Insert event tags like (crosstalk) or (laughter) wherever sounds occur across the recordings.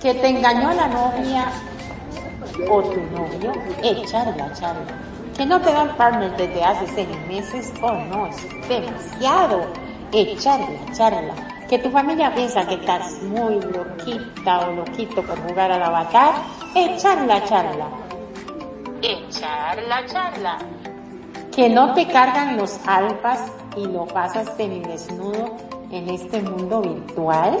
que te engañó la novia o tu novio, echarla, charla. Que no te dan partner desde hace seis meses, oh no, es demasiado. Echarla, charla. Que tu familia piensa que estás muy loquita o loquito por jugar al avatar, echarla, charla. Echar la charla. Que no te cargan los alfas y lo pasas desnudo en este mundo virtual.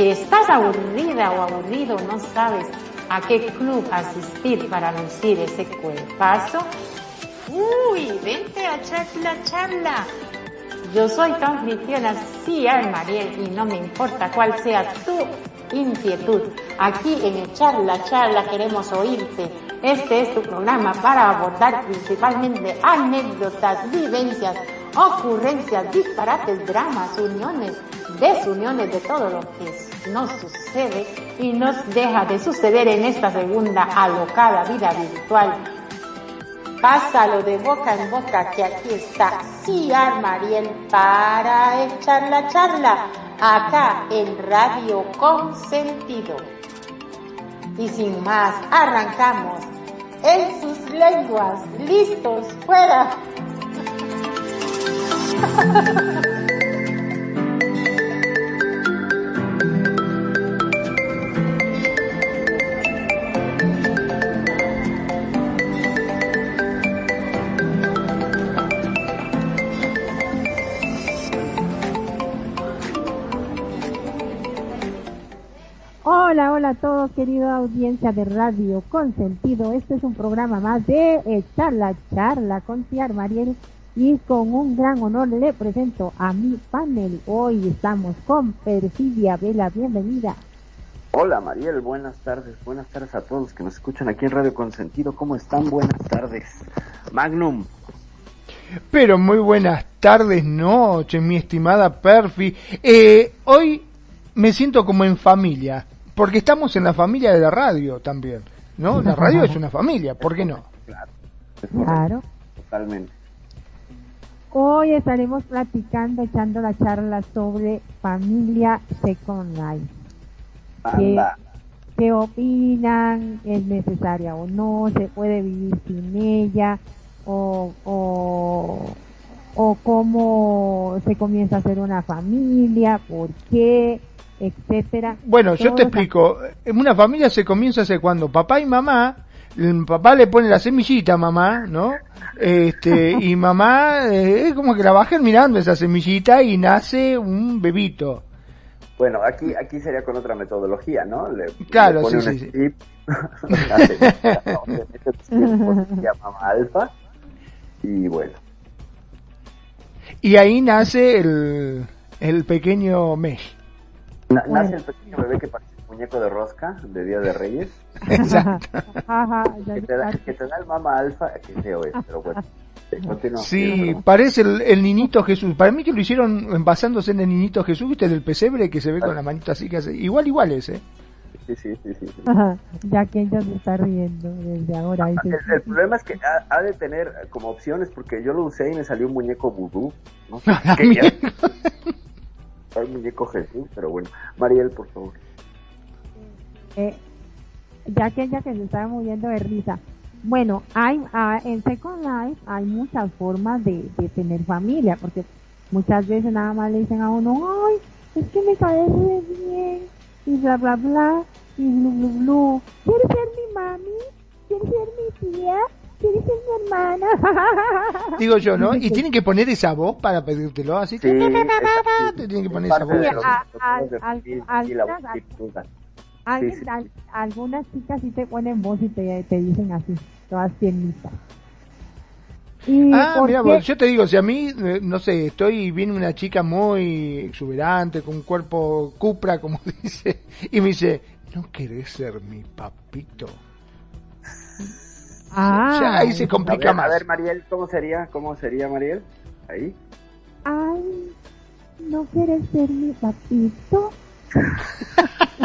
Que estás aburrida o aburrido, no sabes a qué club asistir para lucir ese cuerpazo. Uy, vente a charla, charla. Yo soy tu anfitriona, Mariel, y no me importa cuál sea tu inquietud. Aquí en Charla Charla queremos oírte. Este es tu programa para abordar principalmente anécdotas, vivencias, ocurrencias, disparates, dramas, uniones, desuniones de todo lo que nos sucede y nos deja de suceder en esta segunda alocada vida virtual. Pásalo de boca en boca que aquí está Ciar Mariel para echar la charla acá en Radio Consentido. Y sin más, arrancamos en sus lenguas, listos, fuera. (laughs) Hola, hola a todos, querida audiencia de Radio Consentido. Este es un programa más de Charla Charla con Ciar Mariel y con un gran honor le presento a mi panel. Hoy estamos con Perfidia Vela, bienvenida. Hola Mariel, buenas tardes, buenas tardes a todos que nos escuchan aquí en Radio Consentido. ¿Cómo están? Buenas tardes. Magnum. Pero muy buenas tardes, noches, mi estimada Perfi. Eh, hoy me siento como en familia porque estamos en la familia de la radio también, ¿no? La radio es una familia, ¿por qué no? Claro. Claro. Totalmente. Hoy estaremos platicando, echando la charla sobre familia Second Life. ¿Qué, Anda. ¿Qué opinan? ¿Es necesaria o no? ¿Se puede vivir sin ella? ¿O, o, o cómo se comienza a hacer una familia? ¿Por qué? Etcétera. Bueno, yo te explico. En una familia se comienza hace cuando papá y mamá, el papá le pone la semillita a mamá, ¿no? Este, y mamá eh, es como que la va germinando esa semillita y nace un bebito. Bueno, aquí aquí sería con otra metodología, ¿no? Le, Claro, le pone sí, un sí, strip, (laughs) no, strip (laughs) se llama alfa y bueno, Y ahí nace el, el pequeño Mesh. Na- Bueno. nace el pequeño bebé que parece un muñeco de rosca de Día de Reyes, Exacto. Ajá, ya que te da, que te da el mama alfa, que feo es, pero bueno, eh, continúa. Sí, parece el, el niñito Jesús. Para mí que lo hicieron basándose en el niñito Jesús, viste, del pesebre que se ve con la manita así que hace. Igual, igual es, ¿eh? Sí, sí, sí, sí. Ajá, ya que ella se está riendo desde ahora. dice, El, el problema es que ha, ha de tener como opciones porque yo lo usé y me salió un muñeco vudú. No (laughs) sé A (laughs) un muñeco Jesús, pero bueno. Mariel, por favor. eh, ya que ella que se estaba muriendo de risa. Bueno, hay ah, en Second Life hay muchas formas de, de tener familia, porque muchas veces nada más le dicen a uno, ay, es que me cae re bien, y bla bla bla, y blu blu blu. ¿Quieres ser mi mami? ¿Quieres ser mi tía? ¿Quieres ser mi hermana? Digo yo, ¿no? (laughs) Y tienen que poner esa voz para pedírtelo, así que... Sí, Te tienen que poner esa voz. algunas- voz difusa. Alguien- sí, sí. al- algunas chicas sí te ponen voz y te, te dicen así, todas tiernitas. Y Ah, ¿por mira, vos, yo te digo, si a mí, eh, no sé, estoy, viene una chica muy exuberante, con un cuerpo cupra, como (laughs) dice, y me dice, ¿no querés ser mi papito? Ah, Ya, ahí se A complica ver, más. a ver, Mariel, ¿cómo sería? ¿Cómo sería, Mariel? Ahí. ay, ¿no quieres ser mi papito?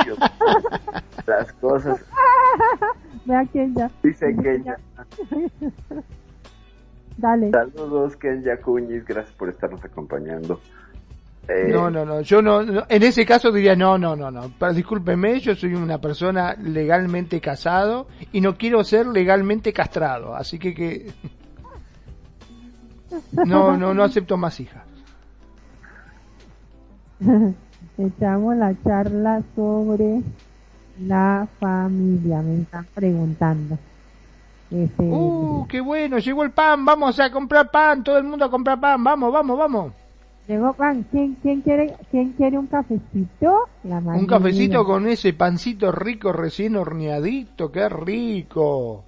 Dios. (laughs) Las cosas. (laughs) Vea quién ya. Dice Kenya. Dale. Saludos, Kenya Cuñiz. Gracias por estarnos acompañando. Eh, No, no, no, yo no, no, en ese caso diría no, no, no, no, pero discúlpeme, yo soy una persona legalmente casado y no quiero ser legalmente castrado, así que que (laughs) no, no, no acepto más hijas. (laughs) Echamos la charla sobre la familia, me están preguntando. Este, Uh, qué bueno, llegó el pan, vamos a comprar pan, todo el mundo a comprar pan, vamos, vamos, vamos. Llegó pan, ¿quién, quién quiere, quién quiere un cafecito? La Un cafecito con ese pancito rico recién horneadito, qué rico.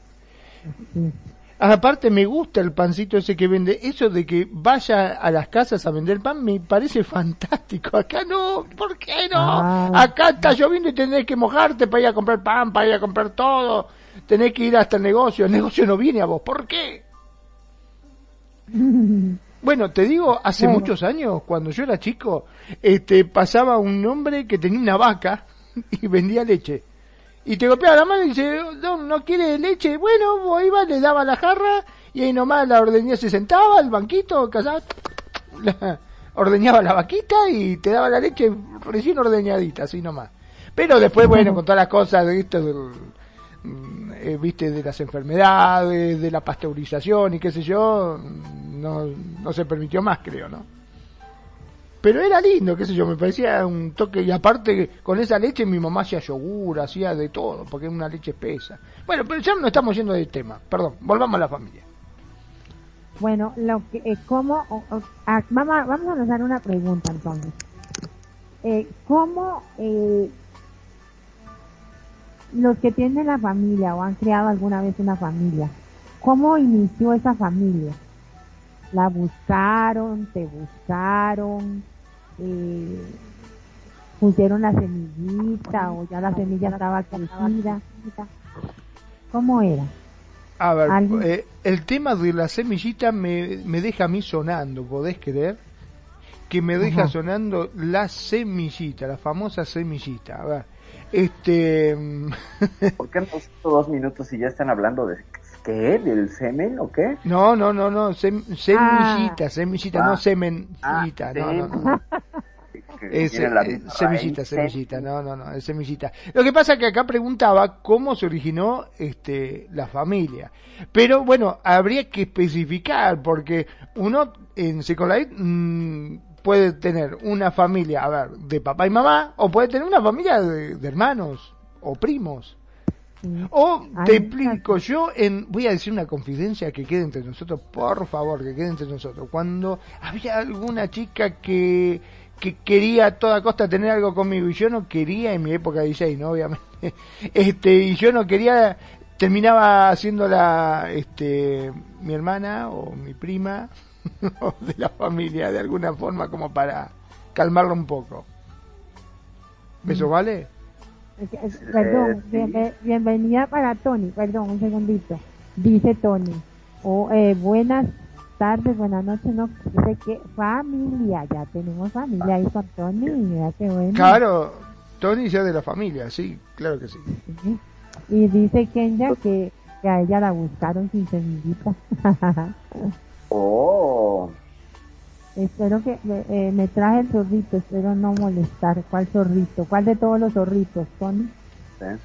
Sí. Aparte me gusta el pancito ese que vende. Eso de que vaya a las casas a vender pan me parece fantástico. Acá no, ¿por qué no? Ah. Acá está lloviendo y tenés que mojarte para ir a comprar pan, para ir a comprar todo. Tenés que ir hasta el negocio. El negocio no viene a vos. ¿Por qué? (laughs) Bueno, te digo, hace Bueno. muchos años, cuando yo era chico, este, pasaba un hombre que tenía una vaca (laughs) y vendía leche. Y te golpeaba la mano y dice, no, no quiere leche. Bueno, iba, le daba la jarra y ahí nomás la ordeñaba, se sentaba al banquito, casaba, la- ordeñaba la vaquita y te daba la leche recién ordeñadita, así nomás. Pero después, bueno, con todas las cosas de esto del, mm, eh, viste, de las enfermedades, de la pasteurización y qué sé yo, no, no se permitió más, creo, ¿no? Pero era lindo, qué sé yo, me parecía un toque, y aparte con esa leche mi mamá hacía yogur, hacía de todo, porque era una leche espesa. Bueno, pero ya no estamos yendo del tema, perdón, volvamos a la familia. Bueno, lo que, eh, ¿cómo, ah, vamos, vamos a lanzar una pregunta entonces. Eh, ¿Cómo eh, los que tienen la familia o han creado alguna vez una familia, cómo inició esa familia? ¿La buscaron? ¿Te buscaron? Eh, ¿Pusieron la semillita o ya la semilla estaba crecida? ¿Cómo era? A ver, eh, el tema de la semillita me, me deja a mí sonando, ¿podés creer? Que me deja Ajá. sonando la semillita, la famosa semillita. A ver, este... mm, (laughs) ¿Por qué no son dos minutos y ya están hablando de qué? ¿Del semen o qué? No, no, no, no, sem- semillita, semillita, Ah. no semencita, Ah, no, no, no. (laughs) Es, eh, semillita, semillita, sem- no, no, no, es semillita. Lo que pasa es que acá preguntaba cómo se originó este, la familia. Pero bueno, habría que especificar, porque uno en Second Life mm, puede tener una familia, a ver, de papá y mamá, o puede tener una familia de, de hermanos o primos. Sí. O te explico, yo en, voy a decir una confidencia que quede entre nosotros, por favor, que quede entre nosotros. Cuando había alguna chica que, que quería a toda costa tener algo conmigo y yo no quería en mi época de 16, ¿no? Obviamente. (laughs) Este, y yo no quería, terminaba haciéndola, este, mi hermana o mi prima (laughs) o de la familia de alguna forma como para calmarlo un poco. ¿Eso vale? Eh, eh, Perdón, sí. bienvenida para Tony, perdón, un segundito. Dice Tony, oh, eh, buenas tardes, buenas noches, no sé qué, familia, ya tenemos familia ahí con Tony, mira qué bueno. Claro, Tony ya de la familia, sí, claro que sí. Sí. Y dice Kenya que, que a ella la buscaron sin semillita. (laughs) Oh, espero que me, eh, me traje el zorrito, espero no molestar. ¿Cuál zorrito? ¿Cuál de todos los zorritos, Tony? ¿eh?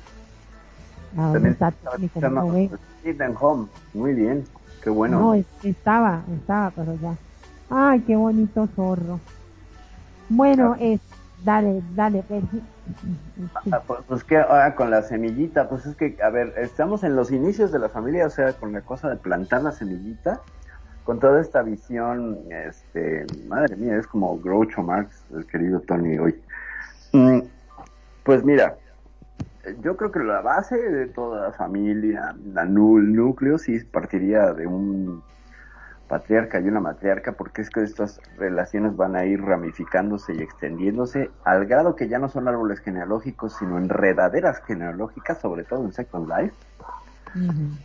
¿A dónde También está. Sit and Home. Muy bien, qué bueno. No, es- estaba, estaba, pero ya. Ay, qué bonito zorro. Bueno, es, dale, dale, Percy. Sí. Ah, pues, pues que ahora con la semillita, pues es que, a ver, estamos en los inicios de la familia, o sea, con la cosa de plantar la semillita, con toda esta visión, este, madre mía, es como Groucho Marx, el querido Tony hoy. Mm, pues mira, yo creo que la base de toda la familia, la el núcleo, sí partiría de un patriarca y una matriarca, porque es que estas relaciones van a ir ramificándose y extendiéndose al grado que ya no son árboles genealógicos, sino enredaderas genealógicas, sobre todo en Second Life.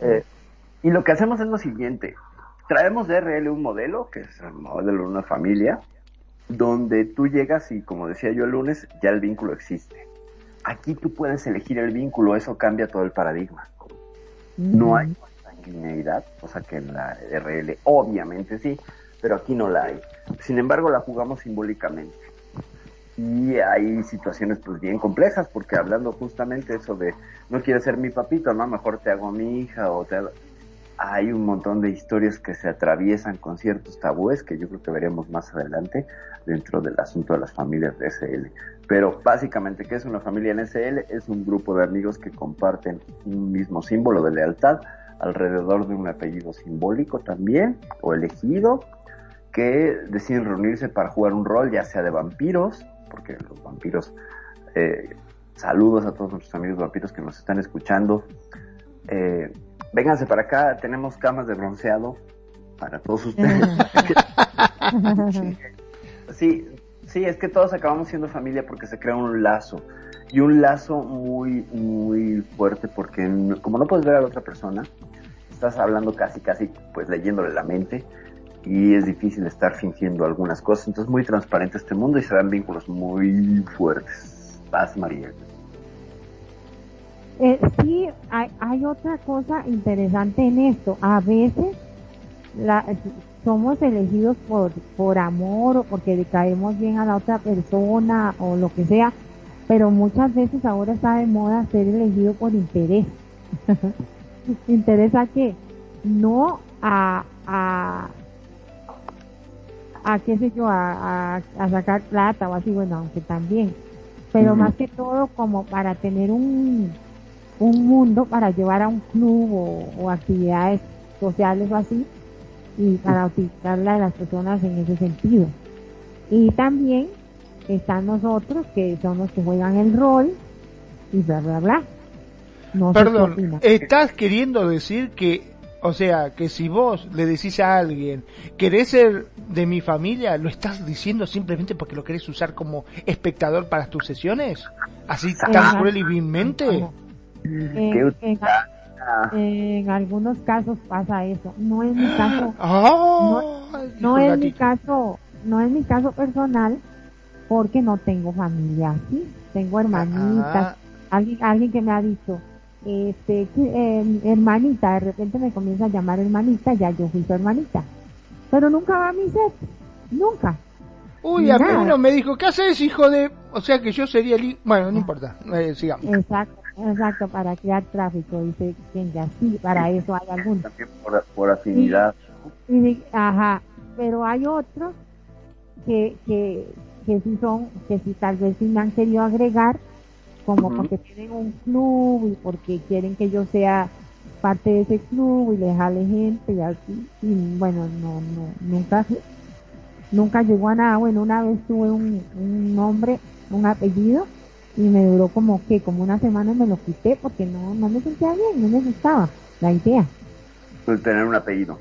Eh, y lo que hacemos es lo siguiente, traemos de RL un modelo, que es el modelo de una familia, donde tú llegas y, como decía yo el lunes, ya el vínculo existe. Aquí tú puedes elegir el vínculo, eso cambia todo el paradigma. No hay consanguineidad, cosa que en la RL obviamente sí, pero aquí no la hay. Sin embargo, la jugamos simbólicamente. Y hay situaciones pues bien complejas, porque hablando justamente eso de no quieres ser mi papito, no, mejor te hago mi hija o te hay un montón de historias que se atraviesan con ciertos tabúes que yo creo que veremos más adelante dentro del asunto de las familias de SL. Pero básicamente, ¿qué es una familia en SL? Es un grupo de amigos que comparten un mismo símbolo de lealtad alrededor de un apellido simbólico también, o elegido, que deciden reunirse para jugar un rol, ya sea de vampiros, porque los vampiros, eh, saludos a todos nuestros amigos vampiros que nos están escuchando, eh, vénganse para acá, tenemos camas de bronceado para todos ustedes. (laughs) sí, sí, es que todos acabamos siendo familia porque se crea un lazo. Y un lazo muy, muy fuerte porque como no puedes ver a la otra persona, estás hablando casi, casi, pues leyéndole la mente y es difícil estar fingiendo algunas cosas. Entonces muy transparente este mundo y se dan vínculos muy fuertes. Paz, María. Eh, sí, hay, hay otra cosa interesante en esto. A veces la, somos elegidos por, por amor o porque le caemos bien a la otra persona o lo que sea, pero muchas veces ahora está de moda ser elegido por interés. (laughs) ¿Interés a qué? No a, a, a qué sé yo, a, a, sacar plata o así, bueno, aunque también, pero más que todo como para tener un, un mundo para llevar a un club o, actividades sociales o así y para utilizarla de las personas en ese sentido. Y también están nosotros que son los que juegan el rol y bla bla bla. Perdón, estás queriendo decir que, o sea, que si vos le decís a alguien, querés ser de mi familia, lo estás diciendo simplemente porque lo querés usar como espectador para tus sesiones? ¿Así tan cruel y vilmente? En, algunos casos pasa eso. No es mi caso. (gasps) no, es mi caso. No es mi caso personal porque no tengo familia así. Tengo hermanitas. Alguien, alguien que me ha dicho, este, eh, hermanita, de repente me comienza a llamar hermanita, ya yo fui su hermanita. Pero nunca va a mi set. Nunca. Uy, a mí uno me dijo, ¿qué haces, hijo de...? O sea que yo sería el... Bueno, no importa, eh, sigamos. Exacto. Exacto, para crear tráfico, dice ya sí, para eso hay algunos. También por, afinidad. ajá, pero hay otros que, que, que sí son, que sí tal vez sí me han querido agregar, como porque tienen un club y porque quieren que yo sea parte de ese club y les jale gente y así, y bueno, no, no, nunca, nunca llegó a nada, bueno, una vez tuve un, un nombre, un apellido, y me duró como que, como una semana me lo quité porque no, no me sentía bien, no me gustaba la idea. Pues tener un apellido.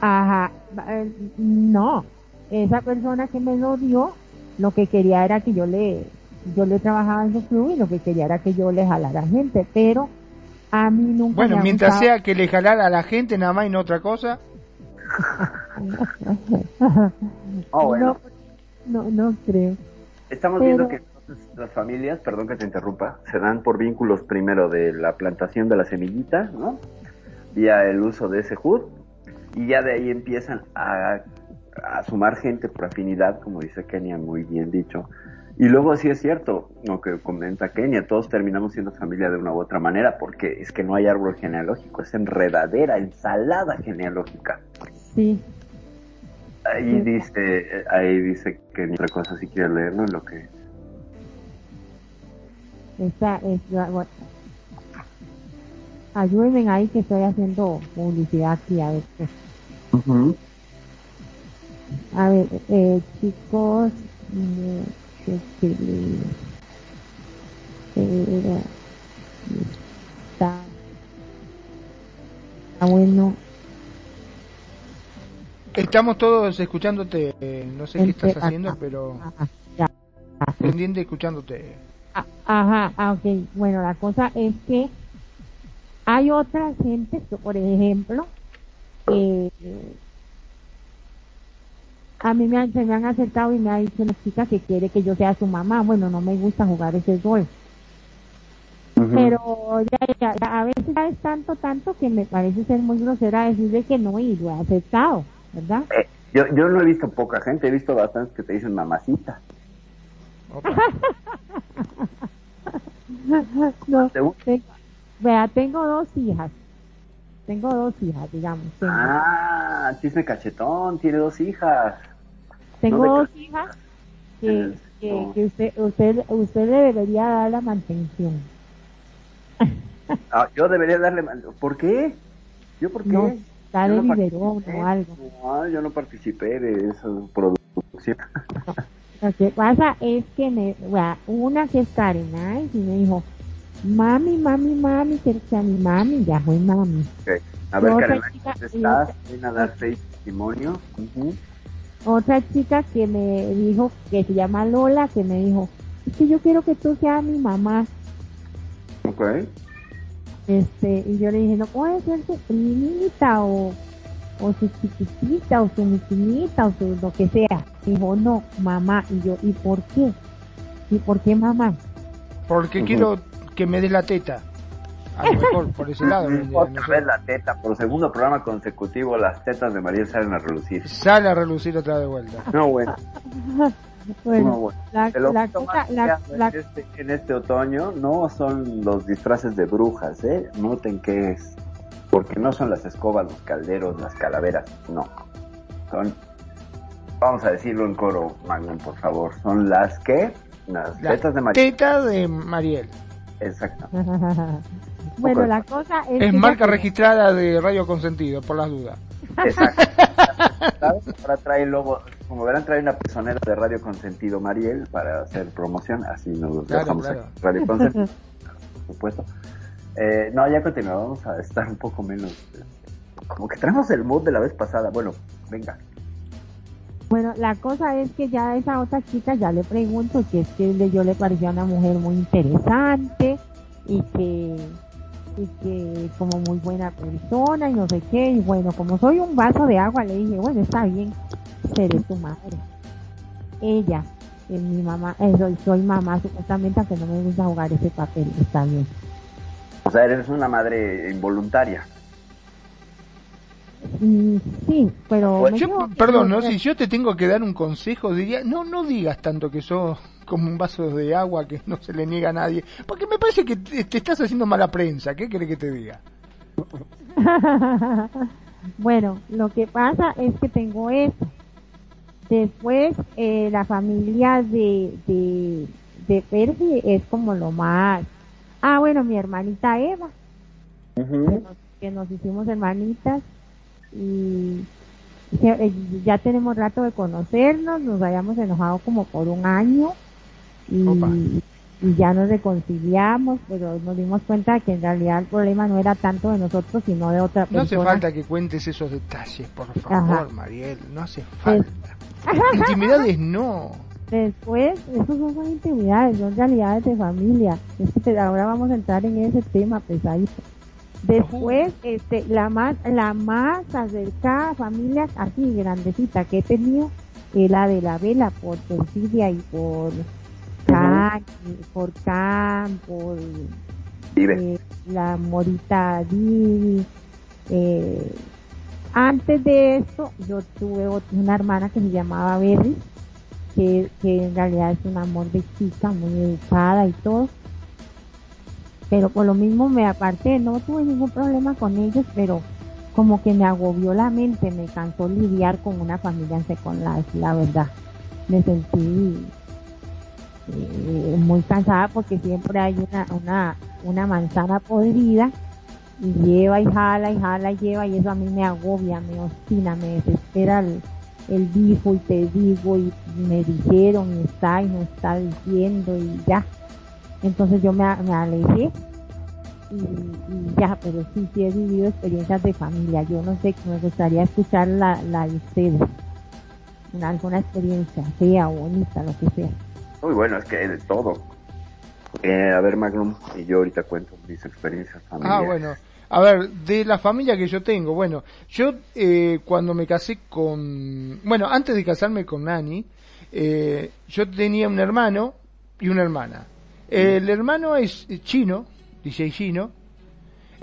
Ajá, eh, no, esa persona que me lo dio, lo que quería era que yo le, yo le trabajaba en su club y lo que quería era que yo le jalara gente, pero a mí nunca Bueno, mientras sea que le jalara a la gente nada más y no otra cosa. oh, (laughs) bueno. no, no, creo. Estamos viendo que las familias, perdón que te interrumpa, se dan por vínculos primero de la plantación de la semillita, ¿no? Vía el uso de ese HUD, y ya de ahí empiezan a, sumar gente por afinidad, como dice Kenia, muy bien dicho. Y luego sí es cierto, lo que comenta Kenia, todos terminamos siendo familia de una u otra manera, porque es que no hay árbol genealógico, es enredadera, ensalada genealógica. Sí. Ahí dice, ahí dice que otra cosa si quiere leerlo, lo que esta es bueno, ayúdenme ahí que estoy haciendo publicidad aquí a ver a ver eh, chicos eh, está, bueno Estamos todos escuchándote, no sé qué estás haciendo, ajá, pero ajá, ya. Ajá. pendiente escuchándote. Ah, Ajá, ah, ok. Bueno, la cosa es que hay otras gentes que, por ejemplo, eh, a mí me han, se me han acercado y me ha dicho una chica que quiere que yo sea su mamá. Bueno, no me gusta jugar ese rol. Pero ya, ya- ya, a veces ya es tanto, tanto que me parece ser muy grosera decirle que no y lo he aceptado, ¿verdad? Eh, yo, yo no he visto poca gente, he visto bastantes que te dicen mamacita. Opa. (laughs) No, vea, tengo dos hijas. Tengo dos hijas, digamos. Tengo, Ah, chisme cachetón, tiene dos hijas. tengo no dos hijas que, Eh, que, usted, usted, usted le debería dar la mantención. (laughs) Ah, yo debería darle... ¿Por qué? ¿Yo por qué? No, darle Yo no o algo. No, yo no participé de esa producción. (laughs) Lo que pasa es que me, una que es Karen, ay, y me dijo, mami, mami, mami, que sea mi mami, ya fue mami. Ok. A ver, Otra Karen, chica- ¿cómo estás? Ven a dar seis testimonio. Ujú. Otra chica que me dijo, que se llama Lola, que me dijo, es que yo quiero que tú seas mi mamá. Ok. Este, y yo le dije, no puede ser su primita o, o su chiquitita o su miquinita o su lo que sea. Dijo, no, mamá. Y yo, ¿y por qué? ¿Y por qué mamá? Porque quiero que me des la teta. A lo mejor por ese lado. (laughs) Otra sé. vez la teta, por segundo programa consecutivo, las tetas de María salen a relucir. Sale a relucir otra vez de vuelta. (laughs) No, bueno, (laughs) Bueno, no, bueno. la, Te lo la juro, cosa, más la, que la- en, este, en este otoño no son los disfraces de brujas, ¿eh? Noten que es. Porque no son las escobas, los calderos, las calaveras, no. Son, vamos a decirlo en coro, Magnum, por favor, son las que, las La tetas de María. teta de Mariel. Exacto. (laughs) bueno, la cosa es, Es que marca registrada de Radio Consentido, por las dudas. Exacto. (laughs) ¿Sabes? Ahora trae el logo, como verán, trae una personera de Radio Consentido Mariel para hacer promoción, así nos Claro, dejamos claro. aquí, Radio Consentido, por supuesto. Eh, no, ya continuamos, a estar un poco menos. eh, Como que traemos el mood de la vez pasada. Bueno, venga. Bueno, la cosa es que ya esa otra chica ya le pregunto que es que yo le parecía una mujer muy interesante y que y que como muy buena persona y no sé qué y bueno como soy un vaso de agua le dije bueno está bien seré tu madre ella es mi mamá eh, soy, soy mamá supuestamente aunque no me gusta jugar ese papel está bien O sea, eres una madre involuntaria. Mm, sí pero Yo, equivoqué, perdón, ¿no? si yo te tengo que dar un consejo, diría, no, no digas tanto que sos como un vaso de agua que no se le niega a nadie, porque me parece que te, te estás haciendo mala prensa, ¿qué querés que te diga? (laughs) bueno, lo que pasa es que tengo eso. Después, eh, la familia de, de, de Percy es como lo más. Ah, bueno, mi hermanita Eva, que nos, que nos hicimos hermanitas y eh, ya tenemos rato de conocernos, nos habíamos enojado como por un año y, ya nos reconciliamos, pero nos dimos cuenta que en realidad el problema no era tanto de nosotros, sino de otra No hace persona. falta que cuentes esos detalles, por favor, Ajá. Mariel, no hace falta. (laughs) Intimidades no. Después, eso no son intimidades, son realidades de familia. Es que te- ahora vamos a entrar en ese tema pesadito. Después, este, la más, la más acercada familia, así grandecita que he tenido, es la de la vela por Perfidia y por Can, por Can, por eh, la Morita Divi. Eh, antes de esto, yo tuve una hermana que se llamaba Berry, que, que en realidad es un amor de chica, muy educada y todo. Pero por lo mismo me aparté, no tuve ningún problema con ellos, pero como que me agobió la mente, me cansó lidiar con una familia en Second Life, la verdad. Me sentí eh, muy cansada porque siempre hay una, una, una manzana podrida y lleva y jala y jala y lleva y eso a mí me agobia, me obstina, me desespera el, el dijo y te digo y me dijeron y está y no está diciendo y ya. Entonces yo me, me alejé y, ya, pero sí, sí he vivido experiencias de familia. Yo no sé, me gustaría escuchar la, la de ustedes. alguna experiencia, fea o bonita, lo que sea. Muy bueno, es que de todo. Eh, a ver, Magnum, y yo ahorita cuento mis experiencias familiares. Ah, bueno. A ver, de la familia que yo tengo, bueno, yo eh, cuando me casé con, bueno, antes de casarme con Nani, eh, yo tenía un hermano y una hermana. El hermano es chino, DJ chino,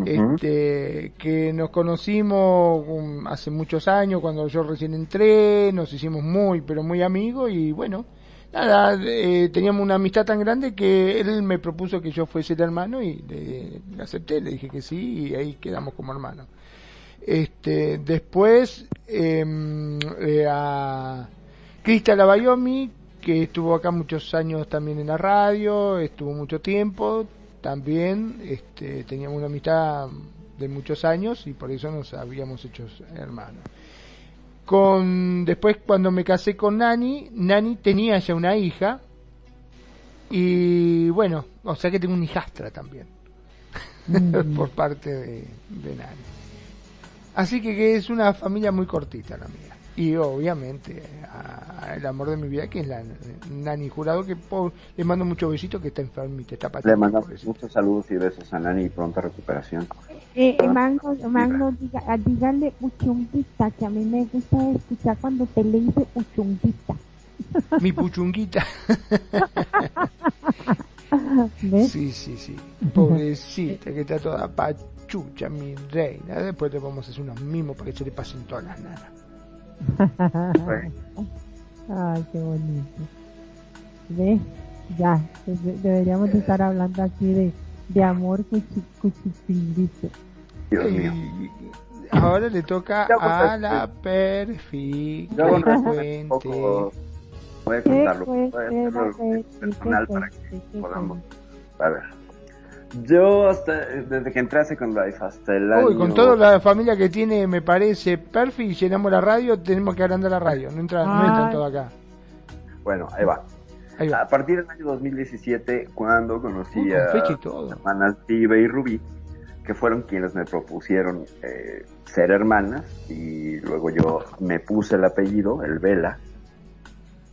este, que nos conocimos um, hace muchos años cuando yo recién entré, nos hicimos muy, pero muy amigos y bueno, nada, eh, teníamos una amistad tan grande que él me propuso que yo fuese el hermano y le, acepté, le dije que sí y ahí quedamos como hermanos. Este, después em, eh, a Cristal Bayomi, que estuvo acá muchos años también en la radio, estuvo mucho tiempo, también este, teníamos una amistad de muchos años y por eso nos habíamos hecho hermanos. Con, después cuando me casé con Nani, Nani tenía ya una hija y bueno, o sea que tengo una hijastra también mm. (laughs) por parte de, de Nani. Así que, que es una familia muy cortita la mía y obviamente el amor de mi vida que es la Nani Jurado que le mando muchos besitos que está enfermita está le mando muchos saludos y besos a Nani y pronta recuperación eh, Mango, Mango diga, ah, dígale puchunguita que a mí me gusta escuchar cuando te le dice puchunguita (laughs) mi puchunguita. Sí sí sí. (laughs) Pobrecita que está toda pachucha mi reina. Después le vamos a hacer unos mimos para que se le pasen todas las nanas. (laughs) Ay, qué bonito. ¿Ves? Ya, deberíamos estar hablando aquí de, de amor cuchicuchipinguito. Dios mío. Ahora le toca a la perfil. Voy a contarlo. Voy a personal para que podamos. A ver. Yo hasta desde que entré a Second Life hasta el año... Uy, con toda la familia que tiene, me parece, Perfi, llenamos la radio, tenemos que agrandar la radio, no entra, no entra todo acá. Bueno, ahí va. A partir del año 2017, cuando conocí a las hermanas Vive y Rubí, que fueron quienes me propusieron eh, ser hermanas, y luego yo me puse el apellido, el Vela,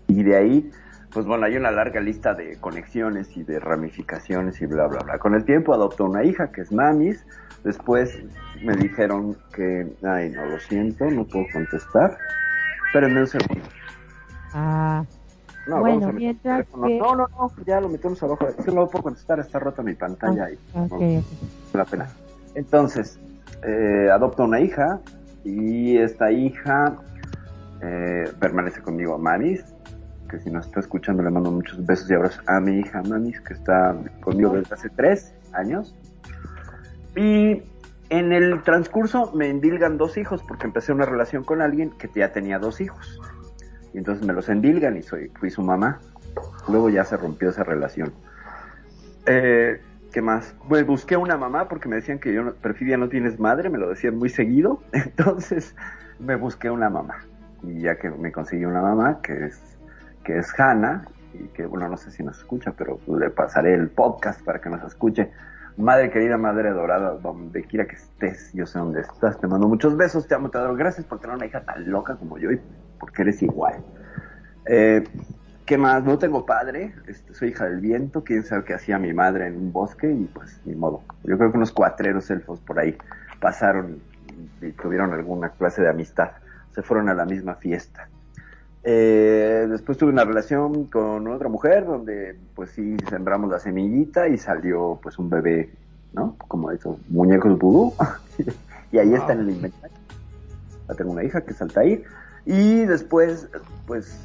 y de ahí pues bueno, hay una larga lista de conexiones y de ramificaciones y bla, bla, bla. Con el tiempo adoptó una hija que es Mamis. Después me dijeron que, ay, no, lo siento, no puedo contestar. Espérenme un segundo. Ah. No, bueno, mientras que... No, no, no, ya lo metemos abajo. Es que no puedo contestar, está rota mi pantalla ahí. Okay. la pena. Entonces, eh, una hija y esta hija eh, permanece conmigo, Mamis si nos está escuchando le mando muchos besos y abrazos a mi hija Mamis, que está conmigo desde hace tres años. Y en el transcurso me endilgan dos hijos, porque empecé una relación con alguien que ya tenía dos hijos. Y entonces me los endilgan y soy, fui su mamá. Luego ya se rompió esa relación. Eh, ¿Qué más? Pues busqué una mamá porque me decían que yo, no, Perfidia, no tienes madre, me lo decían muy seguido. (laughs) Entonces me busqué una mamá. Y ya que me conseguí una mamá, que es que es Hanna, y que, bueno, no sé si nos escucha, pero le pasaré el podcast para que nos escuche. Madre querida, madre dorada, donde quiera que estés, yo sé dónde estás, te mando muchos besos, te amo, te adoro, gracias por tener una hija tan loca como yo y porque eres igual. Eh, ¿Qué más? No tengo padre, este, soy hija del viento, quién sabe qué hacía mi madre en un bosque y pues ni modo. Yo creo que unos cuatreros elfos por ahí pasaron y tuvieron alguna clase de amistad, se fueron a la misma fiesta. Eh, después tuve una relación con otra mujer donde pues sí sembramos la semillita y salió pues un bebé, ¿no? Como esos muñecos vudú. (laughs) y ahí está en el inventario. Ya tengo una hija que salta ahí. Y después, pues,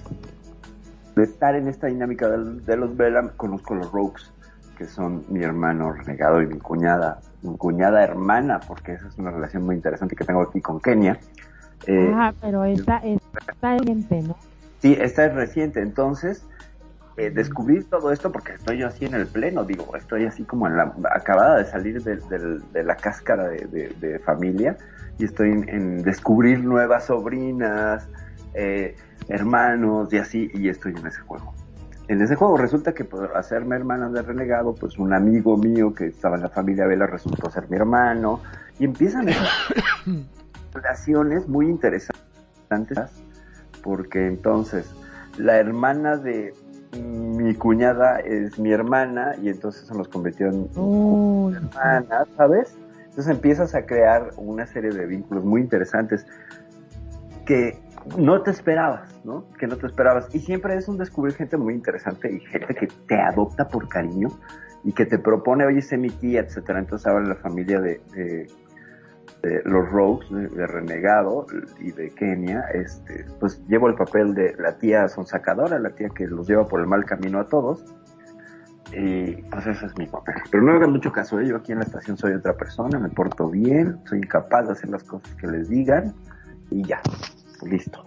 de estar en esta dinámica de, los Vela, conozco a los Rogues, que son mi hermano renegado y mi cuñada, mi cuñada hermana, porque esa es una relación muy interesante que tengo aquí con Kenia. Eh, pero esta, esta gente, ¿no? Sí, esta es reciente, entonces eh, descubrí todo esto porque estoy yo así en el pleno, digo, estoy así como en la, acabada de salir de, la cáscara de, familia y estoy en, descubrir nuevas sobrinas, eh, hermanos y así, y estoy en ese juego. en ese juego resulta que por hacerme hermana de renegado, pues un amigo mío que estaba en la familia Vela resultó ser mi hermano y empiezan esas (coughs) relaciones muy interesantes porque entonces la hermana de mi cuñada es mi hermana y entonces se nos convirtió en hermana, ¿sabes? Entonces empiezas a crear una serie de vínculos muy interesantes que no te esperabas, ¿no? Que no te esperabas. Y siempre es un descubrir gente muy interesante y gente que te adopta por cariño y que te propone, oye, sé mi tía, etcétera. Entonces ahora la familia de, los Rogues, de, Renegado y de Kenia, este, pues llevo el papel de la tía sonsacadora, la tía que los lleva por el mal camino a todos. Y pues ese es mi papel. Pero no hagan mucho caso, ¿eh? yo aquí en la estación soy otra persona, me porto bien, soy incapaz de hacer las cosas que les digan y ya. Listo.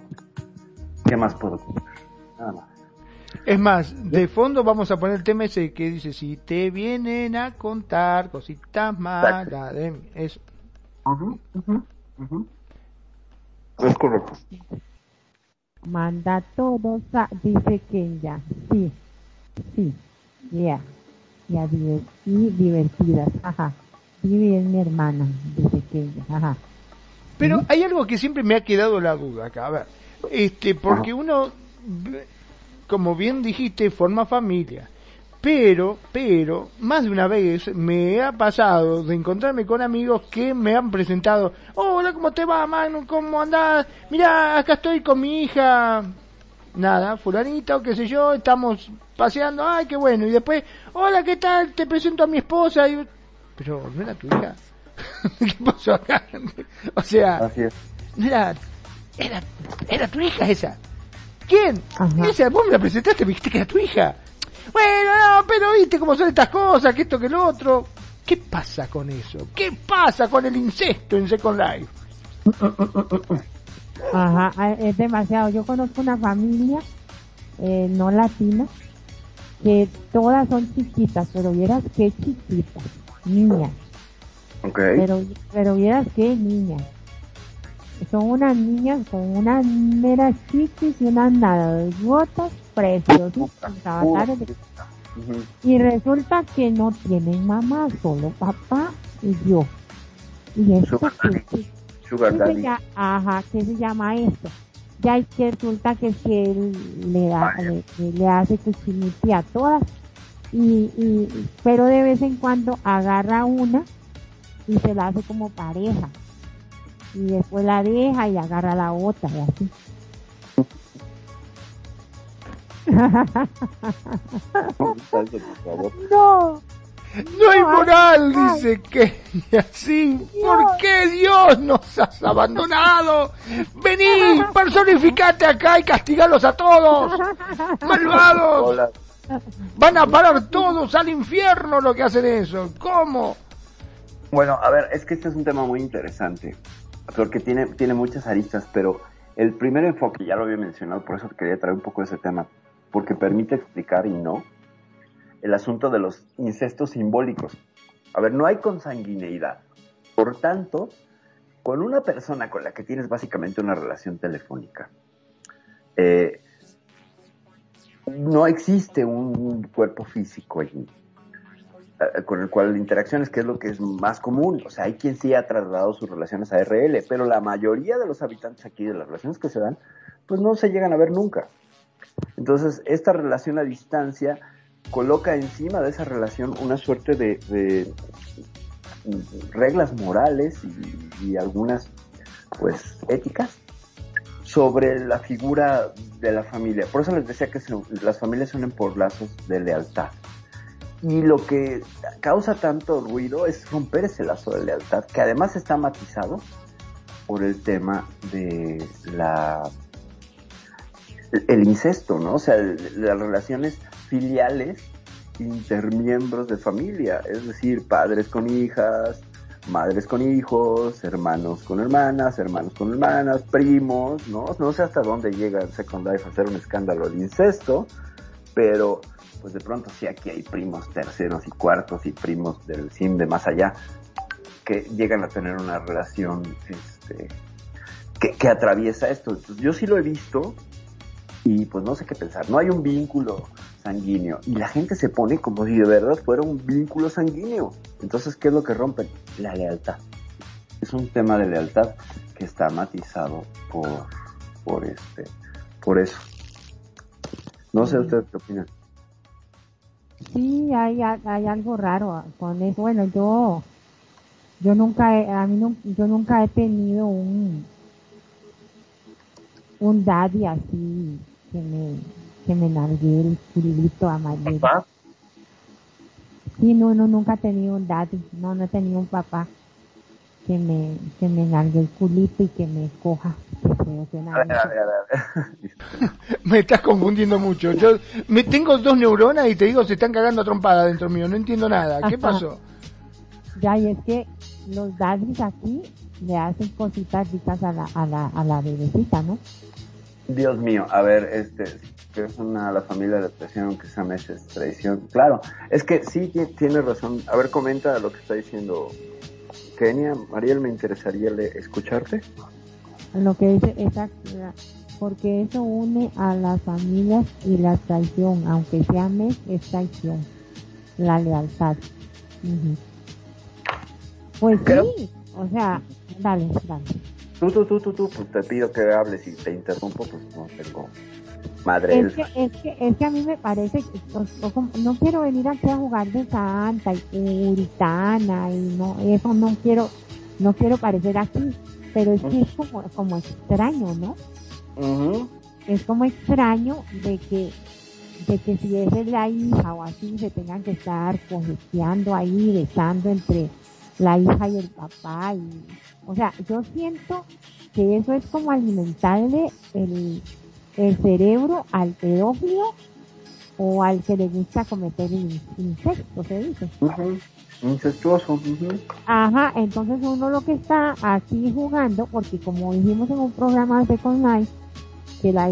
¿Qué más puedo contar? Nada más. Es más, de fondo vamos a poner el tema ese que dice, si te vienen a contar cositas malas de mí. Eso. Es correcto. Manda todos a, dice Kenya. Sí, sí, ya, ya, y divertidas, ajá. Vivi es mi hermana, dice Kenya, ajá. Pero hay algo que siempre me ha quedado la duda acá, a ver, este, porque uno, como bien dijiste, forma familia, pero, pero, más de una vez me ha pasado de encontrarme con amigos que me han presentado, hola, ¿cómo te va, Manu? ¿Cómo andás? Mira, acá estoy con mi hija, nada, fulanita o qué sé yo, estamos paseando, ay, qué bueno, y después, hola, ¿qué tal? Te presento a mi esposa, y... pero no era tu hija. (laughs) ¿Qué pasó acá? (laughs) o sea, era, era, tu hija esa. ¿Quién? Esa, vos me la presentaste, me dijiste que era tu hija. Bueno, no, pero viste cómo son estas cosas, que esto, que lo otro. ¿Qué pasa con eso? ¿Qué pasa con el incesto en Second Life? Ajá, es demasiado. Yo conozco una familia eh, no latina que todas son chiquitas, pero vieras qué chiquitas, niñas. Pero, pero vieras qué niñas. Son unas niñas con unas meras chiquis y unas gotas preciosas. Y resulta que no tienen mamá, solo papá y yo. Y esto que, Se ajá, ¿qué se llama esto? Ya es que resulta que si él le, da, le, hace que a todas, y, y, pero de vez en cuando agarra una y se la hace como pareja. Y después la deja y agarra la otra y así. (laughs) no. No hay moral, dice que así. ¿Por qué Dios nos has abandonado? Vení, (laughs) personificate acá y castigalos a todos. (laughs) Malvados. Van a parar todos al infierno lo que hacen eso. ¿Cómo? Bueno, a ver, es que este es un tema muy interesante, porque tiene, tiene muchas aristas, pero el primer enfoque, ya lo había mencionado, por eso quería traer un poco ese tema, porque permite explicar y no el asunto de los incestos simbólicos. A ver, no hay consanguineidad. Por tanto, con una persona con la que tienes básicamente una relación telefónica, eh, no existe un cuerpo físico allí. Eh, con el cual interacciones, que es lo que es más común. O sea, hay quien sí ha trasladado sus relaciones a RL, pero la mayoría de los habitantes aquí, de las relaciones que se dan, pues no se llegan a ver nunca. Entonces, esta relación a distancia coloca encima de esa relación una suerte de, reglas morales y, algunas, pues, éticas sobre la figura de la familia. Por eso les decía que las familias se unen por lazos de lealtad. Y lo que causa tanto ruido es romper ese lazo de lealtad, que además está matizado por el tema de la el incesto, ¿no? O sea, las relaciones filiales intermiembros de familia, es decir, padres con hijas, madres con hijos, hermanos con hermanas, hermanos con hermanas, primos, ¿no? No sé hasta dónde llega el Second Life a hacer un escándalo de incesto, pero pues de pronto sí aquí hay primos terceros y cuartos y primos del sim de más allá que llegan a tener una relación este, que, atraviesa esto. yo sí lo he visto y pues no sé qué pensar. No hay un vínculo sanguíneo. Y la gente se pone como si de verdad fuera un vínculo sanguíneo. Entonces, ¿qué es lo que rompen? La lealtad. Es un tema de lealtad que está matizado por, por este, por eso. No sé ustedes qué opinan. Sí, hay, hay algo raro con eso. Bueno, yo, yo nunca, he, a mí no, yo nunca he tenido un, un daddy así que me, que me nargué el culito amarillo. ¿Papá? Sí, no, no, nunca he tenido un daddy, no, no he tenido un papá que me, que me nargue el culito y que me coja. (laughs) me estás confundiendo mucho. Yo me tengo dos neuronas y te digo se están cagando a trompada dentro mío. No entiendo nada. ¿Qué pasó? Ya, y es que los daddies aquí le hacen cositas ricas a la, a la, a la bebecita, ¿no? Dios mío, a ver, este, que es una la familia de presión que se meses traición. Claro, es que sí tiene razón. A ver, comenta lo que está diciendo Kenia. Mariel, me interesaría escucharte. Lo que dice esa, porque eso une a las familias y la traición, aunque sea mes, es traición, la lealtad. Pues sí, o sea, dale, dale. Tú, tú, tú, tú, tú, pues te pido que hables y te interrumpo, pues no tengo madre. Es que, es que, es que a mí me parece, no quiero venir aquí a jugar de santa y puritana y no, eso no quiero, no quiero parecer aquí, pero es que es como, como extraño, ¿no? Es como extraño de que, de que si es la hija o así se tengan que estar cojeteando ahí, besando entre la hija y el papá y o sea, yo siento que eso es como alimentarle el, el cerebro al pedófilo o al que le gusta cometer el insecto, se dice. Incestuoso. Ajá, entonces uno lo que está aquí jugando, porque como dijimos en un programa de Second Life, que la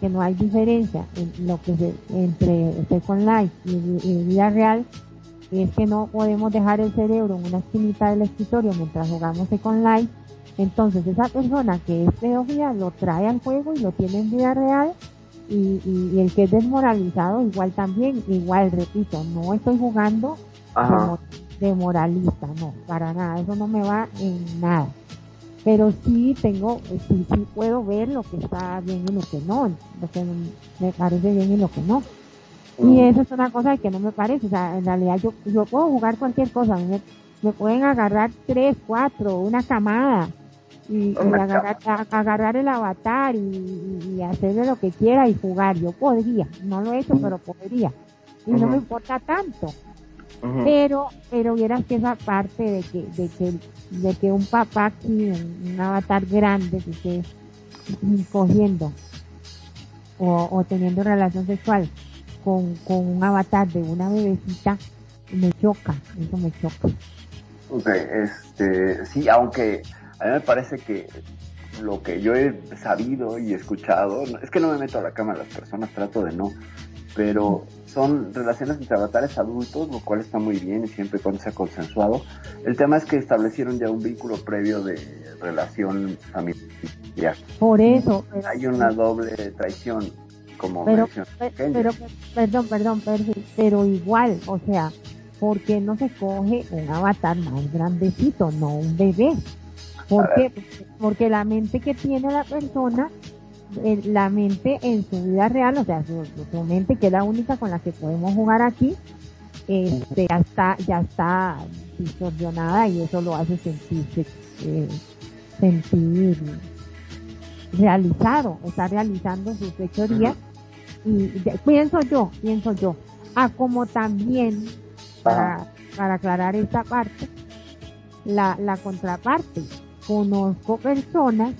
que no hay diferencia en lo que se, entre Second Life y, y vida real, es que no podemos dejar el cerebro en una esquinita del escritorio mientras jugamos con Live. Entonces esa persona que es pedófila lo trae al juego y lo tiene en vida real y, y, el que es desmoralizado igual también, igual repito, no estoy jugando de, moralista, no, para nada, eso no me va en nada. Pero sí tengo, sí, sí puedo ver lo que está bien y lo que no, lo que me parece bien y lo que no. Y eso es una cosa que no me parece, o sea, en realidad yo, yo puedo jugar cualquier cosa, me, me pueden agarrar tres, cuatro, una camada y, agarrar, agarrar, el avatar y, y, hacerle lo que quiera y jugar, yo podría, no lo he hecho, pero podría, y no me importa tanto. Pero, pero vieras que esa parte de que, de que, de que un papá aquí, un, avatar grande que esté cogiendo o, o teniendo relación sexual con, con un avatar de una bebecita, me choca, eso me choca. Ok, este, sí, aunque a mí me parece que lo que yo he sabido y escuchado, es que no me meto a la cama de las personas, trato de no, pero son relaciones entre avatares adultos, lo cual está muy bien y siempre cuando sea consensuado. El tema es que establecieron ya un vínculo previo de relación familiar. Por eso. Hay una doble traición como pero, pero, perdón, perdón, pero igual, o sea, ¿por qué no se coge un avatar más grandecito, no un bebé? ¿Por qué? Porque la mente que tiene la persona, eh, la mente en su vida real, o sea, su, mente que es la única con la que podemos jugar aquí, este, ya está, ya está distorsionada y eso lo hace sentirse, eh, sentir realizado, está realizando sus fechorías y pienso yo, pienso yo, a como también, para, para aclarar esta parte, la, la contraparte, conozco personas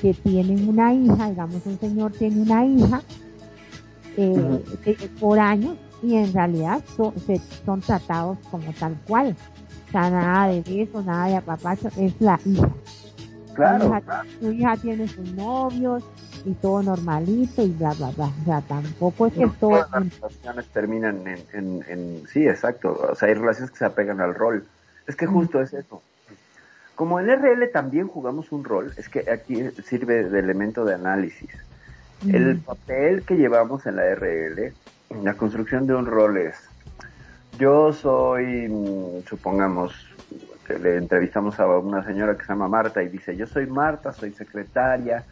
que tienen una hija, digamos un señor tiene una hija, eh, por años y en realidad son tratados como tal cual. O sea, nada de besos, nada de apapacho, es la hija. Claro. Su hija, tiene sus novios, y todo normalito y bla, bla, bla. O sea, tampoco es que todo... Las relaciones terminan en, en, en, Sí, exacto. O sea, hay relaciones que se apegan al rol. Es que justo es eso. Como en RL también jugamos un rol, es que aquí sirve de elemento de análisis. El papel que llevamos en la RL la construcción de un rol es, yo soy, mm, supongamos, que le entrevistamos a una señora que se llama Marta y dice, yo soy Marta, soy secretaria,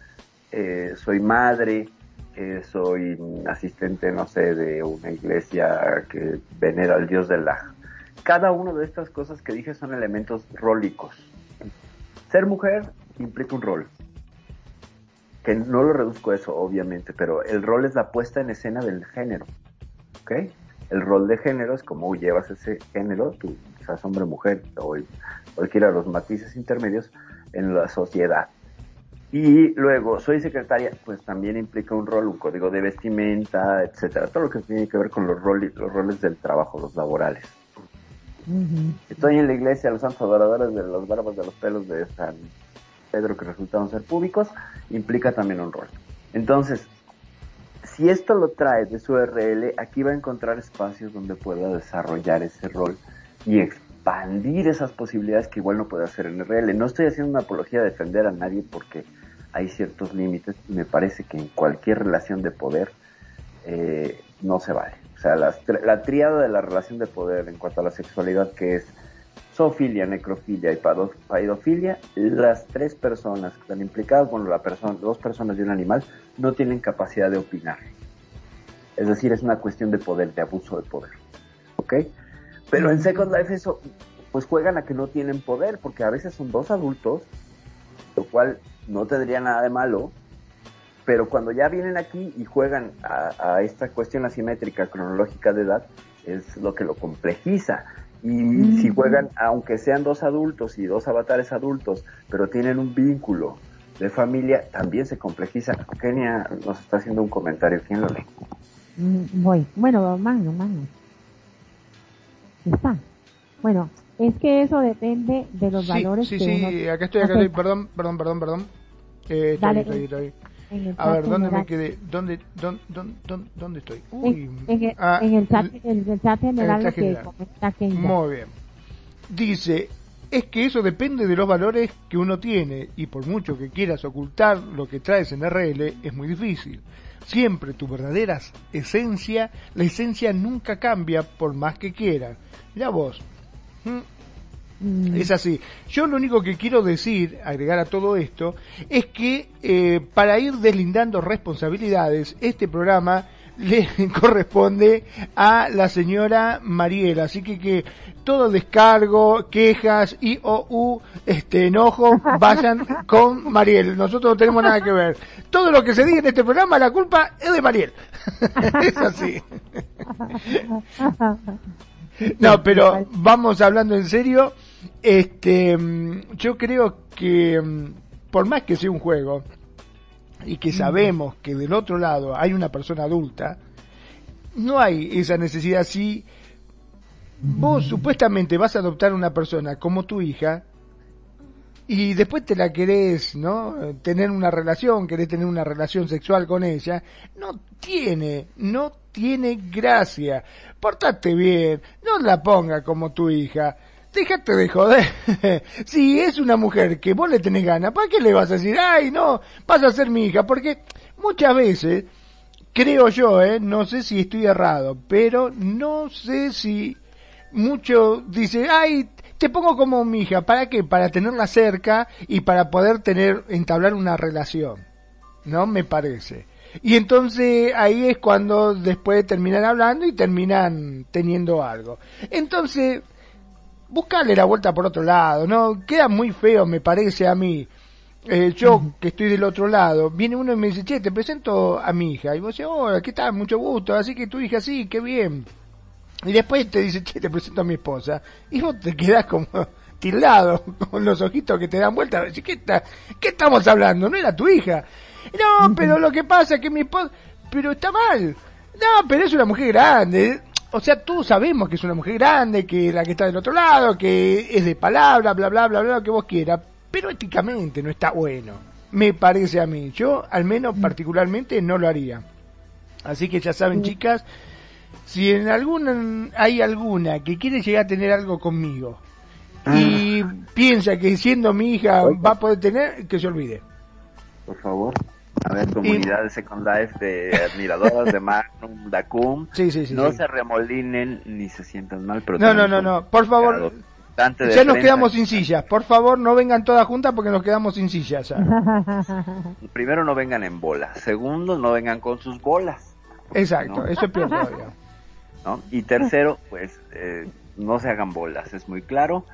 eh, soy madre, eh, soy asistente, no sé, de una iglesia que venera al dios del la... Cada una de estas cosas que dije son elementos rólicos. Ser mujer implica un rol. Que no lo reduzco a eso, obviamente, pero el rol es la puesta en escena del género. ¿Ok? El rol de género es como llevas ese género, tú seas hombre mujer, o cualquiera de los matices intermedios en la sociedad. Y luego, soy secretaria, pues también implica un rol, un código de vestimenta, etcétera, todo lo que tiene que ver con los roles, los roles del trabajo, los laborales. Estoy en la iglesia, los santos adoradores de los barbas de los pelos de San Pedro que resultaron ser públicos, implica también un rol. Entonces, si esto lo trae de su RL, aquí va a encontrar espacios donde pueda desarrollar ese rol y expandir esas posibilidades que igual no puede hacer en RL. No estoy haciendo una apología de defender a nadie porque hay ciertos límites y me parece que en cualquier relación de poder eh, no se vale. O sea, la, la tríada de la relación de poder en cuanto a la sexualidad que es zoofilia, necrofilia y paidofilia, las tres personas que están implicadas, bueno, la persona, dos personas y un animal, no tienen capacidad de opinar. Es decir, es una cuestión de poder, de abuso de poder. ¿Ok? Pero en Second Life eso, pues juegan a que no tienen poder, porque a veces son dos adultos, lo cual no tendría nada de malo, pero cuando ya vienen aquí y juegan a, esta cuestión asimétrica cronológica de edad, es lo que lo complejiza. Y si juegan, aunque sean dos adultos y dos avatares adultos, pero tienen un vínculo de familia, también se complejiza. Kenia nos está haciendo un comentario. ¿Quién lo lee? Mm, voy. Bueno, Magno, Magno. Está. Bueno, es que eso depende de los valores sí, que sí, sí, acá estoy, acá estoy. Perdón, perdón, perdón, perdón. Eh, estoy, estoy, estoy. A ver, ¿dónde me quedé? ¿Dónde, dónde, dónde, dónde estoy? Uy, en, en, ah, en, el chat, en el chat general, el chat general. que Muy bien. Dice, es que eso depende de los valores que uno tiene y por mucho que quieras ocultar lo que traes en RL es muy difícil. Siempre tu verdadera esencia, la esencia nunca cambia por más que quieras. Ya vos. ¿Mm? Es así. Yo lo único que quiero decir, agregar a todo esto, es que eh, para ir deslindando responsabilidades, este programa (laughs) le corresponde a la señora Mariela. Así que que todo descargo, quejas y o u, este enojo (laughs) vayan con Mariel. Nosotros no tenemos nada que ver. Todo lo que se diga en este programa, la culpa es de Mariel. (laughs) es así. No, pero vamos hablando en serio. Este, mm, yo creo que mm, por más que sea un juego y que sabemos que del otro lado hay una persona adulta, no hay esa necesidad si vos supuestamente vas a adoptar una persona como tu hija y después te la querés, ¿no? Tener una relación, querés tener una relación sexual con ella, no tiene, no tiene gracia. Portate bien, no la ponga como tu hija. Déjate de joder. (laughs) si es una mujer que vos le tenés ganas, ¿para qué le vas a decir, ay, no, vas a ser mi hija? Porque muchas veces, creo yo, ¿eh? no sé si estoy errado, pero no sé si mucho dice, ay, te pongo como mi hija, ¿para qué? Para tenerla cerca y para poder tener, entablar una relación. ¿No? Me parece. Y entonces ahí es cuando después terminan hablando y terminan teniendo algo. Entonces, buscarle la vuelta por otro lado, ¿no? Queda muy feo, me parece a mí. Eh, yo que estoy del otro lado, viene uno y me dice, che, te presento a mi hija. Y vos decís, oh, ¿qué tal? Mucho gusto. Así que tu hija sí, qué bien. Y después te dice, che, te presento a mi esposa. Y vos te quedás como (laughs) tildado, (laughs) con los ojitos que te dan vuelta. ¿qué, está, ¿qué estamos hablando? No era tu hija. No, pero lo que pasa es que mi esposa... Pero está mal. No, pero es una mujer grande o sea, todos sabemos que es una mujer grande, que la que está del otro lado, que es de palabra, bla, bla, bla, bla, lo que vos quieras, pero éticamente no está bueno. Me parece a mí. Yo, al menos particularmente, no lo haría. Así que ya saben, chicas, si en alguna hay alguna que quiere llegar a tener algo conmigo y ah. piensa que siendo mi hija va a poder tener, que se olvide. Por favor. A ver, comunidad de Second Life de admiradoras de Magnum, Dacum. Sí, sí, sí. No sí. se remolinen ni se sientan mal, pero No, no, no, no. Por favor, ya nos quedamos sin sillas. Por favor, no vengan todas juntas porque nos quedamos sin sillas. ya. (laughs) Primero, no vengan en bolas. Segundo, no vengan con sus bolas. Exacto, No. eso es peor. (laughs) Y tercero, pues eh, no se hagan bolas, es muy claro.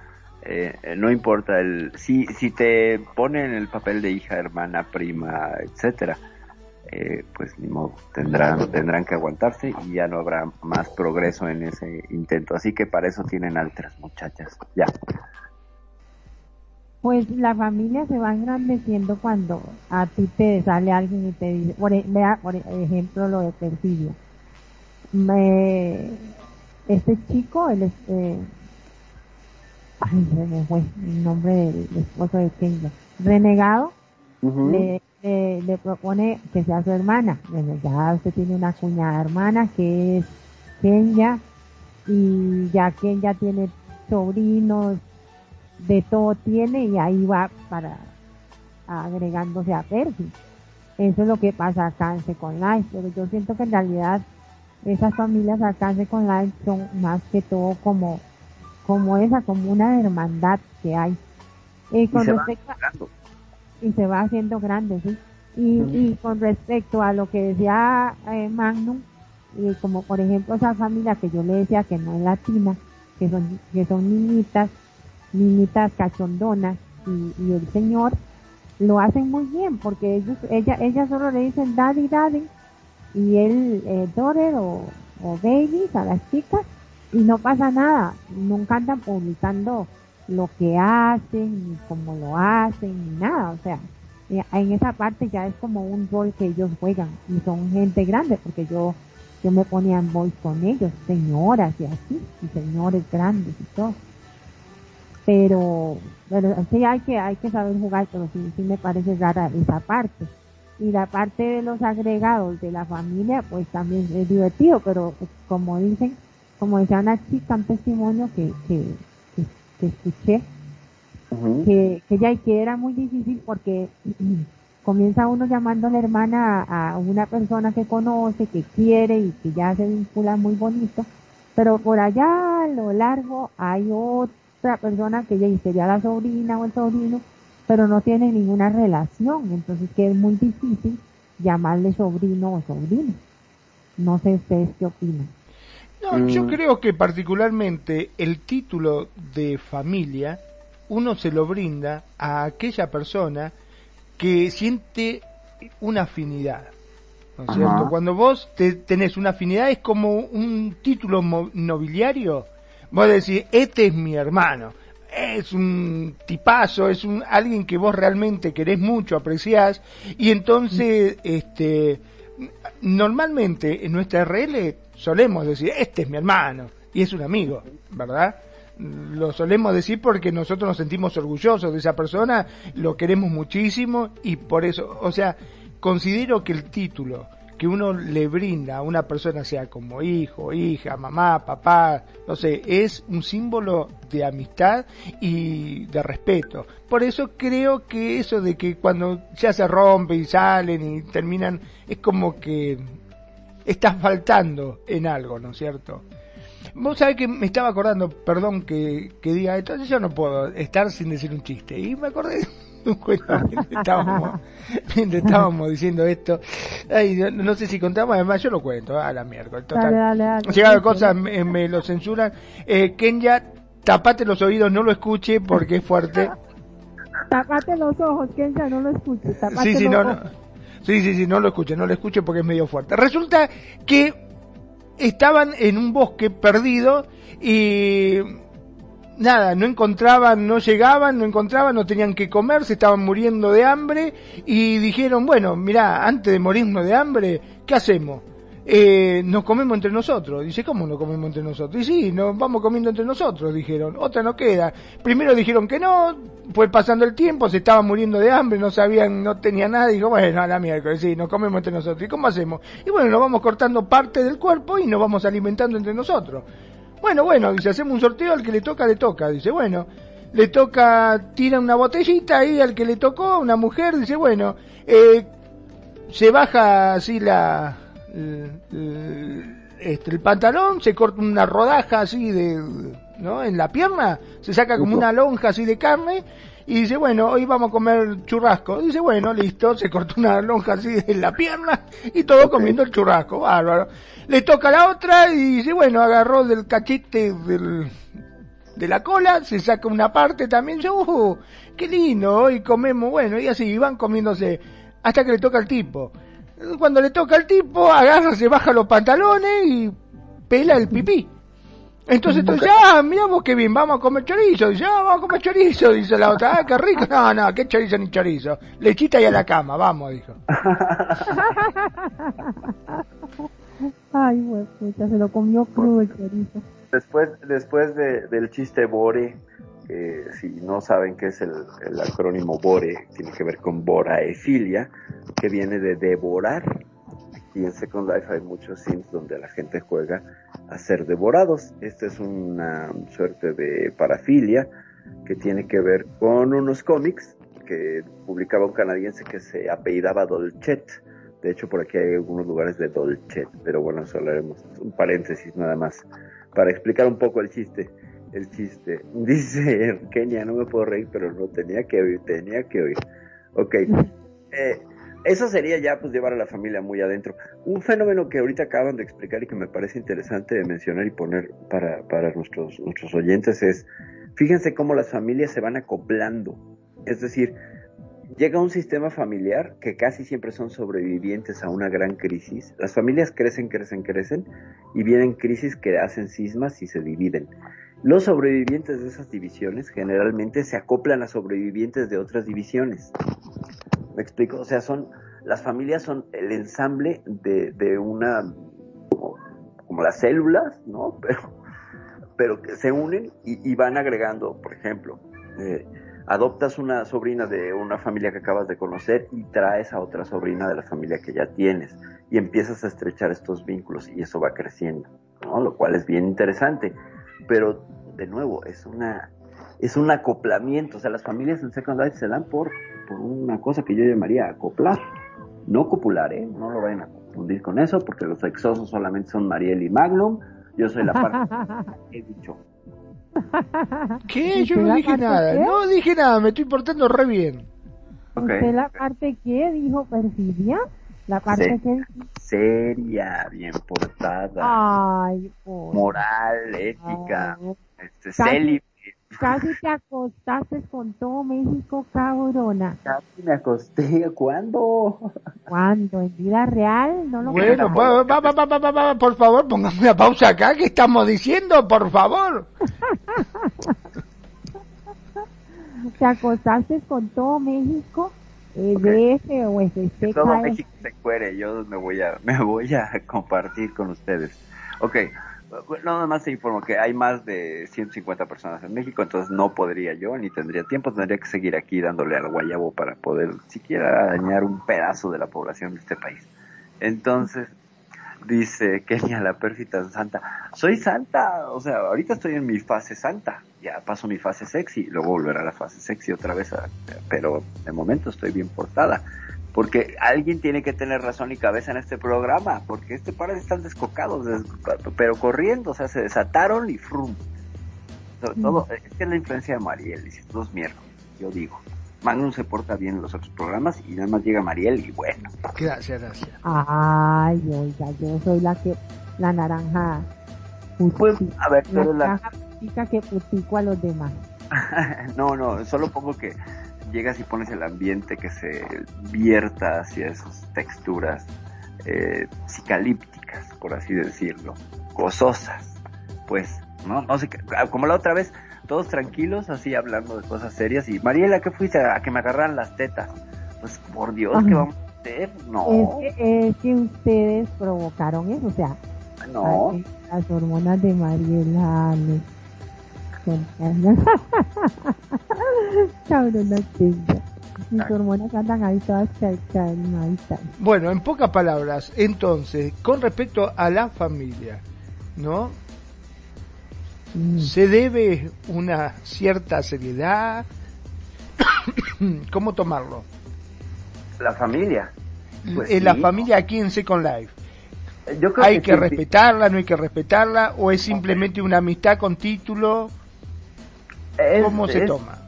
Eh, eh, no importa el si si te ponen el papel de hija, hermana, prima, etcétera, eh, pues ni modo, tendrán tendrán que aguantarse y ya no habrá más progreso en ese intento. Así que para eso tienen altras muchachas. Ya. Pues la familia se va engrandeciendo cuando a ti te sale alguien y te dice, por, e- vea, por ejemplo, lo de Perfidia. Me, este chico, el, este, ay, fue el nombre del esposo de Kenya, renegado, le, le, le propone que sea su hermana. Bueno, ya usted tiene una cuñada hermana que es Kenya y ya Kenya tiene sobrinos, de todo tiene y ahí va para agregándose a Percy. Eso es lo que pasa acá en Second Life, pero yo siento que en realidad esas familias acá en Second Life son más que todo como, como esa, como una hermandad que hay. Eh, Y con se van respecto a- jugando. y se va haciendo grande, ¿sí? Y, y con respecto a lo que decía eh, Magnum, y como por ejemplo esa familia que yo le decía que no es latina, que son, que son niñitas, niñitas cachondonas, y, y el señor lo hacen muy bien, porque ellos, ella, ella solo le dicen daddy, daddy, y él, eh, daughter o, o babies a las chicas, y no pasa nada, nunca andan publicando lo que hacen, ni cómo lo hacen, ni nada, o sea, eh, en esa parte ya es como un rol que ellos juegan, y son gente grande, porque yo, yo me ponía en voice con ellos, señoras y así, y señores grandes y todo. Pero, pero sí hay que, hay que saber jugar, pero sí, sí me parece rara esa parte. Y la parte de los agregados de la familia, pues también es divertido, pero pues, como dicen, como decía una chica, un testimonio que, que, que, que escuché, que, que ya y que era muy difícil porque (clears throat) comienza uno llamando a la hermana a, a una persona que conoce, que quiere y que ya se vincula muy bonito, pero por allá a lo largo hay otra persona que ya sería la sobrina o el sobrino, pero no tiene ninguna relación, entonces que es muy difícil llamarle sobrino o sobrina. No sé ustedes qué opinan. No, yo Mm. creo que particularmente el título de familia uno se lo brinda a aquella persona que siente una afinidad. ¿No es Ajá. cierto? Cuando vos te, tenés una afinidad es como un título nobiliario. Vos decís, este es mi hermano. Es un tipazo, es un alguien que vos realmente querés mucho, apreciás. Y entonces, este, normalmente en nuestra RL solemos decir, este es mi hermano y es un amigo, ¿verdad? Lo solemos decir porque nosotros nos sentimos orgullosos de esa persona, lo queremos muchísimo y por eso, o sea, considero que el título que uno le brinda a una persona, sea como hijo, hija, mamá, papá, no sé, es un símbolo de amistad y de respeto. Por eso creo que eso de que cuando ya se rompe y salen y terminan, es como que estás faltando en algo, ¿no es cierto? Vos sabés que me estaba acordando, perdón que, que diga esto, yo no puedo estar sin decir un chiste. Y me acordé de un cuento (laughs) mientras estábamos, mientras estábamos diciendo esto. Ay, no, no sé si contamos, además yo lo cuento a la miércoles. Total. Dale, dale, dale. Llegado cosas me, me lo censuran. Eh, Kenya, tapate los oídos, no lo escuche porque es fuerte. (laughs) Tapate los ojos, que ya no lo escuche. Tapate Sí, sí, los no, no. Sí, sí, sí, no lo escuche, no lo escuche porque es medio fuerte. Resulta que estaban en un bosque perdido y nada, no encontraban, no llegaban, no encontraban, no tenían que comer, se estaban muriendo de hambre y dijeron, bueno, mira, antes de morirnos de hambre, ¿qué hacemos? Eh, nos comemos entre nosotros. Dice, ¿cómo nos comemos entre nosotros? Y sí, nos vamos comiendo entre nosotros, dijeron. Otra no queda. Primero dijeron que no, fue pasando el tiempo, se estaban muriendo de hambre, no sabían, no tenía nada, y dijo, bueno, a la miércoles, sí, nos comemos entre nosotros. ¿Y cómo hacemos? Y bueno, nos vamos cortando parte del cuerpo y nos vamos alimentando entre nosotros. Bueno, bueno, dice, hacemos un sorteo, al que le toca, le toca. Dice, bueno, le toca, tira una botellita ahí al que le tocó, una mujer, dice, bueno, eh, se baja así la, este, el pantalón, se corta una rodaja así de, ¿no? En la pierna, se saca como una lonja así de carne y dice, bueno, hoy vamos a comer churrasco. Dice, bueno, listo, se cortó una lonja así en la pierna y todo comiendo el churrasco, bárbaro. Le toca la otra y dice, bueno, agarró del cachete del, de la cola, se saca una parte también, dice, uh, qué lindo, hoy comemos, bueno, y así van comiéndose hasta que le toca al tipo. Cuando le toca al tipo, agarra, se baja los pantalones y pela el pipí. Entonces tú dices, ah, miramos qué bien, vamos a comer chorizo. Dice, ah, vamos a comer chorizo. Dice la otra, ah, qué rico. No, no, qué chorizo ni chorizo. Lechita y a la cama, vamos, dijo. (laughs) Ay, güey, pucha, se lo comió crudo el chorizo. Después, después de, del chiste Bore, que si no saben qué es el, acrónimo Bore, tiene que ver con boraefilia, que viene de devorar y en Second Life hay muchos sims donde la gente juega a ser devorados. Esta es una suerte de parafilia que tiene que ver con unos cómics que publicaba un canadiense que se apellidaba Dolchet. De hecho, por aquí hay algunos lugares de Dolchet, pero bueno, eso haremos un paréntesis nada más para explicar un poco el chiste. El chiste. (laughs) Dice Kenia, no me puedo reír, pero no tenía que oír, tenía que oír. Ok. (laughs) Eh, eso sería ya pues llevar a la familia muy adentro. Un fenómeno que ahorita acaban de explicar y que me parece interesante de mencionar y poner para, para nuestros, nuestros oyentes es, fíjense cómo las familias se van acoplando. Es decir, llega un sistema familiar que casi siempre son sobrevivientes a una gran crisis. Las familias crecen, crecen, crecen y vienen crisis que hacen sismas y se dividen. Los sobrevivientes de esas divisiones generalmente se acoplan a sobrevivientes de otras divisiones. ¿Me explico? O sea, son, las familias son el ensamble de, de una, como, las células, ¿no? (laughs) Pero, pero que se unen y, van agregando, por ejemplo, eh, adoptas una sobrina de una familia que acabas de conocer y traes a otra sobrina de la familia que ya tienes y empiezas a estrechar estos vínculos y eso va creciendo, ¿no? Lo cual es bien interesante, pero de nuevo es una es un acoplamiento, o sea, las familias en Second Life se dan por por una cosa que yo llamaría acoplar, no copular, ¿eh? No lo vayan a confundir con eso, porque los sexosos solamente son Mariel y Magnum. Yo soy la parte (laughs) que he dicho. ¿Qué? Yo no dije nada, no dije nada, me estoy portando re bien. ¿Usted la parte que dijo perfidia? La parte que... Seria, bien portada. Ay, Moral, ética, este, Casi te acostaste con todo México, cabrona. Casi me acosté. ¿Cuándo? ¿Cuándo? ¿En vida real? No lo bueno, va, va, va, por favor, póngame una pausa acá. ¿Qué estamos diciendo? Por favor. (laughs) ¿Te acostaste con todo México? Okay. o Todo México se cuere. Yo me voy a, (laughs) me voy a compartir con ustedes. Ok. No, nada más se informó que hay más de 150 personas en México, entonces no podría yo, ni tendría tiempo, tendría que seguir aquí dándole al guayabo para poder siquiera dañar un pedazo de la población de este país. Entonces, dice Kenia la pérfida santa, soy santa, o sea, ahorita estoy en mi fase santa, ya paso mi fase sexy, luego volverá a la fase sexy otra vez, pero de momento estoy bien portada porque alguien tiene que tener razón y cabeza en este programa, porque este par están descocados, pero corriendo, o sea, se desataron y frum. Sobre todo, es que es la influencia de Mariel, y dos miércoles, yo digo. Magnum se porta bien en los otros programas y nada más llega Mariel y bueno. Gracias, gracias. Ay, oiga, yo soy la que, la naranja. Pues, a ver, la, la... que putico a los demás. (laughs) no, no, solo pongo que llegas y pones el ambiente que se vierta hacia esas texturas eh, psicalípticas, por así decirlo, gozosas, pues, ¿no? No sé, ah, como la otra vez, todos tranquilos, así hablando de cosas serias, y Mariela, ¿qué fuiste? A que me agarraran las tetas. Pues, por Dios, ¿qué vamos a hacer? No. Es que, ustedes provocaron eso, o sea, no. Las hormonas de Mariela bueno, en pocas palabras, entonces, con respecto a la familia, ¿no? Mm. Se debe una cierta seriedad. (coughs) ¿Cómo tomarlo? La familia. pues en la familia aquí en Second Life? Yo creo ¿Hay que, respetarla, no hay que respetarla? ¿O es simplemente una amistad con título? ¿Cómo se toma?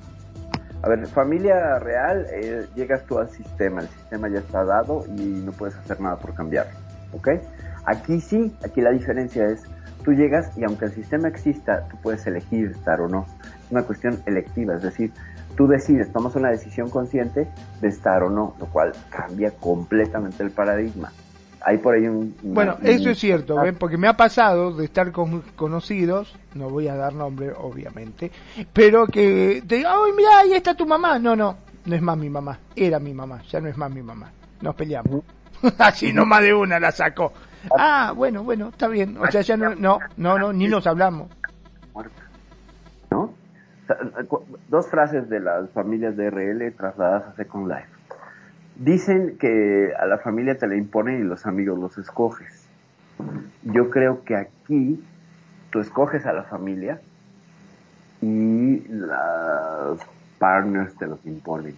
A ver, familia real, eh, llegas tú al sistema, el sistema ya está dado y no puedes hacer nada por cambiarlo, ¿ok? Aquí sí, aquí la diferencia es, tú llegas y aunque el sistema exista, tú puedes elegir estar o no. Es una cuestión electiva, es decir, tú decides, tomas una decisión consciente de estar o no, lo cual cambia completamente el paradigma. Hay por ahí un... Bueno, eso es cierto, ¿ven? porque me ha pasado de estar con conocidos, no voy a dar nombre, obviamente, pero que te digan, ¡ay, mira, ahí está tu mamá! No, no, no es más mi mamá, era mi mamá, ya no es más mi mamá. Nos peleamos. (laughs) Así no más de una la sacó. Ah, bueno, bueno, está bien. O sea, ya no, no, no, no ni nos hablamos. ¿No? dos frases de las familias de RL trasladadas a Second Life. Dicen que a la familia te la imponen y los amigos los escoges. Yo creo que aquí tú escoges a la familia y los partners te los imponen.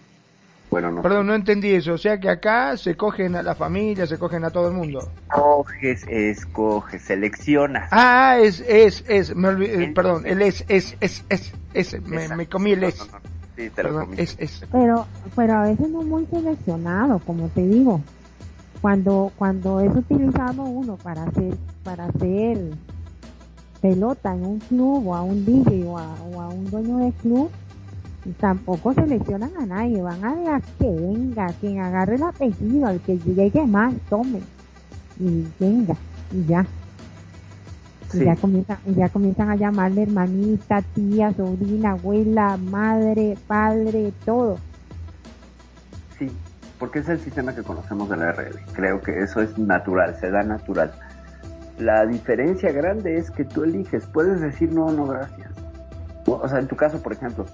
Bueno, no. Perdón, no entendí eso. O sea que acá se cogen a la familia, se cogen a todo el mundo. Escoges, escoges, seleccionas. Ah, es, es, es, me olvidé, perdón, el es, es, es, es, es, me, comí el es. Sí, te lo comí. Es, es. Pero, pero a veces no muy seleccionado, como te digo. Cuando, cuando es utilizado uno para hacer, para hacer pelota en un club o a un DJ o a, o a un dueño de club, tampoco seleccionan a nadie, van a dejar que venga, quien agarre el apellido, al que llegue más, tome, y venga, y ya. Y ya comienzan, ya comienzan a llamarle hermanita, tía, sobrina, abuela, madre, padre, todo. Sí, porque es el sistema que conocemos de la RL. Creo que eso es natural, se da natural. La diferencia grande es que tú eliges, puedes decir no, no, gracias. O sea, en tu caso, por ejemplo,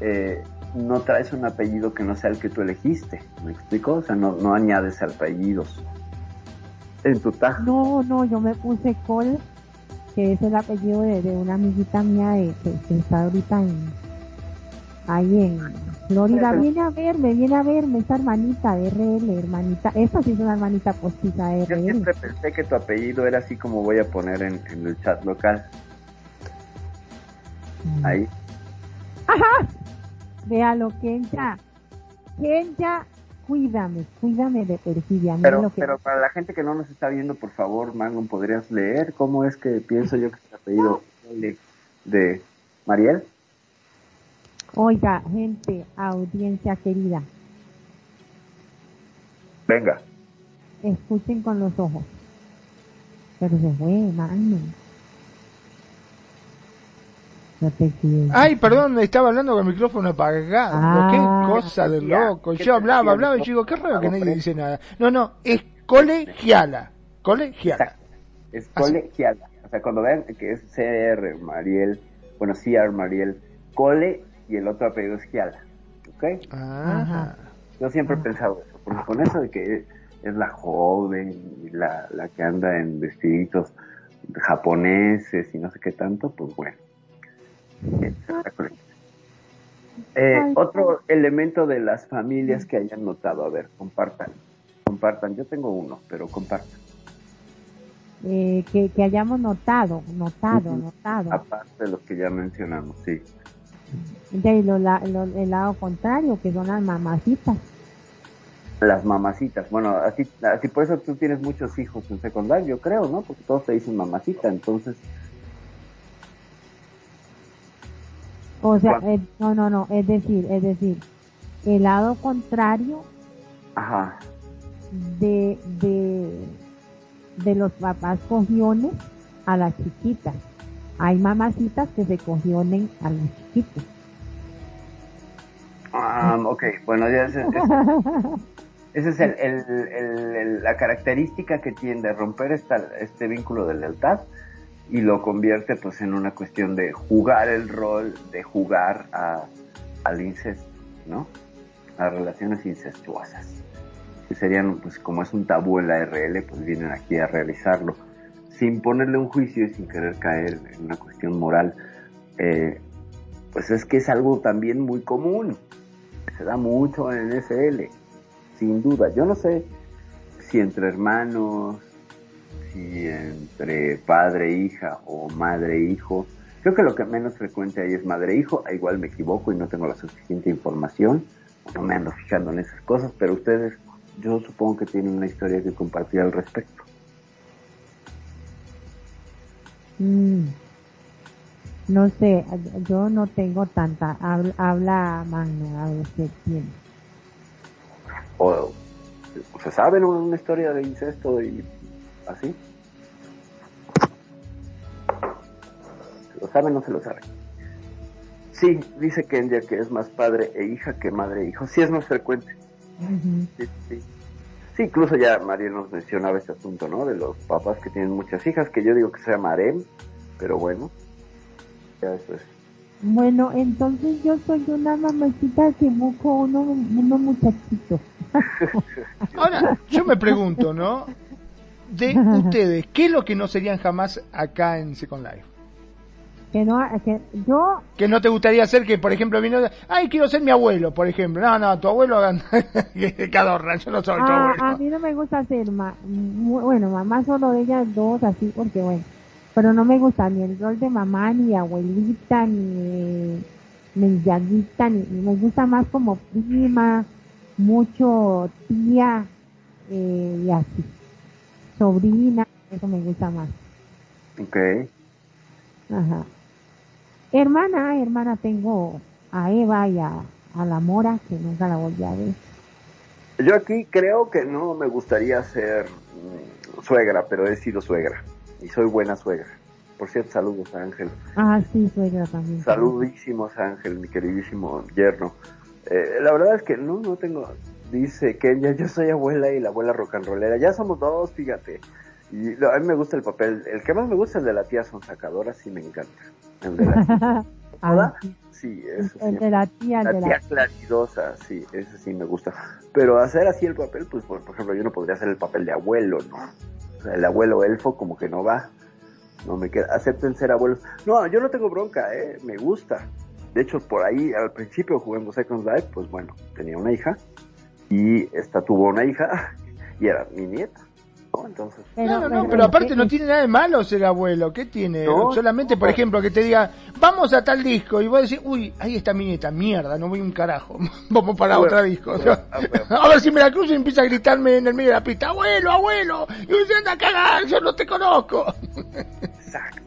eh, no traes un apellido que no sea el que tú elegiste. ¿Me explico? O sea, no, no añades apellidos en tu tag. No, no, yo me puse Cole, que es el apellido de, una amiguita mía de, que, está ahorita en, ahí en Florida. Viene a verme, viene a verme esa hermanita de RL, hermanita. Esa sí es una hermanita postiza de RL. Yo siempre pensé que tu apellido era así como voy a poner en, el chat local. Mm. Ahí. Ajá. Véalo, Kencha. Kencha, cuídame, cuídame de perfidia. Pero, pero para la gente que no nos está viendo, por favor, Mangon, ¿podrías leer cómo es que pienso yo que es el apellido de, Mariel? Oiga, gente, audiencia querida. Venga. Escuchen con los ojos. Pero se fue, Ay, perdón, estaba hablando con el micrófono apagado. qué ah. cosa de loco. Yo hablaba, hablaba y digo, qué raro que nadie dice nada. No, no, es colegiala. Colegiala. Es colegiala. O sea, cuando vean que es CR Mariel, bueno, CR Mariel, cole y el otro apellido es Giala. ¿Ok? Ajá. Yo siempre he pensado eso, porque con eso de que es la joven y la, la que anda en vestiditos japoneses y no sé qué tanto, pues bueno eh, otro elemento de las familias que hayan notado, a ver, compartan, compartan. Yo tengo uno, pero compartan. Eh, que, hayamos notado, notado, notado. Aparte de los que ya mencionamos, sí. De lo, el lado contrario, que son las mamacitas. Las mamacitas, bueno, así, así por eso tú tienes muchos hijos en secundario, yo creo, ¿no? Porque todos te dicen mamacita, entonces O sea, eh, no, no, no, es decir, es decir, el lado contrario De, de, de los papás cogiones a las chiquitas. Hay mamacitas que se cogionen a los chiquitos. Ah, ok, bueno, ya ese, ese (laughs) es el, el, la característica que tiende a romper esta, este vínculo de lealtad y lo convierte pues en una cuestión de jugar el rol, de jugar a, al incesto, ¿no? A relaciones incestuosas. Que serían, pues como es un tabú en la RL, pues vienen aquí a realizarlo. Sin ponerle un juicio y sin querer caer en una cuestión moral. Eh, pues es que es algo también muy común. Se da mucho en SL, sin duda. Yo no sé si entre hermanos, si entre padre e hija o madre e hijo. Creo que lo que menos frecuente ahí es madre e hijo, igual me equivoco y no tengo la suficiente información, no me ando fijando en esas cosas, pero ustedes, yo supongo que tienen una historia que compartir al respecto. Mm. No sé, yo no tengo tanta. Habla, habla Magno, a ver qué tiene. ¿O se sabe una historia de incesto y así? ¿Se lo sabe o no se lo sabe? Sí, dice Kenya que es más padre e hija que madre e hijo. Sí, es más frecuente. sí, sí. sí, incluso ya María nos mencionaba este asunto, ¿no? De los papás que tienen muchas hijas, que yo digo que sea Marem, pero bueno, bueno, entonces yo soy una mamacita que busco uno, uno muchachito. (laughs) (laughs) Ahora, yo me pregunto, ¿no? De ustedes, ¿qué es lo que no serían jamás acá en Second Life? Que no, que yo... Que no te gustaría ser que, por ejemplo, vino, ay, quiero ser mi abuelo, por ejemplo. No, no, tu abuelo, cadorra, (laughs) yo no soy tu ah, abuelo. A mí no me gusta ser, ma, bueno, mamá solo de ellas dos, así, porque bueno pero no me gusta ni el rol de mamá, ni abuelita, ni mendiaguita, ni, me gusta más como prima, mucho tía, eh, y así. Sobrina, eso me gusta más. Ok. Ajá. Hermana, hermana, tengo a Eva y a, la Mora, que nunca la volví a ver. Yo aquí creo que no me gustaría ser mm, suegra, pero he sido suegra y soy buena suegra. Por cierto, saludos a Ángel. Ah, sí, suegra también. Saludísimos Ángel, mi queridísimo yerno. Eh, la verdad es que no, no tengo, dice Kenya, yo soy abuela y la abuela rock and rollera. Ya somos dos, fíjate. Y a mí me gusta el papel, el que más me gusta es el de la tía sonsacadora, sí me encanta. El de la tía. (laughs) Sí, eso El de la tía, la tía claridosa, sí, ese sí me gusta. Pero hacer así el papel, pues por, ejemplo, yo no podría hacer el papel de abuelo, ¿no? O sea, el abuelo elfo como que no va. No me queda, acepten ser abuelos. No, yo no tengo bronca, ¿eh? Me gusta. De hecho, por ahí al principio jugando Second Life, pues bueno, tenía una hija y esta tuvo una hija y era mi nieta. Entonces, pero, no, no, pero, aparte no tiene nada de malo ser abuelo. ¿Qué tiene? Solamente, por ejemplo, que te diga, vamos a tal disco. Y vos decís, uy, ahí está mi nieta, mierda, no voy un carajo. (laughs) vamos para otro disco. (laughs) a ver si me la cruzo y empieza a gritarme en el medio de la pista, abuelo, abuelo. Y usted anda a cagar, yo no te conozco. (laughs) exacto,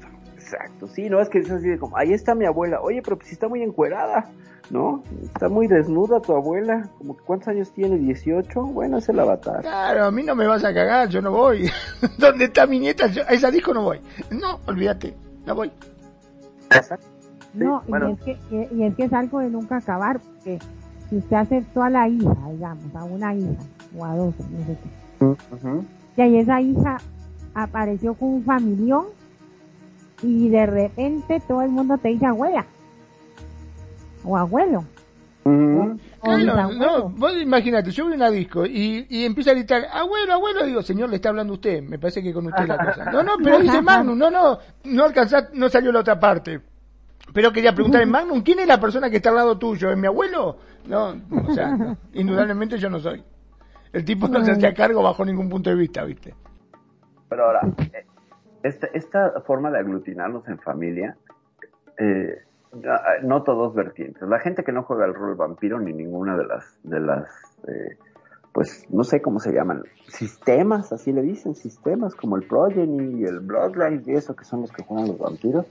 exacto. Sí, no es que es así de como, ahí está mi abuela. Oye, pero si está muy encuerada. ¿no? Está muy desnuda tu abuela, como ¿cuántos años tiene? ¿18? Bueno, es el avatar. Claro, a mí no me vas a cagar, yo no voy. (laughs) ¿Dónde está mi nieta? a esa disco no voy. No, olvídate, no voy. no, y, es que, y es que es algo de nunca acabar, porque si usted aceptó a la hija, digamos, a una hija, o a dos, no sé qué, y ahí esa hija apareció con un familión, y de repente todo el mundo te dice abuela o abuelo. no, vos imagínate, yo voy a una disco y, y empieza a gritar, abuelo, abuelo, digo, señor, le está hablando usted, me parece que con usted la cosa. No, no, pero dice Magnum, no, no, no alcanzá, no salió la otra parte. Pero quería preguntar en Magnum, ¿quién es la persona que está al lado tuyo? ¿Es mi abuelo? No, o sea, indudablemente yo no soy. El tipo no se hacía cargo bajo ningún punto de vista, ¿viste? Pero ahora, eh, esta, esta forma de aglutinarnos en familia, eh, no todos vertientes. La gente que no juega el rol vampiro ni ninguna de las, de las, eh, pues no sé cómo se llaman, sistemas, así le dicen, sistemas como el Progeny y el Bloodline y eso que son los que juegan los vampiros,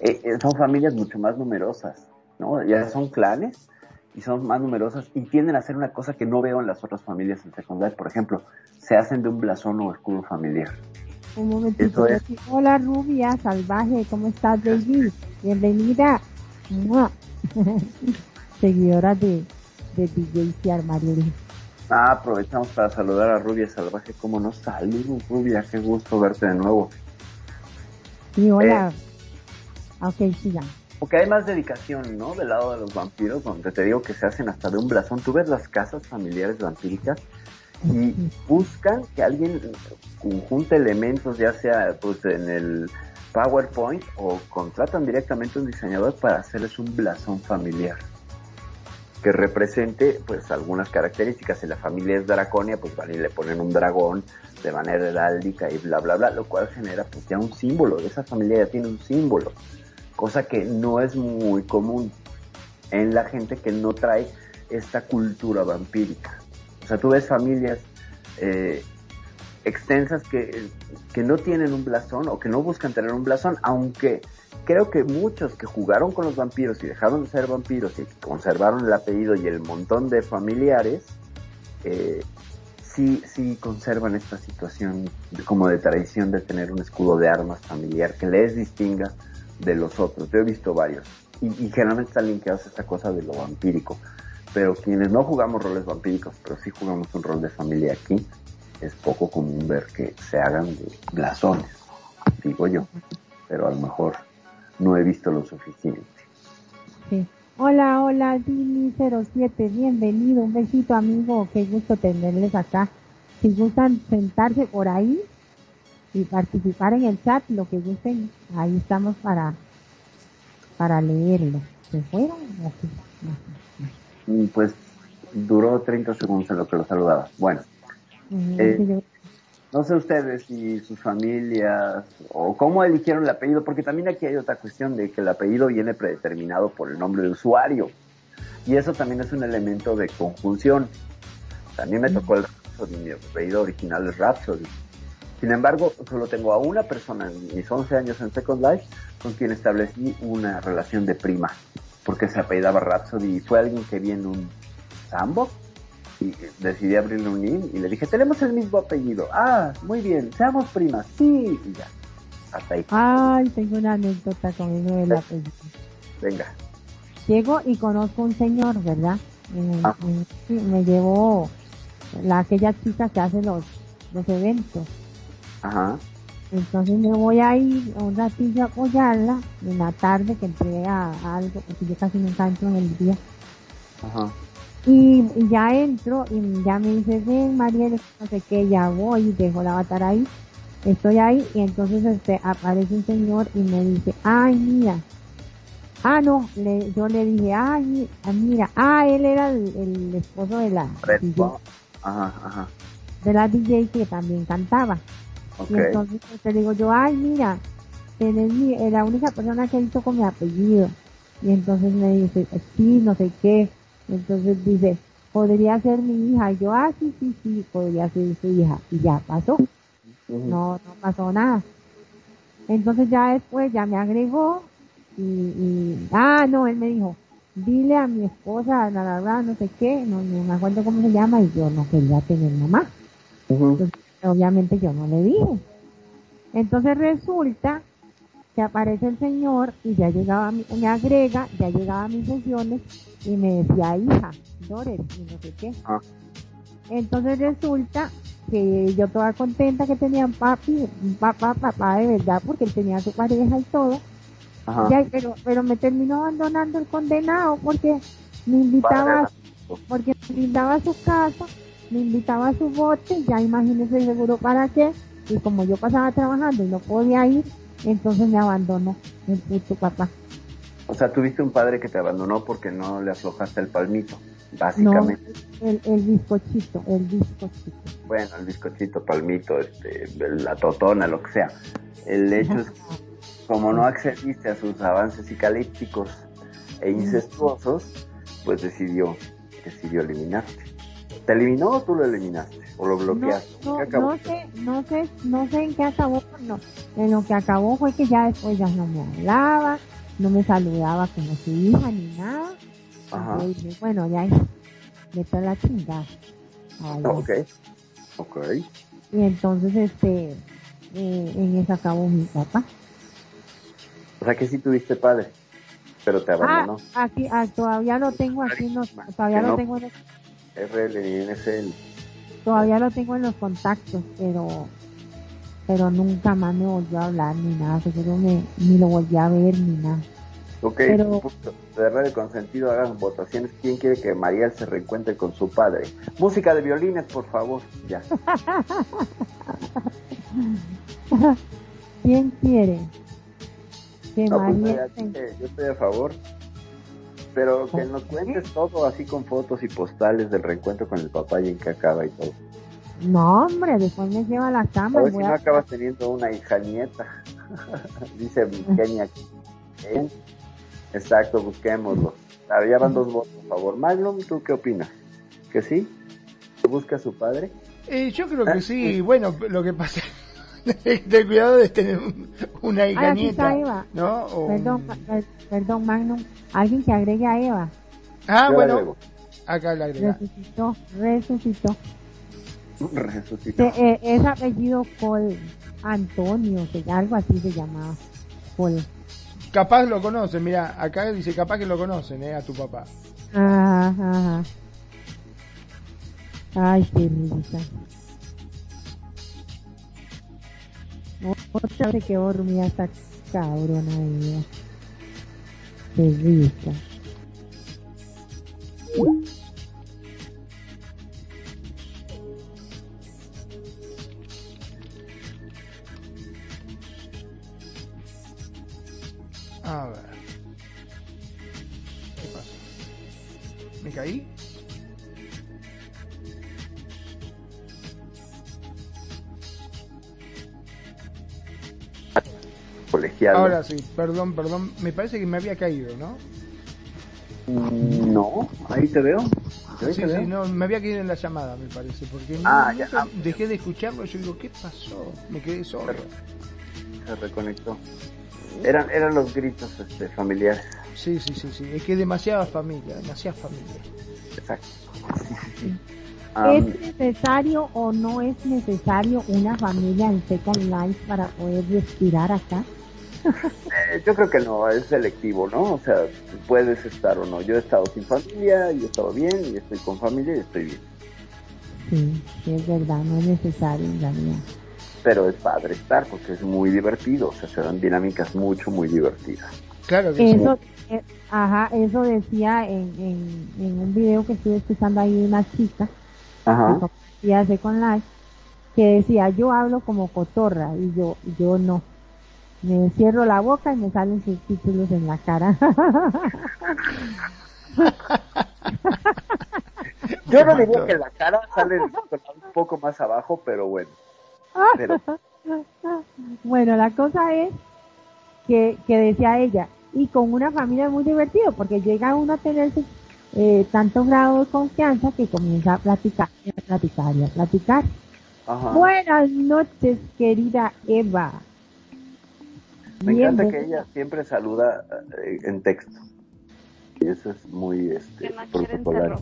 eh, eh, son familias mucho más numerosas, ¿no? Ya son clanes y son más numerosas y tienden a hacer una cosa que no veo en las otras familias en secundaria. Por ejemplo, se hacen de un blasón o escudo familiar. Un momentito. Hola rubia, salvaje, ¿cómo estás, David? Bienvenida. (laughs) Seguidora de, de DJ Ciar Ah, aprovechamos para saludar a Rubia Salvaje. ¿Cómo no? Saludos, Rubia. Qué gusto verte de nuevo. Sí, hola. Eh, ok, sigan. Porque hay más dedicación, ¿no? Del lado de los vampiros, donde te digo que se hacen hasta de un blasón. Tú ves las casas familiares vampíricas y buscan que alguien conjunte elementos, ya sea pues en el PowerPoint o contratan directamente un diseñador para hacerles un blasón familiar. que represente pues algunas características. Si la familia es draconia, pues van y le ponen un dragón de manera heráldica y bla bla bla, lo cual genera pues ya un símbolo, esa familia ya tiene un símbolo, cosa que no es muy común en la gente que no trae esta cultura vampírica. Sea, tú ves familias eh, extensas que, que no tienen un blasón o que no buscan tener un blasón, aunque creo que muchos que jugaron con los vampiros y dejaron de ser vampiros y conservaron el apellido y el montón de familiares, eh, sí, sí conservan esta situación como de tradición de tener un escudo de armas familiar que les distinga de los otros. Yo he visto varios y, y generalmente están linkeados a esta cosa de lo vampírico. Pero quienes no jugamos roles vampíricos, pero sí jugamos un rol de familia aquí, es poco común ver que se hagan de blasones, digo yo. Pero a lo mejor no he visto lo suficiente. Sí. Hola, hola, Dini07, bienvenido, un besito amigo, qué gusto tenerles acá. Si gustan sentarse por ahí y participar en el chat, lo que gusten, ahí estamos para, para leerlo. ¿Se fueron? no. Mm, Pues duró 30 segundos en lo que lo saludaba. Bueno, Eh, no sé ustedes y sus familias o cómo eligieron el apellido, porque también aquí hay otra cuestión de que el apellido viene predeterminado por el nombre de usuario. Y eso también es un elemento de conjunción. También me tocó el Rhapsody, mi apellido original es Rhapsody. Sin embargo, solo tengo a una persona en mis 11 años en Second Life con quien establecí una relación de prima, porque se apellidaba Rhapsody y fue alguien que vi en un sandbox y decidí abrirle un link y le dije, tenemos el mismo apellido. Ah, muy bien, seamos primas. Sí, y ya. Hasta ahí. Ay, tengo una anécdota con eso de la apellido. Venga. Llego y conozco un señor, ¿verdad? Eh, Ah. eh, sí, me llevó la, aquella chica que hace los, los eventos. Ajá. Entonces me voy a ir un ratillo a apoyarla en la tarde que entré a, a algo, porque yo casi nunca entro en el día. Ajá. Y, y ya entro y ya me dice, ven Mariela, no sé qué, ya voy y dejo la avatar ahí. Estoy ahí y entonces este aparece un señor y me dice, ay mira. Ah, no, le, yo le dije, ay, ah, mira, ah, él era el, el esposo de la, Red DJ, Bull. Ajá, ajá. de la DJ que también cantaba. Y entonces te digo yo, ay, mira, eres mi, eh, la única persona que hizo con mi apellido. Y entonces me dice, sí, no sé qué. Entonces dice, podría ser mi hija. Y yo, ah, sí, sí, sí, podría ser su hija. Y ya pasó. No, no pasó nada. Entonces ya después ya me agregó y, y ah, no, él me dijo, dile a mi esposa, la, la, la, no sé qué, no, no me acuerdo cómo se llama, y yo no quería tener mamá. Entonces, obviamente yo no le dije. Entonces resulta que aparece el señor y ya llegaba, me agrega, ya llegaba a mis sesiones y me decía hija, Doret, y no sé qué. Ah. Entonces resulta que yo toda contenta que tenía un papi, un papá, papá de verdad, porque él tenía su pareja y todo. Ajá. Ya, pero, pero me terminó abandonando el condenado porque me invitaba, porque me invitaba a su casa, me invitaba a su bote, ya imagínese seguro para qué, y como yo pasaba trabajando y no podía ir, entonces me abandonó el puto papá. O sea, tuviste un padre que te abandonó porque no le aflojaste el palmito, No, básicamente. el, el bizcochito, el bizcochito. Bueno, el bizcochito, palmito, este, la totona, lo que sea. El hecho es que como no accediste a sus avances psicalípticos e incestuosos, pues decidió, decidió eliminarte. ¿Te eliminó o tú lo eliminaste? ¿O lo No, bloqueaste? no, no sé, no sé, no sé en qué acabó, no. En lo que acabó fue que ya después ya no me hablaba, no me saludaba como su hija ni nada. Ajá. Dije, bueno, ya le toda la chingada. No. Ok. Ok. Y entonces, este, eh, en eso acabó mi papá. O sea que sí tuviste padre, pero te Ah, abandonó. aquí, ah, todavía lo tengo aquí, los- todavía lo no. tengo en los, RLNSL. todavía lo tengo en los contactos, pero, pero nunca más me volvió a hablar ni nada, seguro me, ni lo volví a ver ni nada. Ok, Pero- punto. de Radio Consentido hagan votaciones. ¿Quién quiere que Mariel se reencuentre con su padre? Música de violines, por favor. Ya. (laughs) ¿Quién quiere? Que No, pues, María mira, se- dije, yo estoy a favor. Pero que nos cuentes todo así con fotos y postales del reencuentro con el papá y en qué acaba y todo. No, hombre, después me lleva a la cama. A ver si no a- acabas teniendo una hija nieta. (laughs) Dice Kenia. aquí. ¿Eh? Exacto, busquémoslo. Ah, ya van dos votos, por favor. Magnum, ¿tú qué opinas? ¿Que sí? ¿Busca a su padre? Eh, yo creo que sí, bueno, lo que pasa (laughs) ten cuidado de tener un- una hija Ay, aquí nieta, está Eva. ¿no? O- Perdón, per- perdón, Magnum. Alguien que agregue a Eva. Ah, Yo bueno, acá la agrega. Resucitó, resucitó. (laughs) Resucitó. Se- eh, es apellido Col Antonio, que algo así se llamaba. Col. Capaz lo conocen, mira, acá dice capaz que lo conocen, eh, a tu papá. Ajá, ajá. Ay, qué risa. Otra se quedó dormida esta cabrona de ella. Qué risa. A ver. ¿Qué pasa? ¿Me caí? Colegial. Ahora sí, perdón, perdón, me parece que me había caído, ¿no? No, ahí te veo. Ahí Sí, te sí, veo. no, me había caído en la llamada, me parece, porque Ah, ya, ah. dejé de escucharlo y yo digo, ¿qué pasó? Me quedé solo. Se reconectó. Eran, eran los gritos este, familiares. Sí, sí, sí, sí, es que demasiada familia, demasiada familia. Exacto. (laughs) ¿Es necesario o no es necesario una familia en Second Life para poder respirar acá? Eh, yo creo que no, es selectivo, ¿no? O sea, puedes estar o no. Yo he estado sin familia y he estado bien, y estoy con familia y estoy bien. Sí, sí, es verdad, no es necesario en realidad. Pero es padre estar porque es muy divertido, o sea, se dan dinámicas mucho, muy divertidas. Claro que sí. Eso, eh, ajá, eso decía en, en, en un video que estuve escuchando ahí una chica Ajá. que hace con Live, que decía, yo hablo como cotorra, y yo, yo no. Me cierro la boca y me salen subtítulos en la cara. Yo no diría que la cara sale un poco más abajo, pero bueno. Pero bueno, la cosa es que, que decía ella, y con una familia es muy divertido, porque llega uno a tener eh, tanto grado de confianza que comienza a platicar, y a platicar y a platicar. Ajá. Buenas noches, querida Eva. Me encanta que ella siempre saluda eh, en texto. Y eso es muy este, Que no protocolar.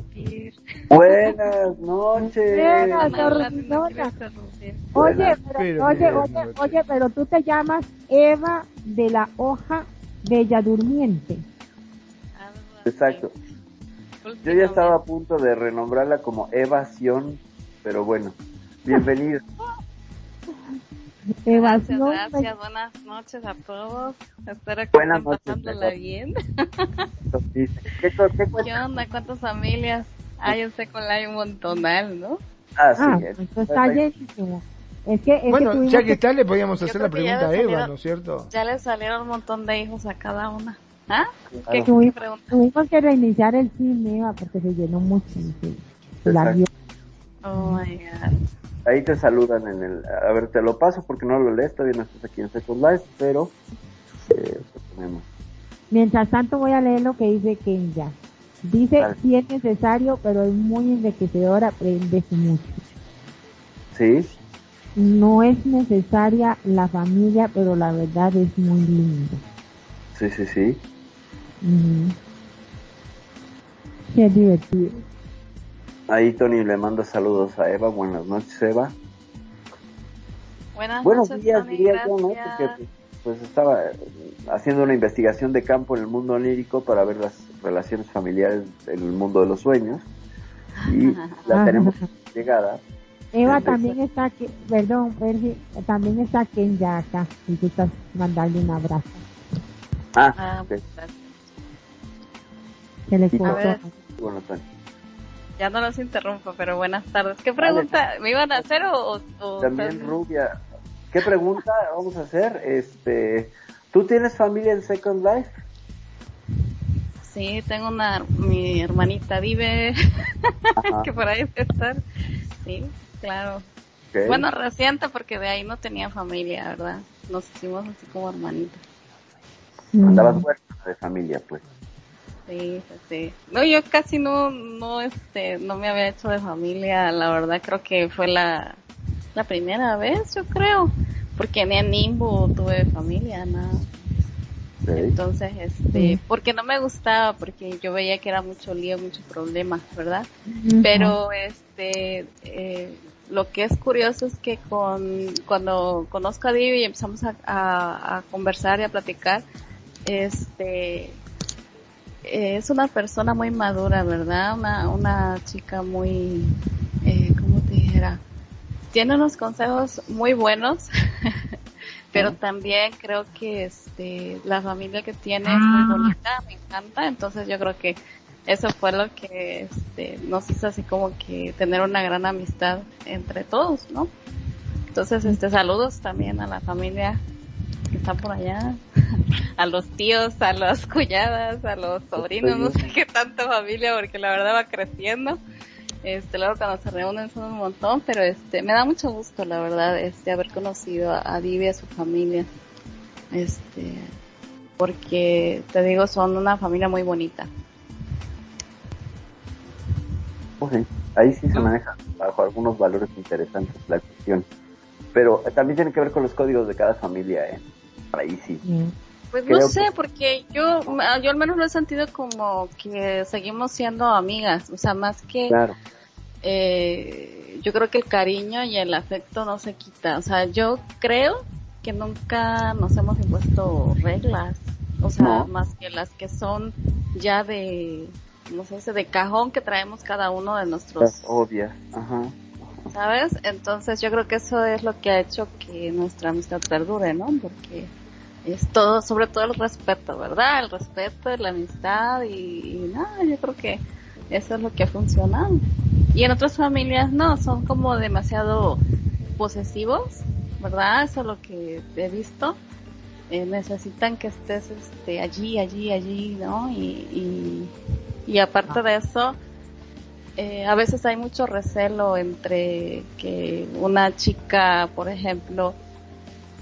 Buenas noches. Buenas. No, no, no, no quiere Sorry, interrumpir. Oye, pero, oye, oye, oye, pero tú te llamas Eva de la hoja Bella Durmiente. Exacto. Yo ya estaba a punto de renombrarla como Evasión, pero bueno, bienvenida. (laughs) Gracias, Evasión. gracias. Buenas noches a todos. Espero que Buenas estén noches, pasándola bien. (laughs) ¿Qué, qué ¿Qué onda? ¿Cuántas familias? Hay en Second Life un montonal, ¿no? Ah, sí. Ah, eh, pues está llenísimo. Es que, es Bueno, que ya que está, le podíamos Yo hacer la pregunta a le Eva, salieron- ¿no es cierto? Ya les salieron un montón de hijos a cada una. ¿Ah? ¿Qué, claro. qué Tuvimos, pregunta? tuvimos que reiniciar el cine, Eva, porque se llenó se la. Oh my god. Ahí te saludan en el... A ver, te lo paso porque no lo lees, todavía no estás aquí en Second Life, pero... Eh, lo tenemos. Mientras tanto voy a leer lo que dice Kenya. Dice, Dale. sí es necesario, pero es muy enriquecedor, aprendes mucho. Sí, No es necesaria la familia, pero la verdad es muy linda. sí, sí, sí. Ujú. Qué divertido. Ahí Tony le manda saludos a Eva. Buenas noches, Eva. Buenas Buenos noches, días, Tony, diría yo, ¿no? Porque pues, estaba haciendo una investigación de campo en el mundo onírico para ver las relaciones familiares en el mundo de los sueños. Y la tenemos llegada. Eva también está aquí, perdón, Percy, también está Kenya acá, y tú estás mandarle un abrazo. Ah, Ah, ok. gracias. Se le. Bueno, Tony. Ya no los interrumpo, pero buenas tardes. ¿Qué pregunta? ¿Me iban a hacer o...? o- o También? Rubia. ¿Qué pregunta vamos a hacer? Este, ¿Tú tienes familia en Second Life? Sí, tengo una, mi hermanita vive, (laughs) que por ahí debe estar. Sí, claro. Bueno, reciente porque de ahí no tenía familia, ¿verdad? Nos hicimos así como hermanitas. Andabas huérfana de familia, pues. Sí, sí. No, yo casi no, no, este, no me había hecho de familia, la verdad creo que fue la, la primera vez, yo creo, porque ni en Nimbo tuve familia, nada. Entonces, este, porque no me gustaba, porque yo veía que era mucho lío, muchos problemas, ¿verdad? Pero, este, eh, lo que es curioso es que con, cuando conozco a Divi y empezamos a, a, conversar y a platicar, este, es una persona muy madura, ¿verdad? Una, una chica muy, eh, ¿cómo te dijera? Tiene unos consejos muy buenos, (laughs) pero también creo que este, la familia que tiene es muy bonita, me encanta, entonces yo creo que eso fue lo que este, nos hizo así como que tener una gran amistad entre todos, ¿no? Entonces, este, saludos también a la familia que está por allá, (laughs) a los tíos, a las cuñadas, a los sobrinos, no sé qué tanta familia, porque la verdad va creciendo. Este, luego cuando se reúnen son un montón, pero este, me da mucho gusto, la verdad, este, haber conocido a, a Divi y a su familia. Este, porque te digo, son una familia muy bonita. Ahí sí se maneja bajo algunos valores interesantes la cuestión. Pero también tiene que ver con los códigos de cada familia, ¿eh? Ahí sí. Pues no sé, porque yo, yo al menos lo he sentido como que seguimos siendo amigas, o sea, más que... Claro. Eh, yo creo que el cariño y el afecto no se quita, o sea, yo creo que nunca nos hemos impuesto reglas, o sea, más que las que son ya de no sé, de cajón que traemos cada uno de nuestros... Obvias, ajá. ¿Sabes? Entonces yo creo que eso es lo que ha hecho que nuestra amistad perdure, ¿no? Porque es todo, sobre todo el respeto, ¿verdad? El respeto, la amistad y, nada, yo creo que eso es lo que ha funcionado. Y en otras familias no, son como demasiado posesivos, ¿verdad? Eso es lo que he visto. Eh, necesitan que estés este, allí, allí, allí, ¿no? y, y aparte de eso, eh, a veces hay mucho recelo entre que una chica, por ejemplo,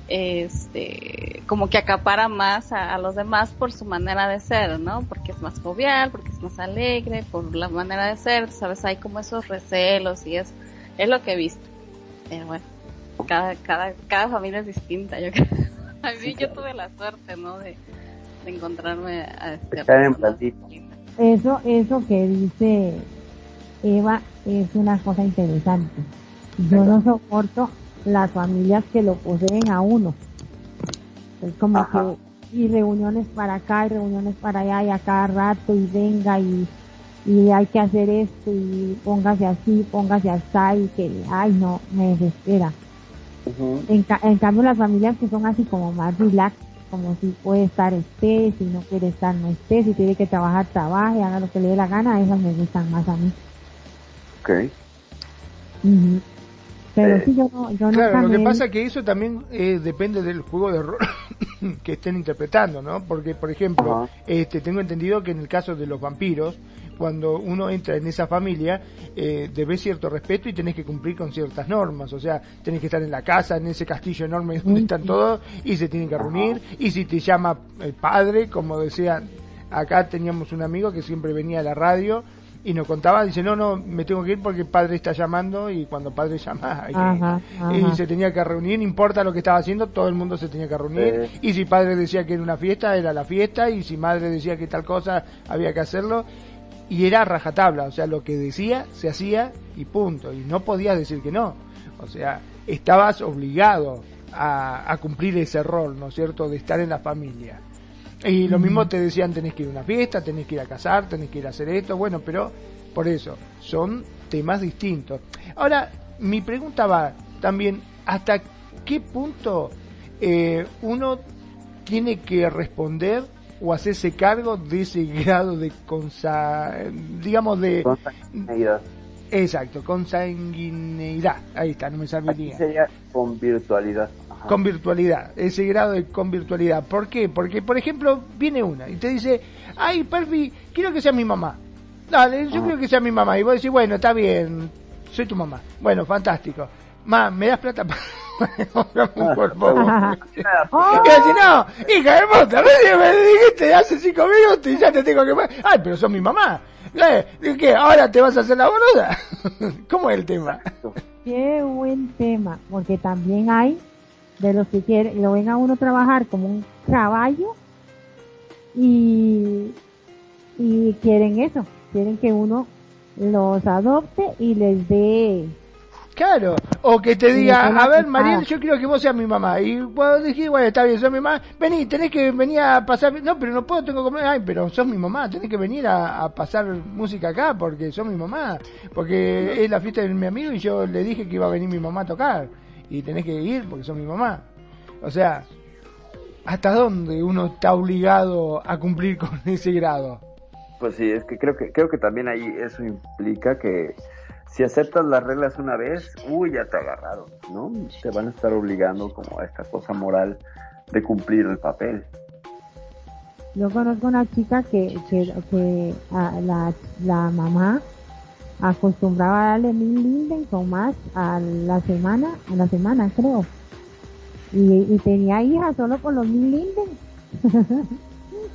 este, como que acapara más a, los demás por su manera de ser, ¿no? Porque es más jovial, porque es más alegre, por la manera de ser, sabes, hay como esos recelos y es, es lo que he visto. Pero bueno, cada, cada, cada familia es distinta, yo (laughs) creo. A mí yo tuve la suerte, ¿no? De, encontrarme a este, eso, eso que dice Eva es una cosa interesante. Yo no soporto las familias que lo poseen a uno. Es como que y reuniones para acá y reuniones para allá y a cada rato y venga y, y hay que hacer esto y póngase así, póngase así y que, ay no, me desespera. en, en cambio las familias que son así como más relax, como si puede estar esté, si no quiere estar no esté, si tiene que trabajar, trabaje, haga lo que le dé la gana, esas me gustan más a mí. Ok. Pero eh, sí, yo no, yo Claro, lo que pasa es que eso también eh, depende del juego de rol (coughs) que estén interpretando, ¿no? Porque, por ejemplo, este, tengo entendido que en el caso de los vampiros, cuando uno entra en esa familia, eh, debes cierto respeto y tenés que cumplir con ciertas normas. O sea, tenés que estar en la casa, en ese castillo enorme donde están todos, y se tienen que reunir. Y si te llama el padre, como decía, acá teníamos un amigo que siempre venía a la radio y nos contaba, dice, no, no, me tengo que ir porque el padre está llamando y cuando el padre llama, y se tenía que reunir, no importa lo que estaba haciendo, todo el mundo se tenía que reunir, y si padre decía que era una fiesta, era la fiesta, y si madre decía que tal cosa, había que hacerlo, y era rajatabla, o sea, lo que decía, se hacía y punto, y no podías decir que no, o sea, estabas obligado a, a cumplir ese rol, ¿no es cierto?, de estar en la familia. Y lo mismo te decían, tenés que ir a una fiesta, tenés que ir a casar, tenés que ir a hacer esto, bueno, pero por eso, son temas distintos. Ahora, mi pregunta va también, ¿hasta qué punto eh, uno tiene que responder o hacerse cargo de ese grado de consa digamos de consanguinidad. Exacto, consanguineidad. Ahí está, no me sale sería con virtualidad. Con virtualidad, ese grado de con virtualidad. ¿Por qué? Porque, por ejemplo, viene una y te dice, ay, Perfi, quiero que sea mi mamá. Dale, yo quiero que sea mi mamá. Y vos decís, bueno, está bien, soy tu mamá. Bueno, fantástico. Ma, ¿me das plata para (laughs) un cuerpo? (laughs) y así, no, hija de puta, me dijiste hace cinco minutos y ya te tengo que... Ay, pero sos mi mamá. ¿Eh? ¿Qué? ¿Ahora te vas a hacer la boluda? (laughs) ¿Cómo es el tema? Qué buen tema, porque también hay de los que quieren, lo ven a uno trabajar como un caballo y, y quieren eso, quieren que uno los adopte y les dé Claro, o que te diga, a ver, Mariel, yo quiero que vos seas mi mamá. Y vos decís, bueno, está bien, sos mi mamá. Vení, tenés que venir a pasar. No, pero no puedo, tengo que comer. Ay, pero sos mi mamá, tenés que venir a, pasar música acá porque sos mi mamá. Porque es la fiesta de mi amigo y yo le dije que iba a venir mi mamá a tocar. Y tenés que ir porque sos mi mamá. O sea, ¿hasta dónde uno está obligado a cumplir (laughs) con ese grado? Pues sí, es que creo que creo que también ahí eso implica que si aceptas las reglas una vez, uy, ya te agarraron, ¿no? Te van a estar obligando como a esta cosa moral de cumplir el papel. Yo conozco una chica que, que, la, la mamá acostumbraba a darle mil linden o más a la semana, a la semana creo. Y, tenía hija solo con los mil linden. (laughs)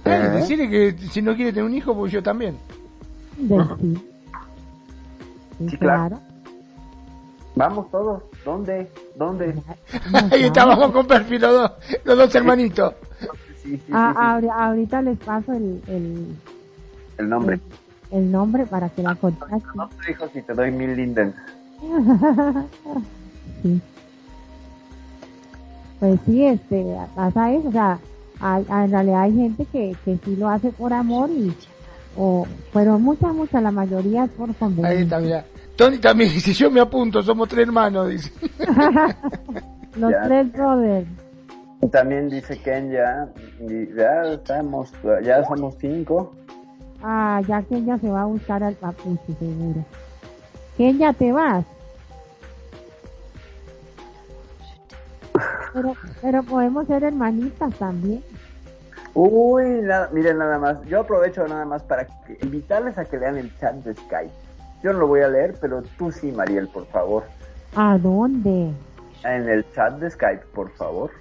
Eh, decirle que si no quiere tener un hijo, pues yo también. sí. Sí, claro. Vamos todos. ¿Dónde? ¿Dónde? (laughs) Ahí estábamos con perfil los dos, los dos hermanitos. ah, ahorita les paso el, el, el nombre. El, nombre para que la contacten. No, hijos y te doy mil linden. (laughs) sí. Pues sí, este, pasa eso, o sea, en realidad hay gente que, que sí lo hace por amor y, o, pero mucha, mucha, la mayoría es por conveniencia. Ahí está, mira. Tony también dice, yo me apunto, somos tres hermanos, dice. (laughs) Los tres brothers. También dice Kenya, ya estamos, ya somos cinco. Ah, ya Kenya se va a buscar al papucho, seguro. Kenya, ¿te vas? Pero, pero podemos ser hermanitas también. Uy, miren nada más, yo aprovecho nada más para invitarles a que lean el chat de Skype. Yo no lo voy a leer, pero tú sí, Mariel, por favor. ¿A dónde? En el chat de Skype, por favor.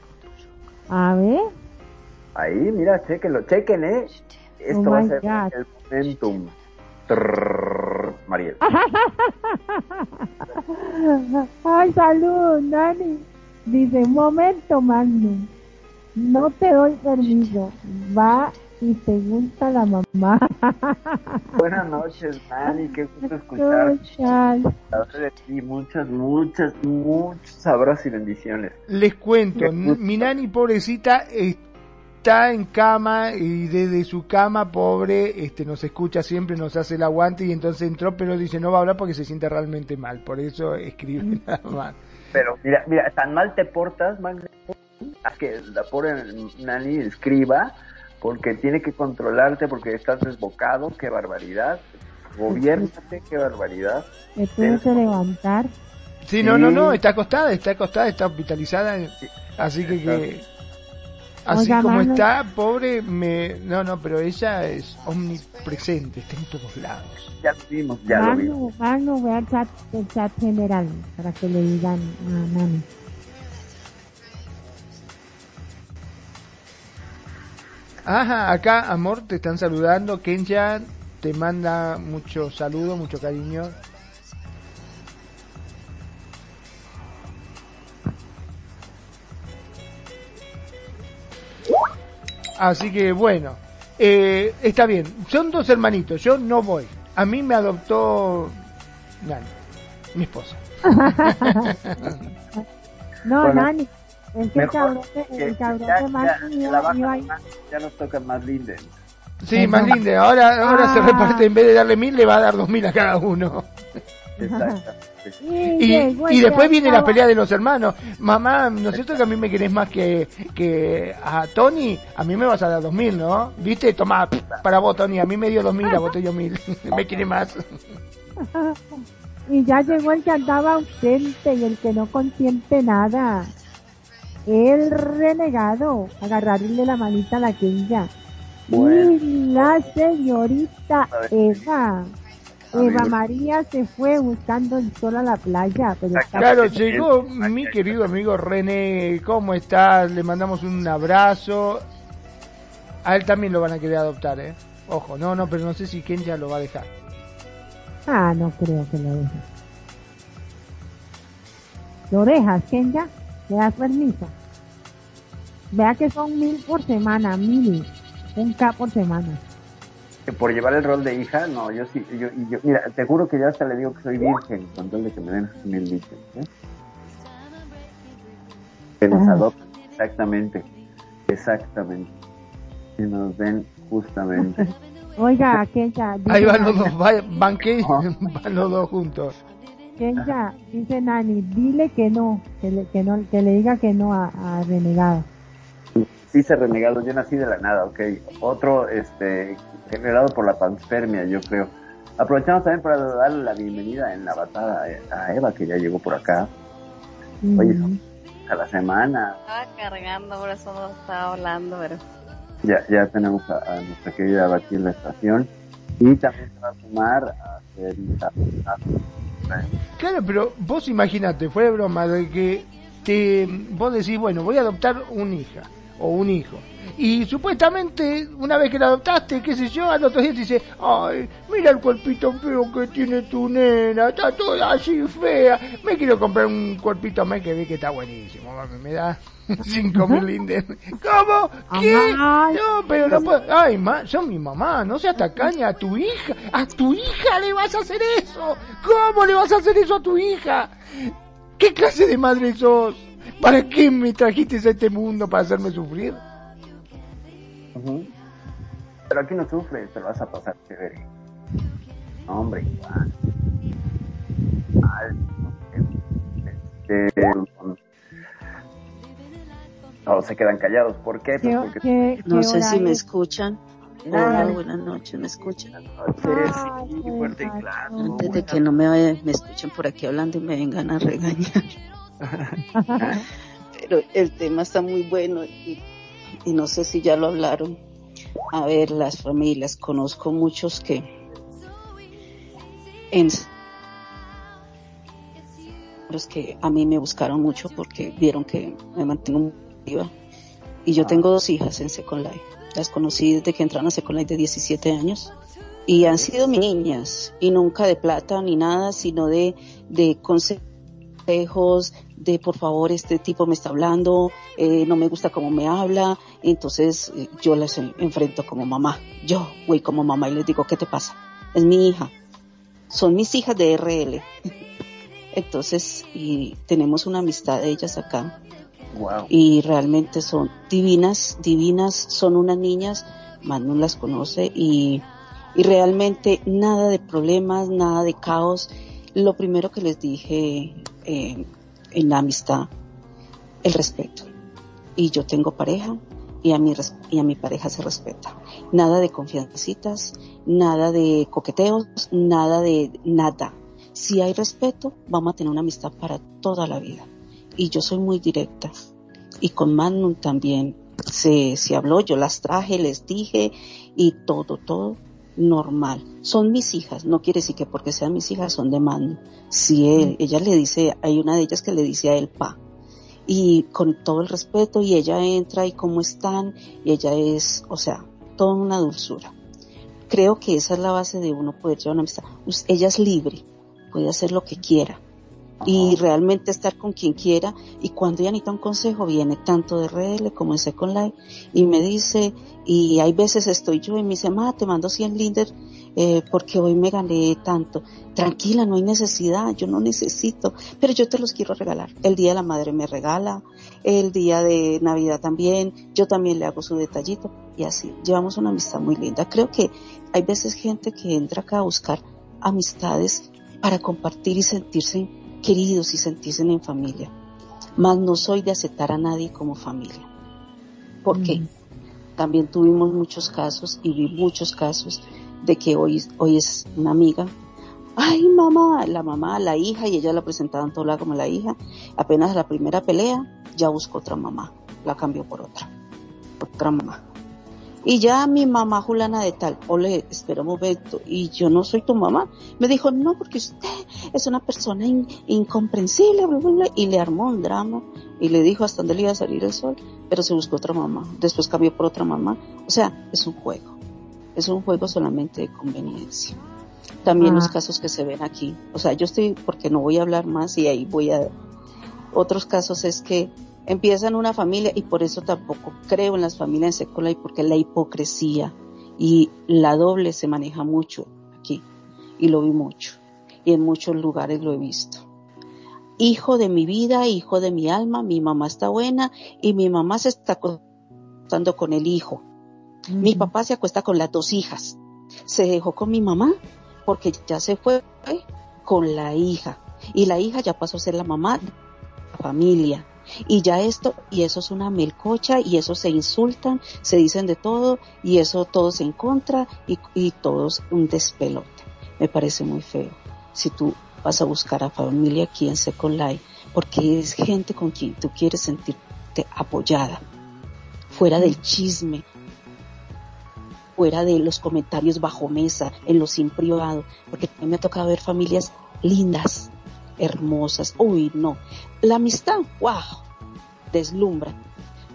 A ver. Ahí, mira, chequenlo, chequen, ¿eh? Esto oh va a ser el momentum. Mariel. (laughs) Ay, salud, Nani. Dice, momento, Magnum. No te doy permiso. Va y te gusta la mamá. (laughs) Buenas noches, Manny. Qué gusto escuchar. ti. Muchas, muchas, muchos abrazos y bendiciones. Les cuento, mi nani pobrecita está en cama y desde su cama, pobre, este nos escucha siempre, nos hace el aguante y entonces entró, pero dice no va a hablar porque se siente realmente mal. Por eso escribe nada más. Pero mira, mira, tan mal te portas, Magna, a que la pobre Nani escriba, porque tiene que controlarte, porque estás desbocado, qué barbaridad. Gobiernate, qué barbaridad. Te tienes que levantar. Sí, no, no, no, está acostada, está acostada, está hospitalizada, así que, que así como está, pobre, me, no, no, pero ella es omnipresente, está en todos lados. Ya lo vimos, ya lo vimos. Manu, ve al chat, el chat general para que le digan a Nani. Ajá, acá, amor, te están saludando. Kenya te manda mucho saludo, mucho cariño. Así que bueno, eh, está bien. Son dos hermanitos, yo no voy. A mí me adoptó Nani, mi esposa. (laughs) no, Nani, el cabrón, el cabrón ya, más ya, nos toca más linden. Sí, más linden. Ahora, ahora se ah. reparte, en vez de darle mil, le va a dar dos mil a cada uno. (laughs) Y, y, después viene la pelea de los hermanos. Mamá, ¿no es cierto que a mí me querés más que, que a Tony? A mí me vas a dar dos mil, ¿no? ¿Viste? Toma, para vos, Tony. A mí me dio dos mil, a vos te dio mil. (laughs) me quiere más. (laughs) y ya llegó el que andaba ausente y el que no consiente nada. el renegado, agarrarle la manita a la Kenya. Y la señorita Eva. Eva María se fue buscando el sol a la playa. Pero claro, llegó mi querido amigo René. ¿Cómo estás? Le mandamos un abrazo. A él también lo van a querer adoptar, ¿eh? Ojo, no, no, pero no sé si Ken ya lo va a dejar. Ah, no creo que lo deje. ¿Lo dejas, Kenya? ¿Le das permiso? Vea que son mil por semana, mil. Un K por semana. Que por llevar el rol de hija, no, yo sí, yo, yo, mira, te juro que ya hasta le digo que soy virgen, con tal de que me den mil virgen. ¿eh? Que nos ah. adopten, exactamente, exactamente. Que nos den justamente. (laughs) Oiga, Kenya. Ahí van los dos, van, que, (laughs) van los dos juntos. Kenya, dice Nani, dile que no, que le, que no, que le diga que no a, a Renegado. Dice Renegado, yo nací de la nada, ok. Otro, este, generado por la panspermia, yo creo. Aprovechamos también para darle la bienvenida en la batalla a Eva, que ya llegó por acá. Oye, a la semana. Estaba cargando, por eso no estaba hablando, pero... Ya, ya tenemos a, nuestra querida Eva aquí en la estación. Y también se va a sumar a hacer... Claro, pero vos imagínate, fue broma de que te, vos decís, bueno, voy a adoptar una hija o un hijo. Y supuestamente, una vez que la adoptaste, qué sé yo, al otro día te dice, ay, mira el cuerpito feo que tiene tu nena, está toda así fea. Me quiero comprar un cuerpito más que ve que está buenísimo, me da (laughs) cinco mil linden. ¿Cómo? ¿Qué? No, pero no puedo. Ay, ma, son mi mamá, no seas tacaña a tu hija. A tu hija le vas a hacer eso. ¿Cómo le vas a hacer eso a tu hija? ¿Qué clase de madre sos? ¿Para qué me trajiste a este mundo para hacerme sufrir? Pero aquí no sufres, te lo vas a pasar chévere. hombre, igual. Este, no, se quedan callados. ¿Por qué? Pues porque... no sé si me escuchan. Hola, buenas noches, ¿me escuchan? fuerte y claro. Antes de que no me, me escuchen por aquí hablando y me vengan a regañar. (laughs) Pero el tema está muy bueno y, no sé si ya lo hablaron. A ver, las familias, conozco muchos que en los que a mí me buscaron mucho porque vieron que me mantengo viva. Y yo tengo dos hijas en Second Life. Las conocí desde que entraron a Second Life de 17 años. Y han sido mis niñas. Y nunca de plata ni nada, sino de, de consejos, de por favor este tipo me está hablando, eh, no me gusta cómo me habla, entonces eh, yo les enfrento como mamá, yo voy como mamá y les digo, ¿qué te pasa? Es mi hija, son mis hijas de RL. (laughs) entonces, y tenemos una amistad de ellas acá. Y realmente son divinas, divinas, son unas niñas, Manu las conoce y, y realmente nada de problemas, nada de caos. Lo primero que les dije, en la amistad el respeto. Y yo tengo pareja y a mi, y a mi pareja se respeta. Nada de confiancitas, nada de coqueteos, nada de nada. Si hay respeto, vamos a tener una amistad para toda la vida. Y yo soy muy directa. Y con Magnum también se, se habló, yo las traje, les dije y todo, todo normal. Son mis hijas, no quiere decir que porque sean mis hijas son de mano. Si él, ella le dice, hay una de ellas que le dice a él pa. Y con todo el respeto, y ella entra y cómo están, y ella es, o sea, toda una dulzura. Creo que esa es la base de uno poder llevar una amistad. Ella es libre, puede hacer lo que quiera y realmente estar con quien quiera. Y cuando ella necesita un consejo, viene tanto de RL como en Second Life y me dice, y hay veces estoy yo y me dice, ma, te mando 100 Linder eh, porque hoy me gané tanto. Tranquila, no hay necesidad, yo no necesito, pero yo te los quiero regalar. El día de la madre me regala, el día de Navidad también, yo también le hago su detallito y así. Llevamos una amistad muy linda. Creo que hay veces gente que entra acá a buscar amistades para compartir y sentirse queridos y sentirse en familia. Mas no soy de aceptar a nadie como familia. Porque también tuvimos muchos casos y vi muchos casos de que hoy, hoy es una amiga. ay mamá, la mamá, la hija, y ella la presentaba en todo lado como la hija. Apenas la primera pelea, ya buscó otra mamá, la cambió por otra, otra mamá. Y ya mi mamá Julana de tal, ole, espera un momento, y yo no soy tu mamá. Me dijo, no, porque usted es una persona incomprensible, y le armó un drama, y le dijo hasta dónde le iba a salir el sol, pero se buscó otra mamá, después cambió por otra mamá. O sea, es un juego, es un juego solamente de conveniencia. También los ah. casos que se ven aquí, o sea, yo estoy, porque no voy a hablar más y ahí voy a, otros casos es que empiezan una familia y por eso tampoco creo en las familias en y porque la hipocresía y la doble se maneja mucho aquí y lo vi mucho y en muchos lugares lo he visto. Hijo de mi vida, hijo de mi alma, mi mamá está buena y mi mamá se está acostando con el hijo. Mi papá se acuesta con las dos hijas. Se dejó con mi mamá porque ya se fue con la hija y la hija ya pasó a ser la mamá de la familia y ya esto, y eso es una melcocha, y eso se insultan, se dicen de todo, y eso todos en contra, y, y todos un despelote. Me parece muy feo. Si tú vas a buscar a familia aquí en Second Life, porque es gente con quien tú quieres sentirte apoyada, fuera del chisme, fuera de los comentarios bajo mesa, en los sin privado, porque a mí me ha tocado ver familias lindas, hermosas. Uy, no. La amistad, wow, deslumbra.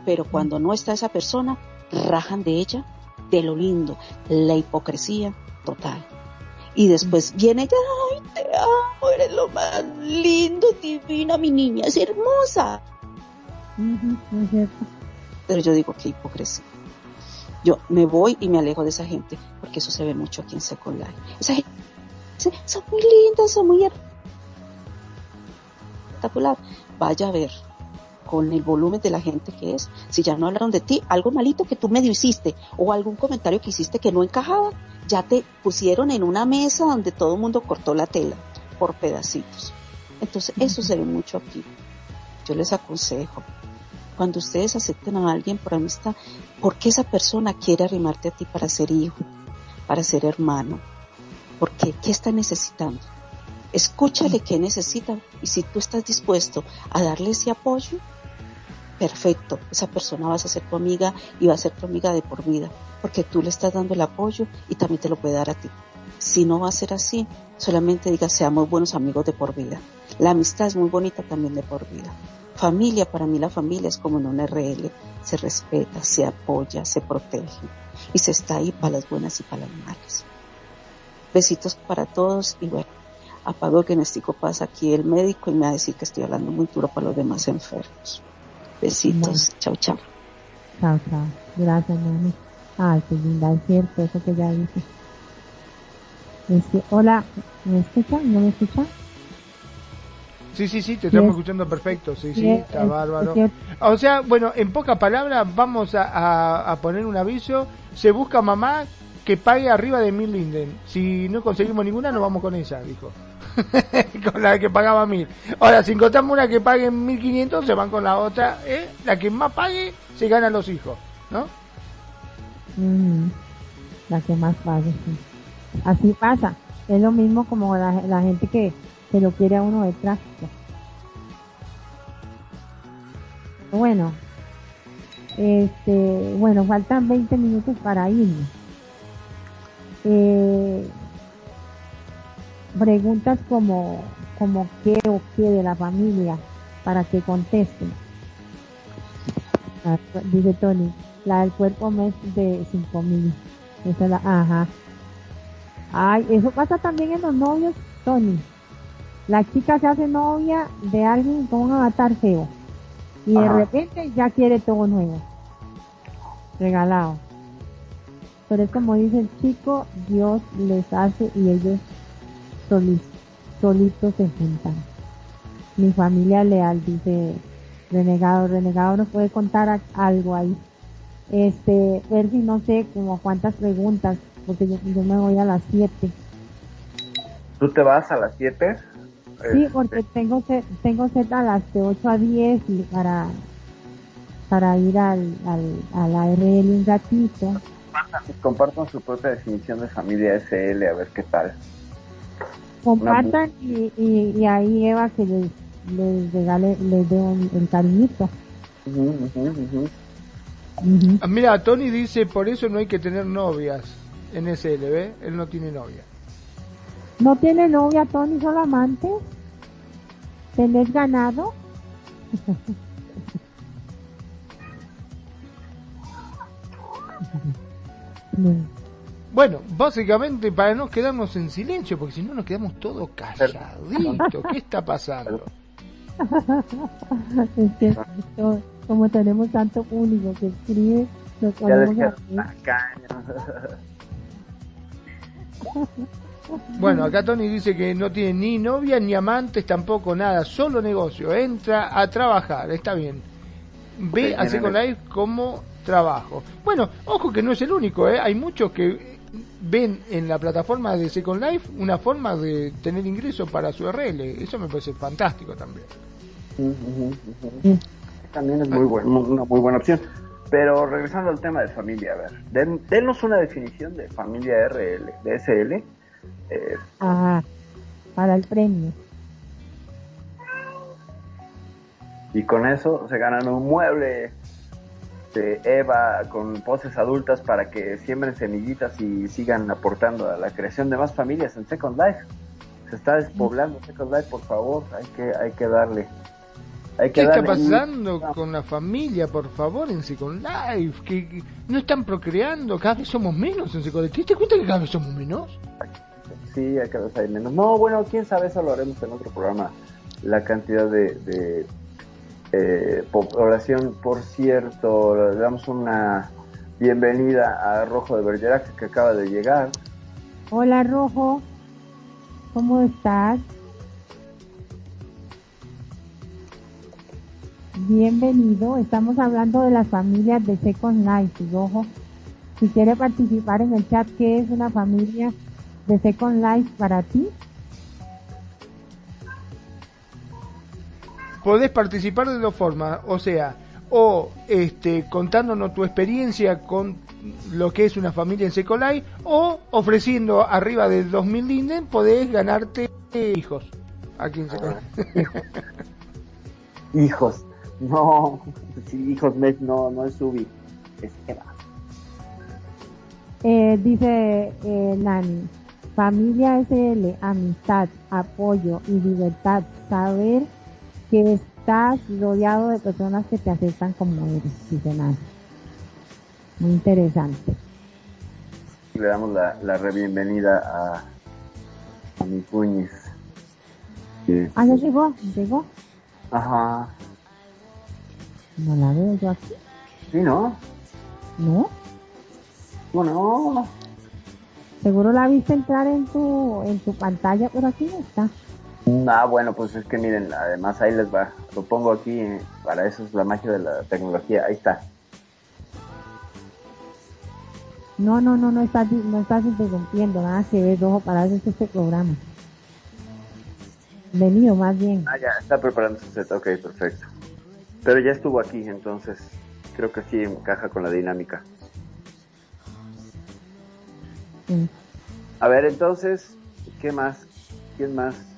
Pero cuando no está esa persona, rajan de ella, de lo lindo, la hipocresía total. Y después viene ella, ay, te amo, eres lo más lindo, divina, mi niña, es hermosa. Pero yo digo, qué hipocresía. Yo me voy y me alejo de esa gente, porque eso se ve mucho aquí en Second Life. Esa gente, son muy lindas, son muy espectacular. Vaya a ver con el volumen de la gente que es. Si ya no hablaron de ti, algo malito que tú medio hiciste o algún comentario que hiciste que no encajaba, ya te pusieron en una mesa donde todo el mundo cortó la tela por pedacitos. Entonces, eso se ve mucho aquí. Yo les aconsejo, cuando ustedes acepten a alguien por amistad, ¿por qué esa persona quiere arrimarte a ti para ser hijo, para ser hermano? ¿Por qué? ¿Qué está necesitando? Escúchale qué necesita y si tú estás dispuesto a darle ese apoyo, perfecto, esa persona vas a ser tu amiga y va a ser tu amiga de por vida, porque tú le estás dando el apoyo y también te lo puede dar a ti. Si no va a ser así, solamente diga seamos buenos amigos de por vida. La amistad es muy bonita también de por vida. Familia, para mí la familia es como en un RL, se respeta, se apoya, se protege y se está ahí para las buenas y para las malas. Besitos para todos y bueno, apago que pasa aquí el médico y me va a decir que estoy hablando muy duro para los demás enfermos. Besitos, chao, chao. Chao, chao. Gracias, mami. Ay, qué linda, es cierto, eso que ya dice. Este, hola, ¿me escucha? ¿No me escucha? Sí, sí, sí, te estamos escuchando perfecto, sí, sí, está bárbaro. O sea, bueno, en pocas palabras vamos a, a poner un aviso, se busca mamá que pague arriba de mil linden. Si no conseguimos ninguna, nos vamos con esa, dijo. (laughs) con la que pagaba mil. Ahora, si encontramos una que pague mil quinientos, se van con la otra. ¿eh? La que más pague, se gana los hijos, ¿no? Mm, la que más pague, sí. Así pasa. Es lo mismo como la, la gente que, que lo quiere a uno de tráfico. Bueno, este, bueno, faltan 20 minutos para irnos. Eh, preguntas como, como qué o qué de la familia para que contesten. Ah, dice Tony, la del cuerpo mes de 5000. Esa es la, ajá. Ay, eso pasa también en los novios, Tony. La chica se hace novia de alguien con un avatar feo. Y de repente ya quiere todo nuevo. Regalado. Pero es como dice el chico, Dios les hace y ellos solitos, solitos se juntan. Mi familia leal, dice Renegado. Renegado nos puede contar algo ahí. Este, ver si no sé como cuántas preguntas, porque yo, me voy a las 7. ¿Tú te vas a las 7? Sí, este. porque tengo tengo set a las de 8 a 10 y para para ir al, al, a la RL un ratito. Compartan su propia definición de familia SL, a ver qué tal. Compartan y, y, y ahí Eva que les, les regale, les dé un, el cariñito. Ah, Mira, Tony dice, por eso no hay que tener novias en SL, ¿ve? Él no tiene novia. ¿No tiene novia Tony, solo amante? ¿Tenés ganado? (laughs) No. Bueno, básicamente para no quedarnos en silencio, porque si no nos quedamos todos calladitos. ¿Qué está pasando? (laughs) Como tenemos tanto público que escribe, nos caña. Bueno, acá Tony dice que no tiene ni novia ni amantes, tampoco nada, solo negocio. Entra a trabajar, está bien. Ve Ok, a Second tiene- Life como trabajo. Bueno, ojo que no es el único, ¿eh? hay muchos que ven en la plataforma de Second Life una forma de tener ingreso para su RL. Eso me parece fantástico también. Ujú, ujú. Sí. También es muy buen, una muy buena opción. Pero regresando al tema de familia, a ver, den- denos una definición de familia RL, de SL. Eh, Ajá, para el premio. y con eso se ganan un mueble de Eva con poses adultas para que siembren semillitas y sigan aportando a la creación de más familias en Second Life. Se está despoblando Second Life, por favor, hay que, hay que darle. Hay que ¿Qué está pasando con la familia, por favor, en Second Life? Que, que no están procreando, cada vez somos menos en Second Life. ¿Te diste cuenta que cada vez somos menos? Sí, cada vez hay menos. No, bueno, quién sabe, eso lo haremos en otro programa. La cantidad de, de eh, por cierto, le damos una bienvenida a Rojo de Bergerac que acaba de llegar. Hola Rojo, ¿cómo estás? Bienvenido, estamos hablando de las familias de Second Life, y si quiere participar en el chat, ¿qué es una familia de Second Life para ti? Podés participar de dos formas, o sea, o este, contándonos tu experiencia con lo que es una familia en Second Life, o ofreciendo arriba de 2000 linden, podés ganarte hijos aquí en Second Life. (laughs) Hijos. No, sí, hijos, no, no es Ubi. Es Eva. Eh, dice eh, Nani, familia SL, amistad, apoyo y libertad, saber que estás rodeado de personas que te aceptan como eres, dice Nani. Muy interesante. Le damos la, la re-bienvenida a, a mi cuñis. Sí. Ah, ya llegó, llegó. Ajá. No la veo yo aquí, Sí, ¿no? ¿no? Bueno, Seguro la viste entrar en tu, en tu pantalla, pero aquí no está. Ah, bueno, pues es que miren, además ahí les va. Lo pongo aquí, eh, para eso es la magia de la tecnología. Ahí está. No, no, no, no estás, no estás interrumpiendo, nada que ver, ojo, para eso es este programa. Venido, más bien. Ah, ya, está preparando su set. Ok, perfecto. Pero ya estuvo aquí, entonces creo que sí encaja con la dinámica. Sí. A ver, entonces, ¿qué más? ¿Quién más?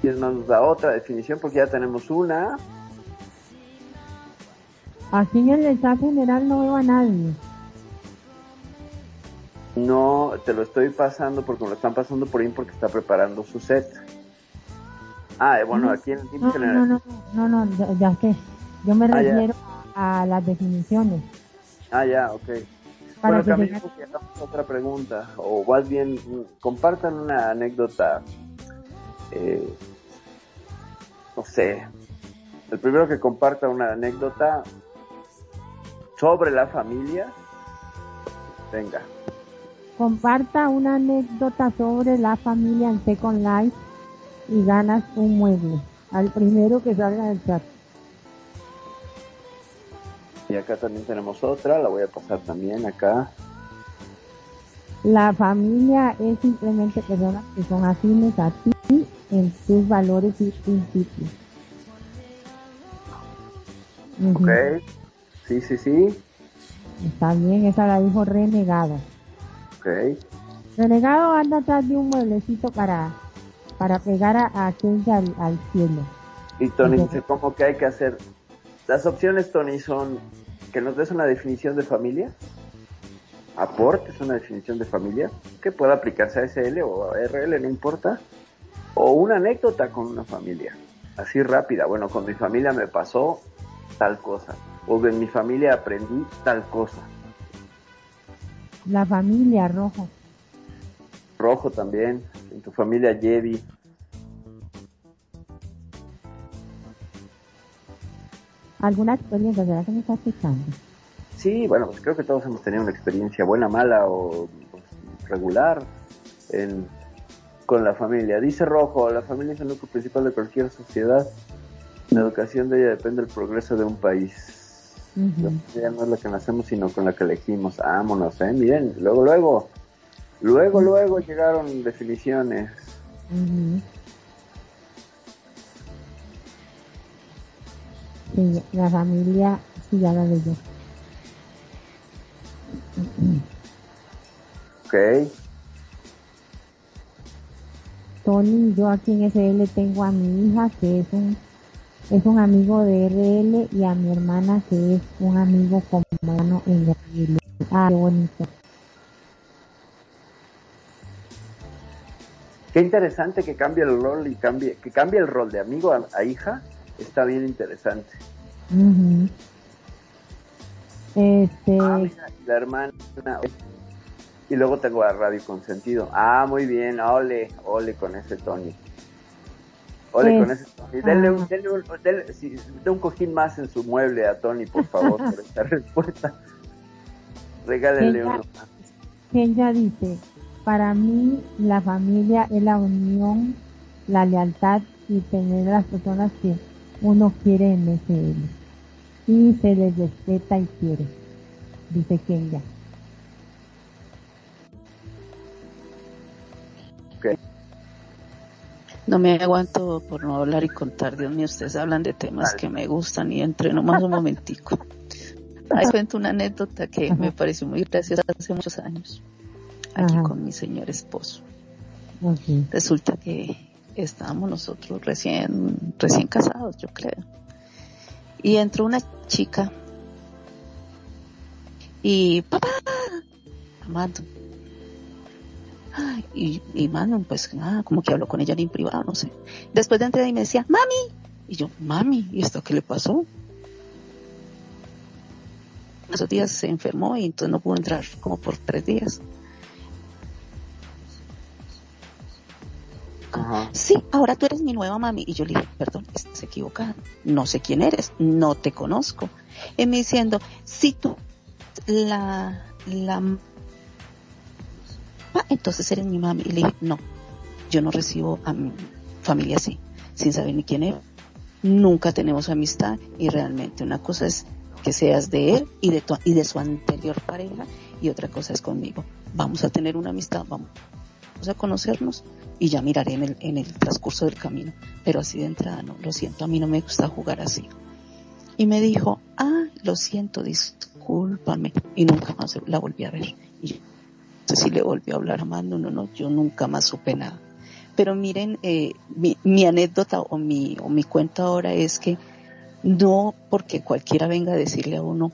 ¿Quién más nos da otra definición? Porque ya tenemos una. Aquí en el chat general no veo a nadie. No, te lo estoy pasando porque me lo están pasando por ahí porque está preparando su set. Ah, eh, bueno, aquí en el team No, general. no, no, no, ya, ya sé. Yo me Ah, ya. refiero a las definiciones. Ah, ya, ok. Para bueno, que y hagamos otra pregunta, o más bien compartan una anécdota, eh, no sé, el primero que comparta una anécdota sobre la familia, venga, Comparta una anécdota sobre la familia en Second Life y ganas un mueble. Al primero que salga del chat. y acá también tenemos otra, la voy a pasar también acá, La familia es simplemente personas que son afines a ti en tus valores y principios. Ok, sí, sí, sí, Está bien, esa la dijo renegado. ok, Renegado anda atrás de un mueblecito para, para pegar a, a al, al cielo. Y Tony dice, ¿cómo que hay que hacer? Las opciones, Tony, son que nos des una definición de familia, aportes una definición de familia, que pueda aplicarse a SL o a RL, no importa, o una anécdota con una familia, así rápida. Bueno, con mi familia me pasó tal cosa, o en mi familia aprendí tal cosa. La familia rojo. Rojo también, en tu familia Jedi. ¿Alguna experiencia? ¿Será que me está escuchando? Sí, bueno, pues creo que todos hemos tenido una experiencia buena, mala o pues, regular en, con la familia. Dice Rojo, la familia es el núcleo principal de cualquier sociedad. La educación de ella depende del progreso de un país. La familia no es la que nacemos, sino con la que elegimos. Vámonos, ¿eh? Miren, luego, luego, luego, luego llegaron definiciones. Sí, la familia, sí, ya la yo. Ok. Tony, yo aquí en SL tengo a mi hija que es un es un amigo de RL y a mi hermana que es un amigo común en RL. Ah, qué bonito. Qué interesante que cambie el rol y cambie, que cambie el rol de amigo a hija está bien interesante. Este. Ah, la hermana. Y luego tengo a Radio Consentido. Ah, muy bien. Ole, ole con ese Tony. Ole con ese Tony. Denle un, denle un, un cojín más en su mueble a Tony, por favor, (laughs) por esta respuesta. Regálenle uno más. ya dice, para mí la familia es la unión, la lealtad y tener las personas que uno quiere en SL y se les respeta y quiere, dice Kenya. No me aguanto por no hablar y contar, Dios mío, ustedes hablan de temas que me gustan y entre nomás un momentico. Ahí (laughs) cuento una anécdota que me pareció muy graciosa hace muchos años, aquí con mi señor esposo. Resulta que estábamos nosotros recién, recién casados, yo creo. Y entró una chica y papá, amando. Y, y mano, pues nada, como que habló con ella en privado, no sé. Después de entrar y me decía, mami. Y yo, mami, ¿y esto qué le pasó? Esos días se enfermó y entonces no pudo entrar como por tres días. Sí, ahora tú eres mi nueva mami. Y yo le dije, perdón, estás equivocada. No sé quién eres, no te conozco. Y me diciendo, si tú, la, la, entonces eres mi mami. Y le dije, no, yo no recibo a mi familia así, sin saber ni quién es. Nunca tenemos amistad y realmente una cosa es que seas de él y de, tu, y de su anterior pareja y otra cosa es conmigo. Vamos a tener una amistad, vamos a conocernos y ya miraré en el, transcurso del camino. Pero así de entrada no, lo siento, a mí no me gusta jugar así. Y me dijo, ah, lo siento, discúlpame. Y nunca más la volví a ver. Y sé si le volví a hablar más, no, no, no, yo nunca más supe nada. Pero miren, eh, mi, mi anécdota o mi, o mi cuenta ahora es que no porque cualquiera venga a decirle a uno,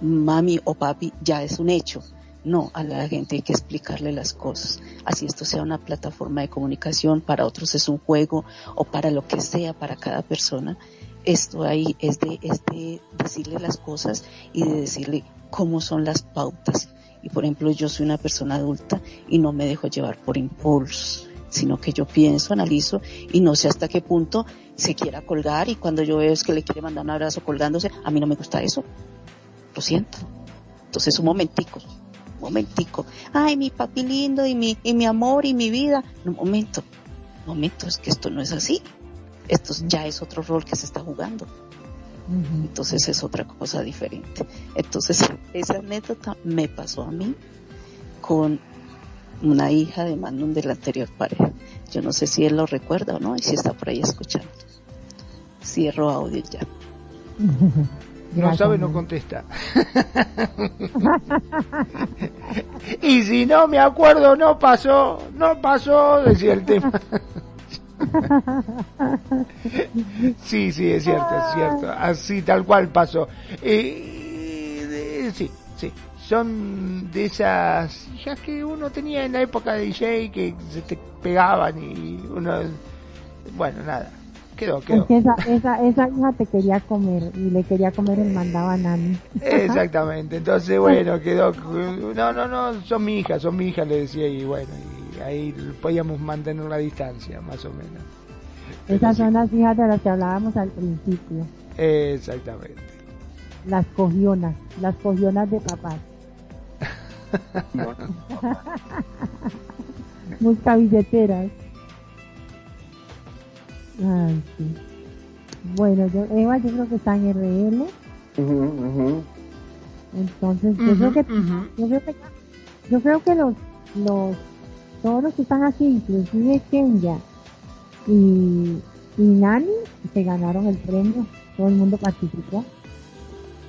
mami o papi, ya es un hecho no, a la gente hay que explicarle las cosas. Así esto sea una plataforma de comunicación, para otros es un juego o para lo que sea, para cada persona. Esto ahí es de, es de decirle las cosas y de decirle cómo son las pautas. Y por ejemplo, yo soy una persona adulta y no me dejo llevar por impulsos, sino que yo pienso, analizo y no sé hasta qué punto se quiera colgar y cuando yo veo es que le quiere mandar un abrazo colgándose, a mí no me gusta eso. Lo siento. Entonces, un momentico, momentico, ay, mi papi lindo y mi, y mi amor y mi vida. Un momento, un momento, es que esto no es así. Esto ya es otro rol que se está jugando. Entonces es otra cosa diferente. Entonces esa anécdota me pasó a mí con una hija de Manon de la anterior pareja. Yo no sé si él lo recuerda o no y si está por ahí escuchando. Cierro audio ya. No sabe, no contesta. (laughs) y si no me acuerdo, no pasó, no pasó, decía el tema. (laughs) sí, sí, es cierto, es cierto. Así tal cual pasó. Eh, sí, sí. Son de esas hijas que uno tenía en la época de DJ que se te pegaban y uno... Bueno, nada. Quedó, quedó. esa, esa, esa hija te quería comer y le quería comer el mandado a Nani. Exactamente. Entonces, bueno, quedó... No, no, no, son mi hija, son mi hija, le decía y bueno, y ahí podíamos mantener una distancia, más o menos. Esas son las hijas de las que hablábamos al principio. Exactamente. Las cogionas, las cogionas de papás. Busca (laughs) billeteras. Ay, sí. Bueno, yo, Eva, yo creo que está en RL. Entonces, yo, creo que, yo creo que, yo creo que los, los, todos los que están aquí, inclusive Kenya y, y Nani, se ganaron el premio. Todo el mundo participó.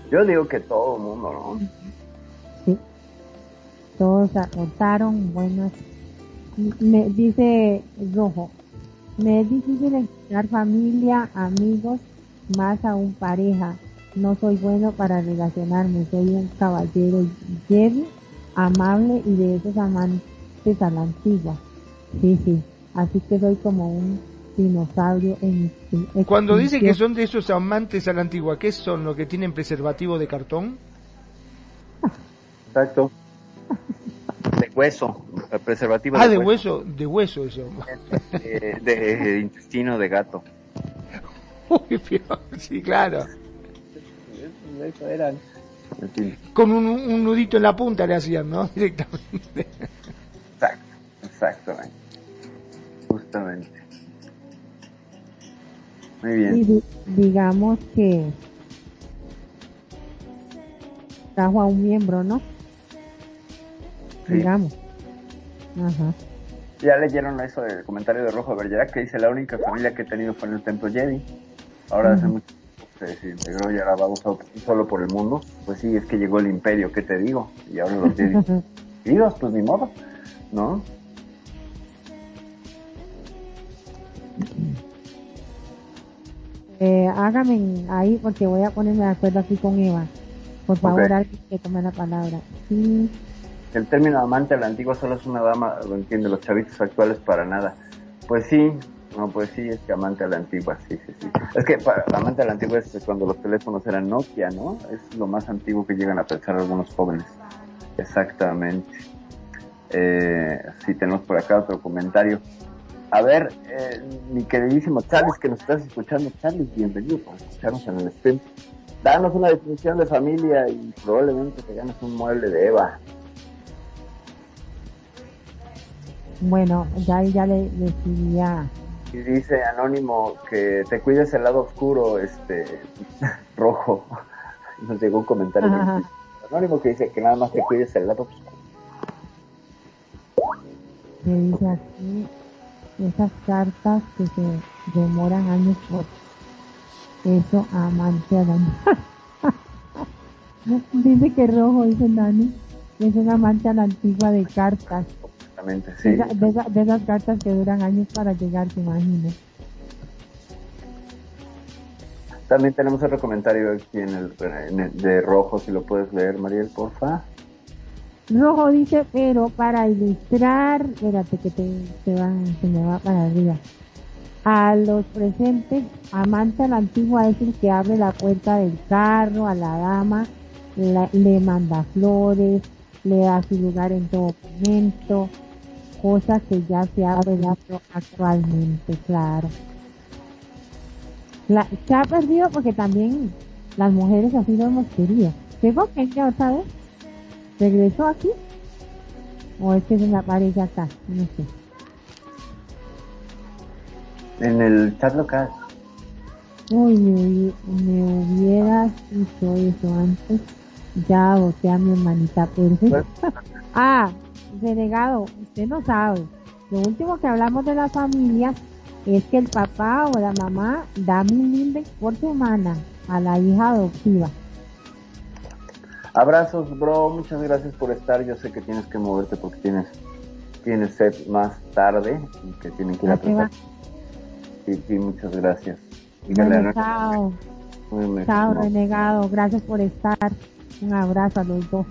Yo digo que todo el mundo, ¿no? Sí. Todos aportaron buenas. Me dice Rojo, me es difícil encontrar familia, amigos, más aún pareja. No soy bueno para relacionarme, soy un caballero lleno, amable y de esos amantes a la antigua. Sí, sí, así que soy como un dinosaurio en Cuando dice que son de esos amantes a la antigua, ¿qué son los que tienen preservativo de cartón? Exacto. De hueso, preservativo ah, de, hueso. de hueso eso. De, intestino de gato. (laughs) Uy, sí, claro. Con un, un, nudito en la punta le hacían, ¿no? (laughs) Directamente. Exactamente. Justamente. Muy bien. Y digamos que trajo a un miembro, ¿no? Digamos. Ajá. Ya leyeron eso del comentario de Rojo Bergerac que dice la única familia que he tenido fue en el templo Jedi. Ahora hace mucho se desintegró y ahora va usado solo por el mundo. Pues sí, es que llegó el imperio, ¿qué te digo? Y ahora los Jedi. (laughs) Pues ni modo, ¿no? Eh, hágame ahí porque voy a ponerme de acuerdo aquí con Eva. Por favor, alguien que tome la palabra. Sí. El término amante a la antigua solo es una dama, lo entienden los chavitos actuales para nada. Pues sí, no, pues sí, es que amante a la antigua, sí, sí, sí. Es que para, amante a la antigua es cuando los teléfonos eran Nokia, ¿no? Es lo más antiguo que llegan a pensar algunos jóvenes. Exactamente. Eh, sí, tenemos por acá otro comentario. A ver, eh, mi queridísimo Charles, que nos estás escuchando, Charles, bienvenido por escucharnos en el stream. Danos una definición de familia y probablemente te ganes un mueble de Eva. Bueno, ya ya le decidía. Y dice Anónimo que te cuides el lado oscuro, este, (laughs) rojo. (laughs) Nos llegó un comentario. Anónimo que dice que nada más te cuides el lado oscuro. Me dice aquí esas cartas que se demoran años por eso amante a (laughs) dice que rojo dice Dani es un amante a la antigua de cartas. Sí. de, esas cartas que duran años para llegar te imagino también tenemos otro comentario aquí en el, de rojo si lo puedes leer Mariel porfa Rojo dice, pero para ilustrar, espérate que te, te va, se me va para arriba. A los presentes, amante a la antigua es el que abre la puerta del carro a la dama, le manda flores, le da su lugar en todo momento, cosa que ya se velado actualmente, claro. La, se ha perdido porque también las mujeres así lo hemos querido. ¿Tengo que otra vez? ¿Regresó aquí? ¿O es que se me aparece acá? No sé. En el chat local. Uy, me, me hubieras dicho eso antes. Ya boté a mi hermanita perfecto. (laughs) ah, delegado, usted no sabe. Lo último que hablamos de la familia es que el papá o la mamá da mil por semana a la hija adoptiva. Abrazos, bro. Muchas gracias por estar. Yo sé que tienes que moverte porque tienes tienes set más tarde y que tienen que ir a tratar. Sí, sí, muchas gracias. Bueno, chao. Chao, renegado. Gracias por estar. Un abrazo a los dos.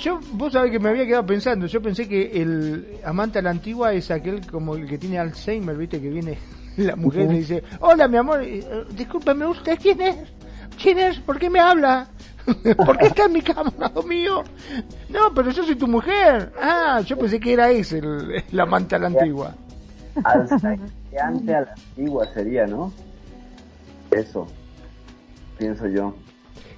Yo, vos sabés que me había quedado pensando, yo pensé que el amante a la antigua es aquel como el que tiene Alzheimer, viste, que viene (laughs) la mujer y le dice, hola mi amor, eh, discúlpeme, ¿usted quién es? ¿Quién es? ¿Por qué me habla? (laughs) ¿Por qué está en mi cama lado mío? No, pero yo soy tu mujer. Ah, yo pensé que era ese el, el amante a la antigua. Alzheimer a la antigua sería, ¿no? Eso, pienso yo.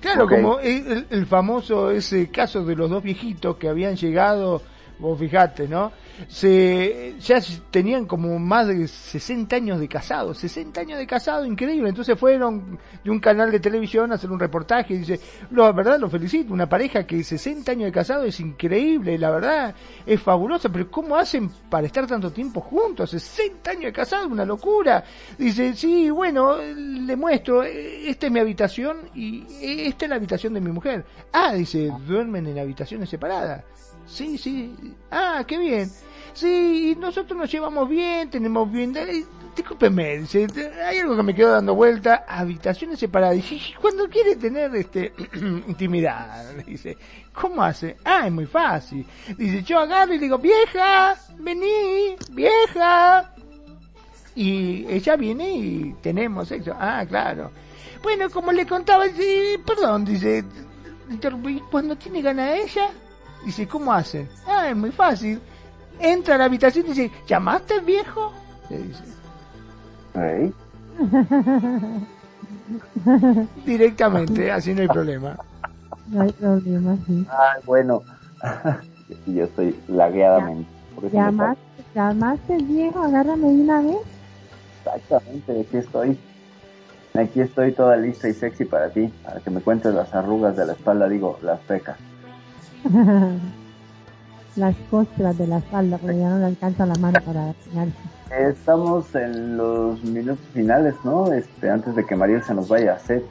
Claro, como el, el, famoso ese caso de los dos viejitos que habían llegado, vos fijate, ¿no? se ya tenían como más de 60 años de casado, 60 años de casado, increíble. Entonces fueron de un canal de televisión a hacer un reportaje y dice, la verdad lo felicito, una pareja que 60 años de casado es increíble, la verdad es fabulosa, pero ¿cómo hacen para estar tanto tiempo juntos? 60 años de casado, una locura. Dice, sí, bueno, le muestro, esta es mi habitación y esta es la habitación de mi mujer. Ah, dice, duermen en habitaciones separadas. Sí, sí. Ah, qué bien. Sí, nosotros nos llevamos bien, tenemos bien... Discúlpeme, dice, hay algo que me quedó dando vuelta, habitaciones separadas. Dije, cuando quiere tener este (clears throat) intimidad, (laughs) dice, ¿cómo hace? Ah, es muy fácil. Dice, yo agarro y digo, vieja, vení, vieja. Y ella viene y tenemos sexo. Ah, claro. Bueno, como le contaba, perdón, dice, cuando tiene gana ella, dice, ¿cómo hace? Ah, es muy fácil entra a la habitación y dice, ¿llamaste viejo? Le dice. (laughs) Directamente, así no hay problema. No hay problema, sí. Ah, bueno. (laughs) Yo estoy lagueadamente. ¿Llamaste, ¿Llamaste viejo? Agárrame de una vez. Exactamente, aquí estoy. Aquí estoy toda lista y sexy para ti, para que me cuentes las arrugas de la espalda, digo, las pecas. (laughs) las costras de la espalda, porque ya no le alcanza la mano para Estamos en los minutos finales, ¿no? Este, antes de que Mariel se nos vaya a set,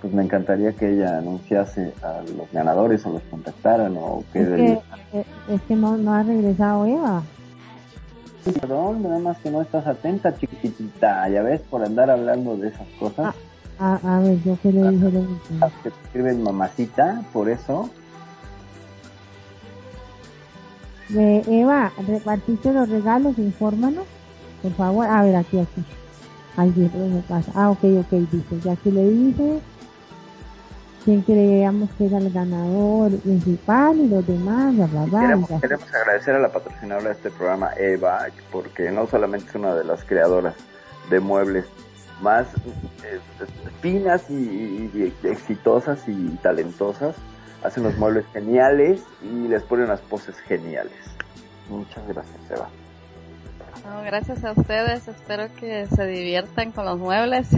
pues me encantaría que ella anunciase a los ganadores o los contactaran o que... Es que, eh, es que no, no ha regresado Eva. Perdón, nada más que no estás atenta, chiquitita. Ya ves, por andar hablando de esas cosas. Ah, a, ver, yo qué le dije. Que te escriben mamacita, por eso. Eva, repartiste los regalos, infórmanos, por favor. A ver, aquí, aquí. Ay, me pasa. Ah, ok, ok, dice. Ya que le dice quién creíamos que era el ganador principal y los demás, bla, bla, bla. Queremos, agradecer a la patrocinadora de este programa, Eva, porque no solamente es una de las creadoras de muebles más eh, finas y exitosas y talentosas hacen los muebles geniales y les ponen unas poses geniales. Muchas gracias, Eva. gracias a ustedes, espero que se diviertan con los muebles.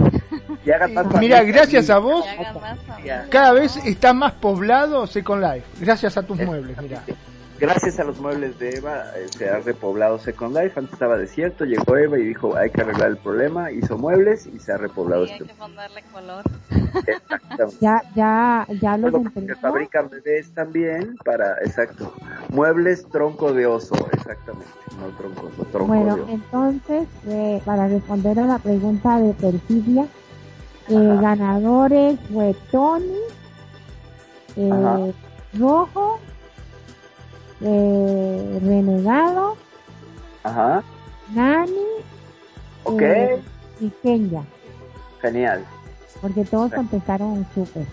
Mira, gracias a vos, cada vez está más poblado Second Life, gracias a tus muebles, mira gracias a los muebles de Eva eh, se ha repoblado Second Life. Antes estaba desierto, llegó Eva y dijo hay que arreglar el problema, hizo muebles y se ha repoblado este. Hay que ponerle color. (laughs) Ya, ya, ya lo que fabrican bebés también para, exacto, muebles tronco de oso, exactamente, no tronco, tronco bueno, de oso. entonces, eh, para responder a la pregunta de Perfidia, eh, ganadores fue Tony, eh, Rojo, eh, Renegado, Ajá. Nani ok eh, y Kenya. Genial. Porque todos contestaron en súper.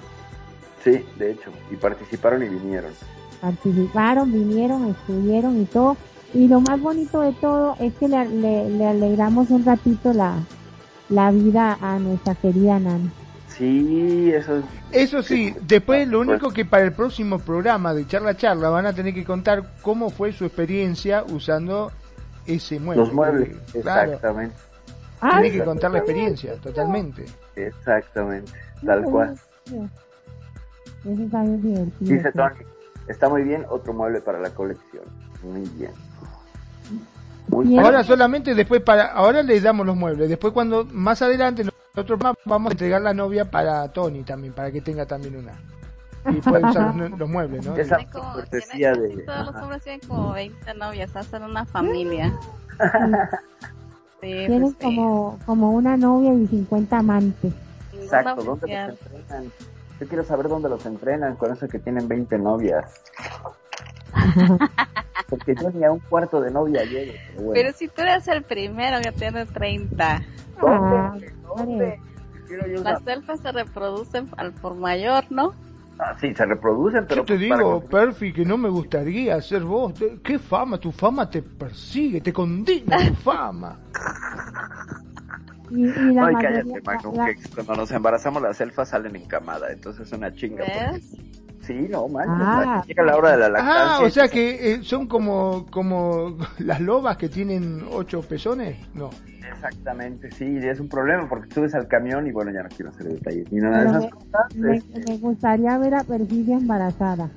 Sí, de hecho, y participaron y vinieron. Participaron, vinieron, estuvieron y todo. Y lo más bonito de todo es que le, le, alegramos un ratito la, la vida a nuestra querida Nani. Sí, eso es... Eso sí, después lo único que para el próximo programa de charla charla van a tener que contar cómo fue su experiencia usando ese mueble. Los muebles, exactamente. Tiene que contar la experiencia, totalmente. Exactamente, tal cual. Eso está bien Dice Tony, está muy bien, otro mueble para la colección. Muy bien. Ahora solamente después para, ahora les damos los muebles, después cuando más adelante nosotros vamos a entregar la novia para Tony también, para que tenga también una. y puede usar los, los muebles, ¿no? Esa como- cortesía tiene- de- Todos los hombres tienen como 20 novias, hacen una familia. (laughs) Sí, Tienen pues sí. como, como una novia y 50 amantes. Exacto, ¿dónde los entrenan? Yo quiero saber dónde los entrenan con eso que tienen 20 novias. (laughs) Porque yo ni a un cuarto de novia llego. Pero bueno. Pero si tú eres el primero que tiene 30, Ah, ¿Dónde? ¿Dónde? Quiero yo las elfas se reproducen al por mayor, ¿no? Ah, sí, se reproducen, pero Yo te pues, digo, conseguir- Perfi, que no me gustaría ser vos. ¿Qué fama? Tu fama te persigue, te condena tu (laughs) fama. Y, y la Ay, mayoría- cállate, Magnum, la- que cuando nos embarazamos las elfas salen en camada, entonces es una chinga. porque- ¿Ves? Sí, no, manches, Ah. llega la hora de la lactancia. Ah, o sea que eh, son como, como (laughs) las lobas que tienen ocho pezones. No. Exactamente, sí, es un problema porque subes al camión y bueno, ya no quiero hacer detalles ni nada de esas cosas. me, este, me gustaría ver a Perfidia embarazada.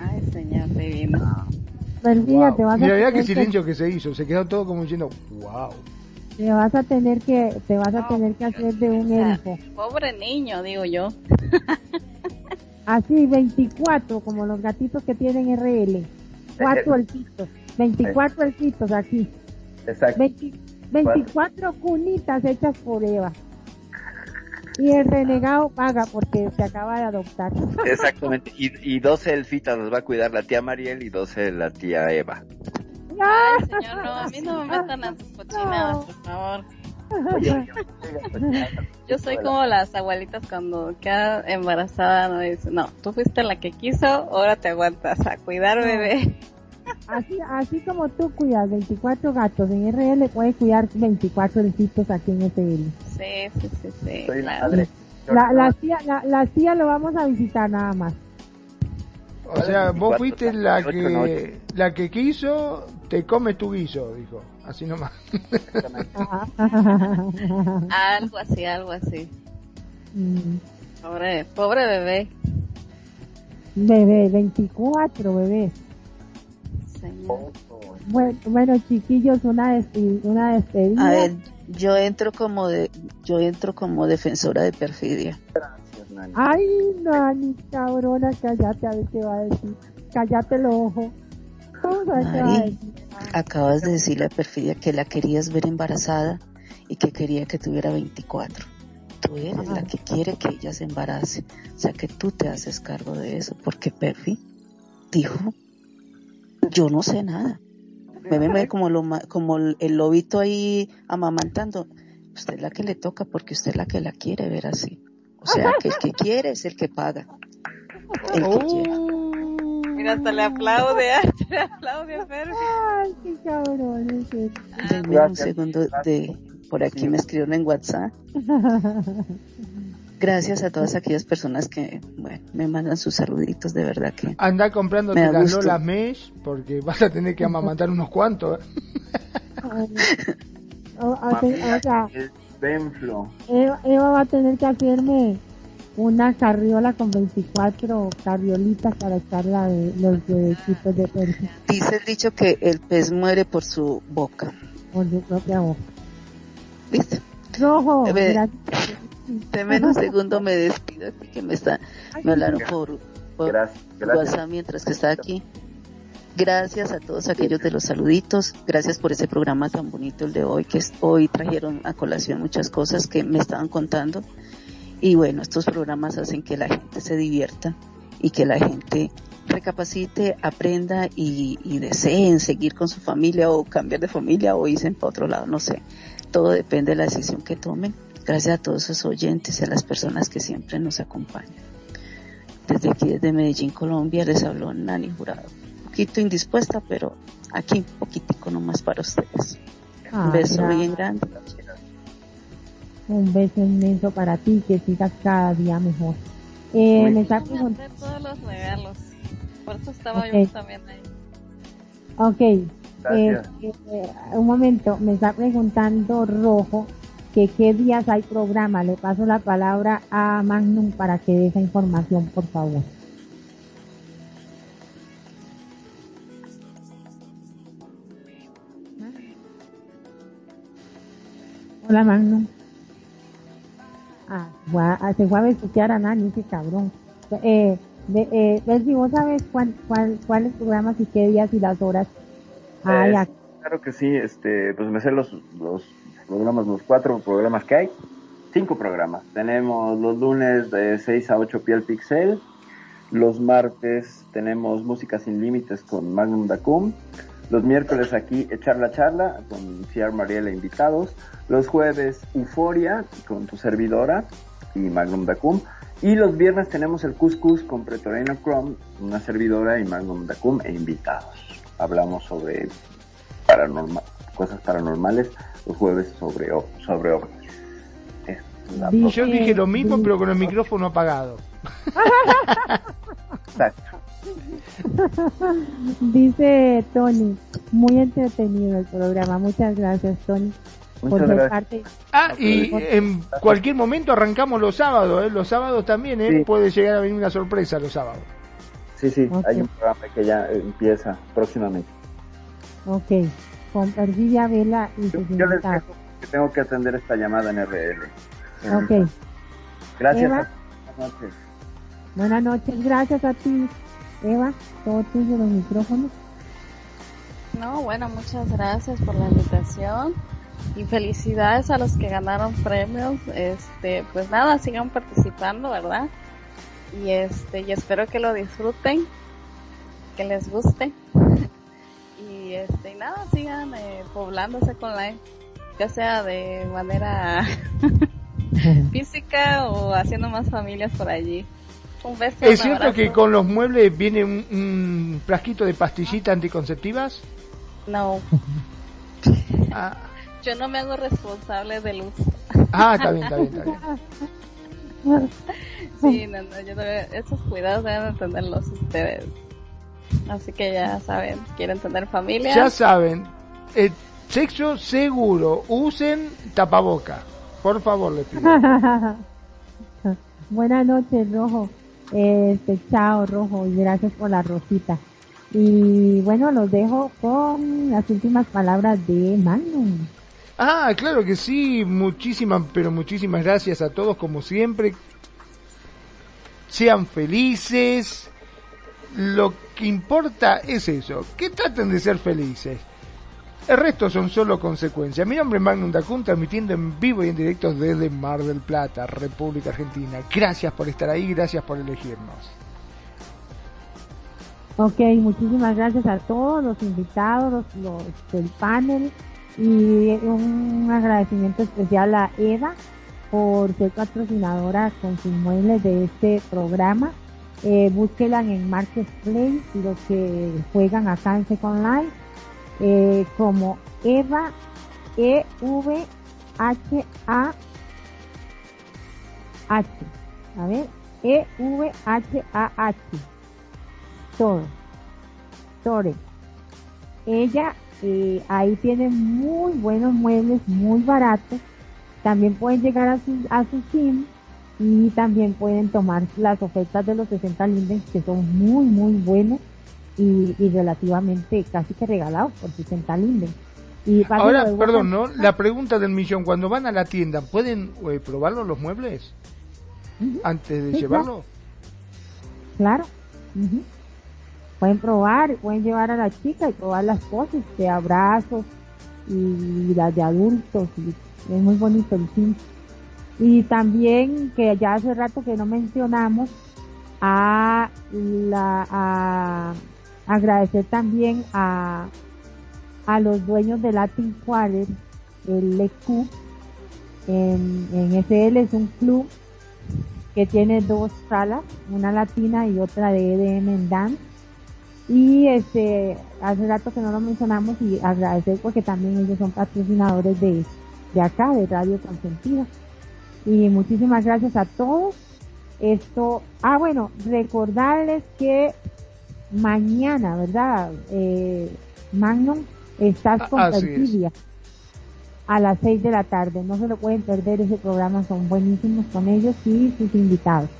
Ay, señor divino. Perfidia, Wow. te vas a Mira, mira tener qué silencio que se hizo. Se quedó todo como diciendo, wow. te vas a tener que te vas a tener que hacer de un elfo. Pobre niño, digo yo. (laughs) Así 24 como los gatitos que tienen RL. Cuatro elfitos, 24 elfitos aquí. Exacto. 20 24 cunitas hechas por Eva. Y el renegado paga porque se acaba de adoptar. (laughs) Exactamente. Y, y 12 elfitas nos va a cuidar la tía Mariel y 12 la tía Eva. Ay, señor, no, a mí no me metan en sus cochinadas, por favor. (laughs) Yo soy como las abuelitas cuando queda embarazada, no dice, no, tú fuiste la que quiso, ahora te aguantas a cuidar bebé. Así, así como tú cuidas 24 gatos en RL, puedes cuidar 24 elfitos aquí en SL. Sí, sí, sí, sí, Soy la madre. La, la tía, la, la tía lo vamos a visitar nada más. O sea, vos 24, fuiste la que, la que quiso, te come tu guiso, dijo. Así nomás. Algo así, algo así. Mm, Pobre, pobre bebé. bebé, 24 bebé. Señor. Bueno, bueno chiquillos, una, una despedida. A ver, yo entro como de, yo entro como defensora de perfidia. Gracias, Nani. Ay, Nani, cabrona, cállate, a ver qué va a decir. Cállate el ojo. Ver qué va a decir. Acabas de decirle a perfidia que la querías ver embarazada y que quería que tuviera 24. Tú eres la que quiere que ella se embarace. O sea que tú te haces cargo de eso, porque Perfi dijo, yo no sé nada. Me ve como, lo, como el lobito ahí amamantando. Usted es la que le toca porque usted es la que la quiere ver así. O sea, que el que quiere es el que paga. El que quiere. Mira, hasta le aplaude, (laughs) hasta le aplaude a Fermi. Ay, qué cabrón, serio. Denme un Gracias. segundo de, por aquí me escribieron en WhatsApp. (laughs) Gracias a todas aquellas personas que, bueno, me mandan sus saluditos, de verdad que. Anda da las. Lola Mesh, porque vas a tener que amamantar unos cuantos. O, o te- o sea, El Benflo. Eva, Eva va a tener que hacerme una carriola con 24 carriolitas para echarla de los bebecitos de perro Dice el dicho que el pez muere por su boca. por su propia boca. ¿Viste? Rojo. Deme un segundo, me despido aquí que me está, me hablaron por, por Gracias, gracias. WhatsApp mientras que está aquí. Gracias a todos aquellos de los saluditos. Gracias por ese programa tan bonito el de hoy, que es- hoy trajeron a colación muchas cosas que me estaban contando. Y bueno, estos programas hacen que la gente se divierta y que la gente recapacite, aprenda y, y deseen seguir con su familia o cambiar de familia o irse para otro lado, no sé. Todo depende de la decisión que tomen. Gracias a todos esos oyentes y a las personas que siempre nos acompañan. Desde aquí, desde Medellín, Colombia, les habló Nani Jurado. Un poquito indispuesta, pero aquí un poquitico nomás para ustedes. Un Ah, beso bien grande. Un beso inmenso para ti, que sigas cada día mejor. Eh, me está preguntando, todos los regalos. Por eso estaba Ok. yo también ahí. ok, eh, eh, un momento, me está preguntando Rojo que qué días hay programa. Le paso la palabra a Magnum para que dé esa información, por favor. Hola Magnum. Ah, gua- ah, se fue a besuquear a Nani, ese cabrón. Eh, de, eh, si vos sabes cuál, cuál, cuáles programas y qué días y las horas hay Claro que sí, este, pues me sé los, los programas, los cuatro programas que hay. Cinco programas. Tenemos los lunes de 6 a 8 Piel Pixel. Los martes tenemos Música Sin Límites con Magnum Dacum. Los miércoles aquí Echar la Charla con Ciar Mariela invitados. Los jueves Euforia con tu servidora y Magnum Dacum. Y los viernes tenemos el Cuscus con Pretorena Chrome, una servidora y Magnum Dacum e invitados. Hablamos sobre paranormal, cosas paranormales los jueves sobre, sobre ovnis. Yo dije lo mismo, pero con el micrófono apagado. Exacto. (laughs) Dice Tony, muy entretenido el programa. Muchas gracias, Tony. Muchas gracias. Ah, y en cualquier momento arrancamos los sábados, ¿eh? Los sábados también, ¿eh? Puede llegar a venir una sorpresa los sábados. Sí, sí, hay un programa que ya empieza próximamente. Ok, con Pervilla Vela y Yo, yo les dejo que tengo que atender esta llamada en RL. Ok. Gracias. Buenas noches. Buenas noches, gracias a ti. Eva, todo tuyo los micrófonos. No, bueno, muchas gracias por la invitación y felicidades a los que ganaron premios. Este, pues nada, sigan participando, ¿verdad? Y este, y espero que lo disfruten, que les guste. (laughs) y este, y nada, sigan eh, poblándose con la, ya sea de manera (laughs) física o haciendo más familias por allí. Un beso. ¿Es cierto que con los muebles viene un, un frasquito de pastillitas anticonceptivas? No. (laughs) Ah. Yo no me hago responsable del uso. Ah, está bien, está bien, está bien. (laughs) Sí, no, no, yo esos cuidados deben tenerlos ustedes. Así que ya saben, quieren tener familia. Ya saben, el sexo seguro, usen tapaboca. Por favor, les pido. (laughs) Buenas noches, Rojo. Este, chao, Rojo, y gracias por la rosita. Y bueno, los dejo con las últimas palabras de Magnum. Ah, claro que sí, muchísimas, pero muchísimas gracias a todos como siempre. Sean felices. Lo que importa es eso, que traten de ser felices. El resto son solo consecuencias. Mi nombre es Magnum Dacun, transmitiendo en vivo y en directo desde Mar del Plata, República Argentina. Gracias por estar ahí, gracias por elegirnos. Ok, muchísimas gracias a todos los invitados, los, del panel y un agradecimiento especial a Eva por ser patrocinadora con sus muebles de este programa. Eh, búsquela en Marketplace y los que juegan acá en Second Life eh, como Eva E V H A ver E V H Tore. Ella eh, ahí tiene muy buenos muebles muy baratos. También pueden llegar a su a su sim y también pueden tomar las ofertas de los 60 lindens que son muy muy buenos y, relativamente casi que regalado por 60 lindes. Y Ahora, perdón, ¿no? La pregunta del millón, cuando van a la tienda, ¿pueden eh, probarlo los muebles antes de llevarlo? Claro. Pueden probar, pueden llevar a la chica y probar las cosas de abrazos y las de adultos. Y es muy bonito el film. Y también que ya hace rato que no mencionamos a la a Agradecer también a, a los dueños de Latin Quarter, el LEQ. En, en SL es un club que tiene dos salas, una latina y otra de EDM en dance. Y este, hace rato que no lo mencionamos y agradecer porque también ellos son patrocinadores de, de acá, de Radio Consentida. Y muchísimas gracias a todos. Esto, ah bueno, recordarles que mañana, ¿verdad? Eh, Magnum, estás con Perfidia a las 6 de la tarde. No se lo pueden perder, ese programa son buenísimos con ellos y sus invitados.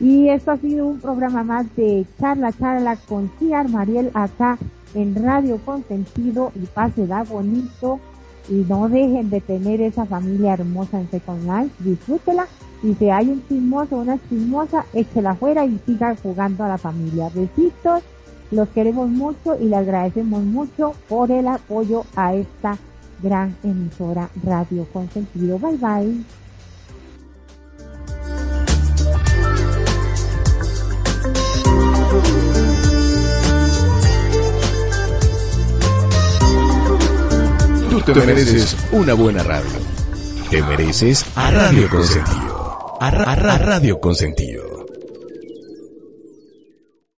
Y esto ha sido un programa más de charla, charla con Ciar Mariel acá en Radio Consentido y pase da bonito y no dejen de tener esa familia hermosa en Second Life, disfrútela y si hay un chismoso o una chismosa, échela afuera y siga jugando a la familia. Besitos, los queremos mucho y le agradecemos mucho por el apoyo a esta gran emisora Radio Consentido. Bye bye. Tú te mereces una buena radio. Te mereces a Radio Consentido. A, Radio Consentido.